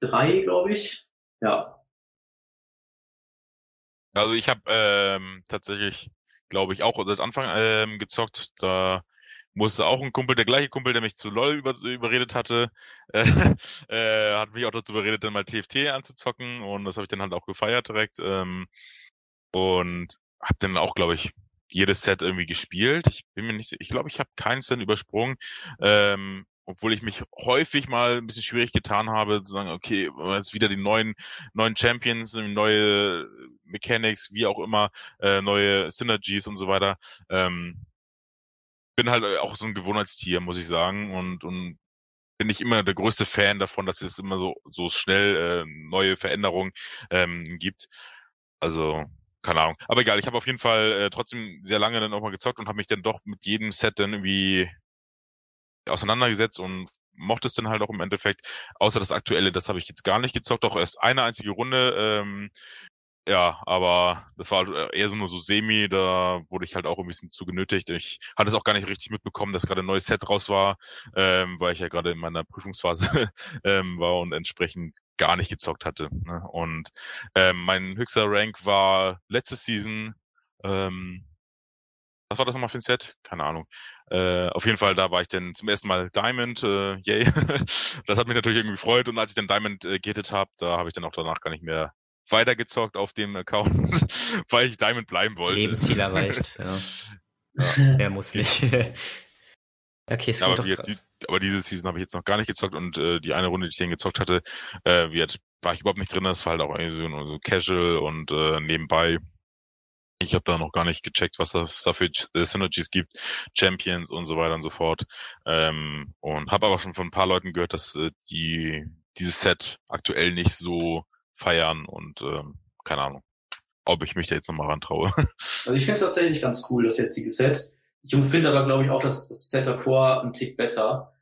3, glaube ich. Ja, also ich habe ähm, tatsächlich, glaube ich, auch seit Anfang ähm, gezockt. Da musste auch ein Kumpel, der gleiche Kumpel, der mich zu LOL über, überredet hatte, äh, äh, hat mich auch dazu überredet, dann mal TFT anzuzocken und das habe ich dann halt auch gefeiert direkt ähm, und habe dann auch, glaube ich, jedes Set irgendwie gespielt. Ich bin mir nicht, ich glaube, ich habe keins dann übersprungen. Ähm, obwohl ich mich häufig mal ein bisschen schwierig getan habe, zu sagen, okay, jetzt wieder die neuen, neuen Champions, neue Mechanics, wie auch immer, äh, neue Synergies und so weiter. Ähm, bin halt auch so ein Gewohnheitstier, muss ich sagen, und, und bin ich immer der größte Fan davon, dass es immer so, so schnell äh, neue Veränderungen ähm, gibt. Also, keine Ahnung. Aber egal, ich habe auf jeden Fall äh, trotzdem sehr lange dann auch mal gezockt und habe mich dann doch mit jedem Set dann irgendwie auseinandergesetzt und mochte es dann halt auch im Endeffekt. Außer das aktuelle, das habe ich jetzt gar nicht gezockt, auch erst eine einzige Runde. Ähm, ja, aber das war eher so nur so semi, da wurde ich halt auch ein bisschen zu genötigt. Ich hatte es auch gar nicht richtig mitbekommen, dass gerade ein neues Set raus war, ähm, weil ich ja gerade in meiner Prüfungsphase ähm, war und entsprechend gar nicht gezockt hatte. Ne? Und ähm, mein höchster Rank war letzte Season ähm, was war das nochmal für ein Set? Keine Ahnung. Äh, auf jeden Fall, da war ich dann zum ersten Mal Diamond, äh, yay. das hat mich natürlich irgendwie gefreut und als ich dann Diamond äh, gated habe, da habe ich dann auch danach gar nicht mehr weitergezockt auf dem Account, weil ich Diamond bleiben wollte. Lebensziel erreicht, ja. ja. Er muss nicht. okay, ist ja, aber, wir, die, aber diese Season habe ich jetzt noch gar nicht gezockt und äh, die eine Runde, die ich dann gezockt hatte, äh, wie, war ich überhaupt nicht drin. Das war halt auch irgendwie so, so casual und äh, nebenbei Ich habe da noch gar nicht gecheckt, was das da für äh, Synergies gibt, Champions und so weiter und so fort. Ähm, und habe aber schon von ein paar Leuten gehört, dass äh, die dieses Set aktuell nicht so feiern und ähm, keine Ahnung, ob ich mich da jetzt nochmal rantraue. Also ich finde es tatsächlich ganz cool, das jetzige Set. Ich finde aber, glaube ich, auch das, das Set davor ein Tick besser.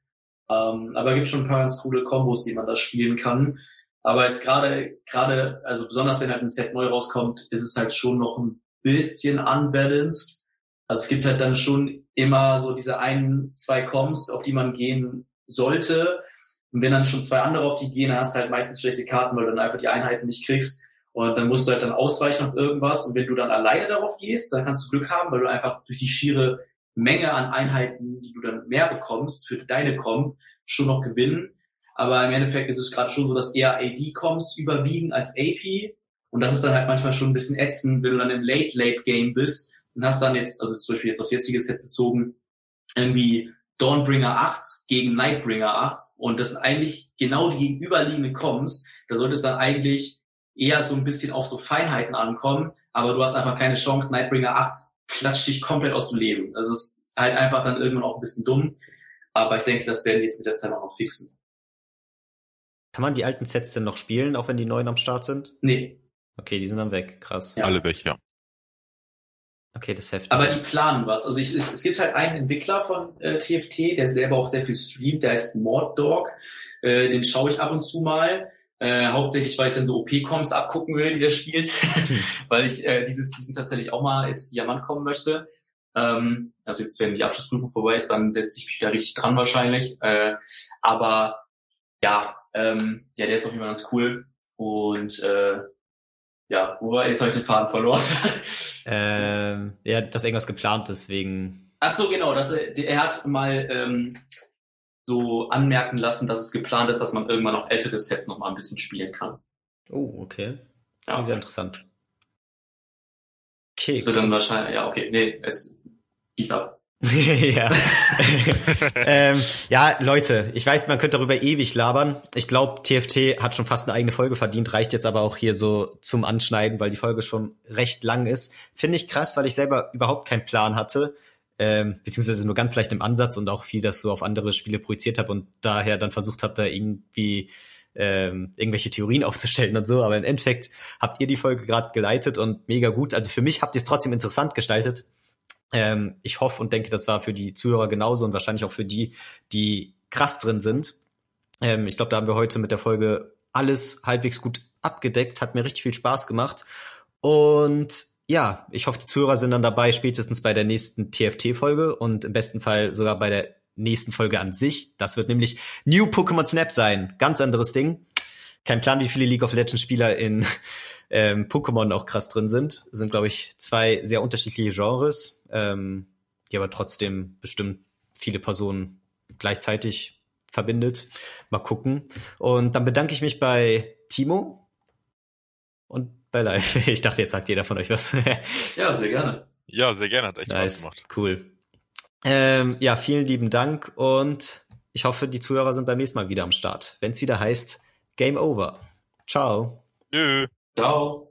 Ähm, aber es gibt schon ein paar ganz coole Kombos, die man da spielen kann. Aber jetzt gerade, gerade, also besonders wenn halt ein Set neu rauskommt, ist es halt schon noch ein bisschen unbalanced. Also es gibt halt dann schon immer so diese ein, zwei Coms, auf die man gehen sollte. Und wenn dann schon zwei andere auf die gehen, dann hast du halt meistens schlechte Karten, weil du dann einfach die Einheiten nicht kriegst. Und dann musst du halt dann ausweichen auf irgendwas. Und wenn du dann alleine darauf gehst, dann kannst du Glück haben, weil du einfach durch die schiere Menge an Einheiten, die du dann mehr bekommst für deine Com, schon noch gewinnen. Aber im Endeffekt ist es gerade schon so, dass eher AD-Coms überwiegen als AP. Und das ist dann halt manchmal schon ein bisschen ätzend, wenn du dann im Late-Late-Game bist und hast dann jetzt, also zum Beispiel jetzt aufs jetzige Set bezogen, irgendwie Dawnbringer 8 gegen Nightbringer 8 und das sind eigentlich genau die gegenüberliegenden Coms. Da sollte es dann eigentlich eher so ein bisschen auf so Feinheiten ankommen, aber du hast einfach keine Chance. Nightbringer 8 klatscht dich komplett aus dem Leben. Das ist halt einfach dann irgendwann auch ein bisschen dumm. Aber ich denke, das werden die jetzt mit der Zeit auch noch fixen. Kann man die alten Sets denn noch spielen, auch wenn die neuen am Start sind? Nee. Okay, die sind dann weg. Krass. Ja. Alle weg, ja. Okay, das ist heftig. Aber die planen was. Also ich, es, es gibt halt einen Entwickler von äh, TFT, der selber auch sehr viel streamt, der heißt Morddog. Äh, den schaue ich ab und zu mal. Äh, hauptsächlich, weil ich dann so OP-Coms abgucken will, die der spielt, weil ich äh, dieses Season tatsächlich auch mal jetzt Diamant kommen möchte. Ähm, also jetzt, wenn die Abschlussprüfung vorbei ist, dann setze ich mich da richtig dran wahrscheinlich. Äh, aber ja, ähm, ja, der ist auf jeden Fall ganz cool. Und äh, ja, wo war jetzt habe ich den Faden verloren? ähm, ja, das irgendwas geplant, deswegen. Ach so, genau. Das, er hat mal ähm, so anmerken lassen, dass es geplant ist, dass man irgendwann auch ältere Sets noch mal ein bisschen spielen kann. Oh, okay. Das ja. sehr interessant. Okay. So dann wahrscheinlich, ja, okay, nee, jetzt peace ab. ja. ähm, ja, Leute, ich weiß, man könnte darüber ewig labern. Ich glaube, TFT hat schon fast eine eigene Folge verdient, reicht jetzt aber auch hier so zum Anschneiden, weil die Folge schon recht lang ist. Finde ich krass, weil ich selber überhaupt keinen Plan hatte ähm, beziehungsweise nur ganz leicht im Ansatz und auch viel das so auf andere Spiele projiziert habe und daher dann versucht habe, da irgendwie ähm, irgendwelche Theorien aufzustellen und so. Aber im Endeffekt habt ihr die Folge gerade geleitet und mega gut. Also für mich habt ihr es trotzdem interessant gestaltet. Ähm, ich hoffe und denke, das war für die Zuhörer genauso und wahrscheinlich auch für die, die krass drin sind. Ähm, ich glaube, da haben wir heute mit der Folge alles halbwegs gut abgedeckt. Hat mir richtig viel Spaß gemacht. Und ja, ich hoffe, die Zuhörer sind dann dabei, spätestens bei der nächsten TFT-Folge und im besten Fall sogar bei der nächsten Folge an sich. Das wird nämlich New Pokémon Snap sein. Ganz anderes Ding. Kein Plan, wie viele League of Legends Spieler in ähm, Pokémon auch krass drin sind. Das sind, glaube ich, zwei sehr unterschiedliche Genres, ähm, die aber trotzdem bestimmt viele Personen gleichzeitig verbindet. Mal gucken. Und dann bedanke ich mich bei Timo und bei Live. Ich dachte, jetzt sagt jeder von euch was. ja, sehr gerne. Ja, sehr gerne. Hat echt nice. Spaß gemacht. Cool. Ähm, ja, vielen lieben Dank und ich hoffe, die Zuhörer sind beim nächsten Mal wieder am Start, wenn es wieder heißt Game Over. Ciao. Tschö. Ciao.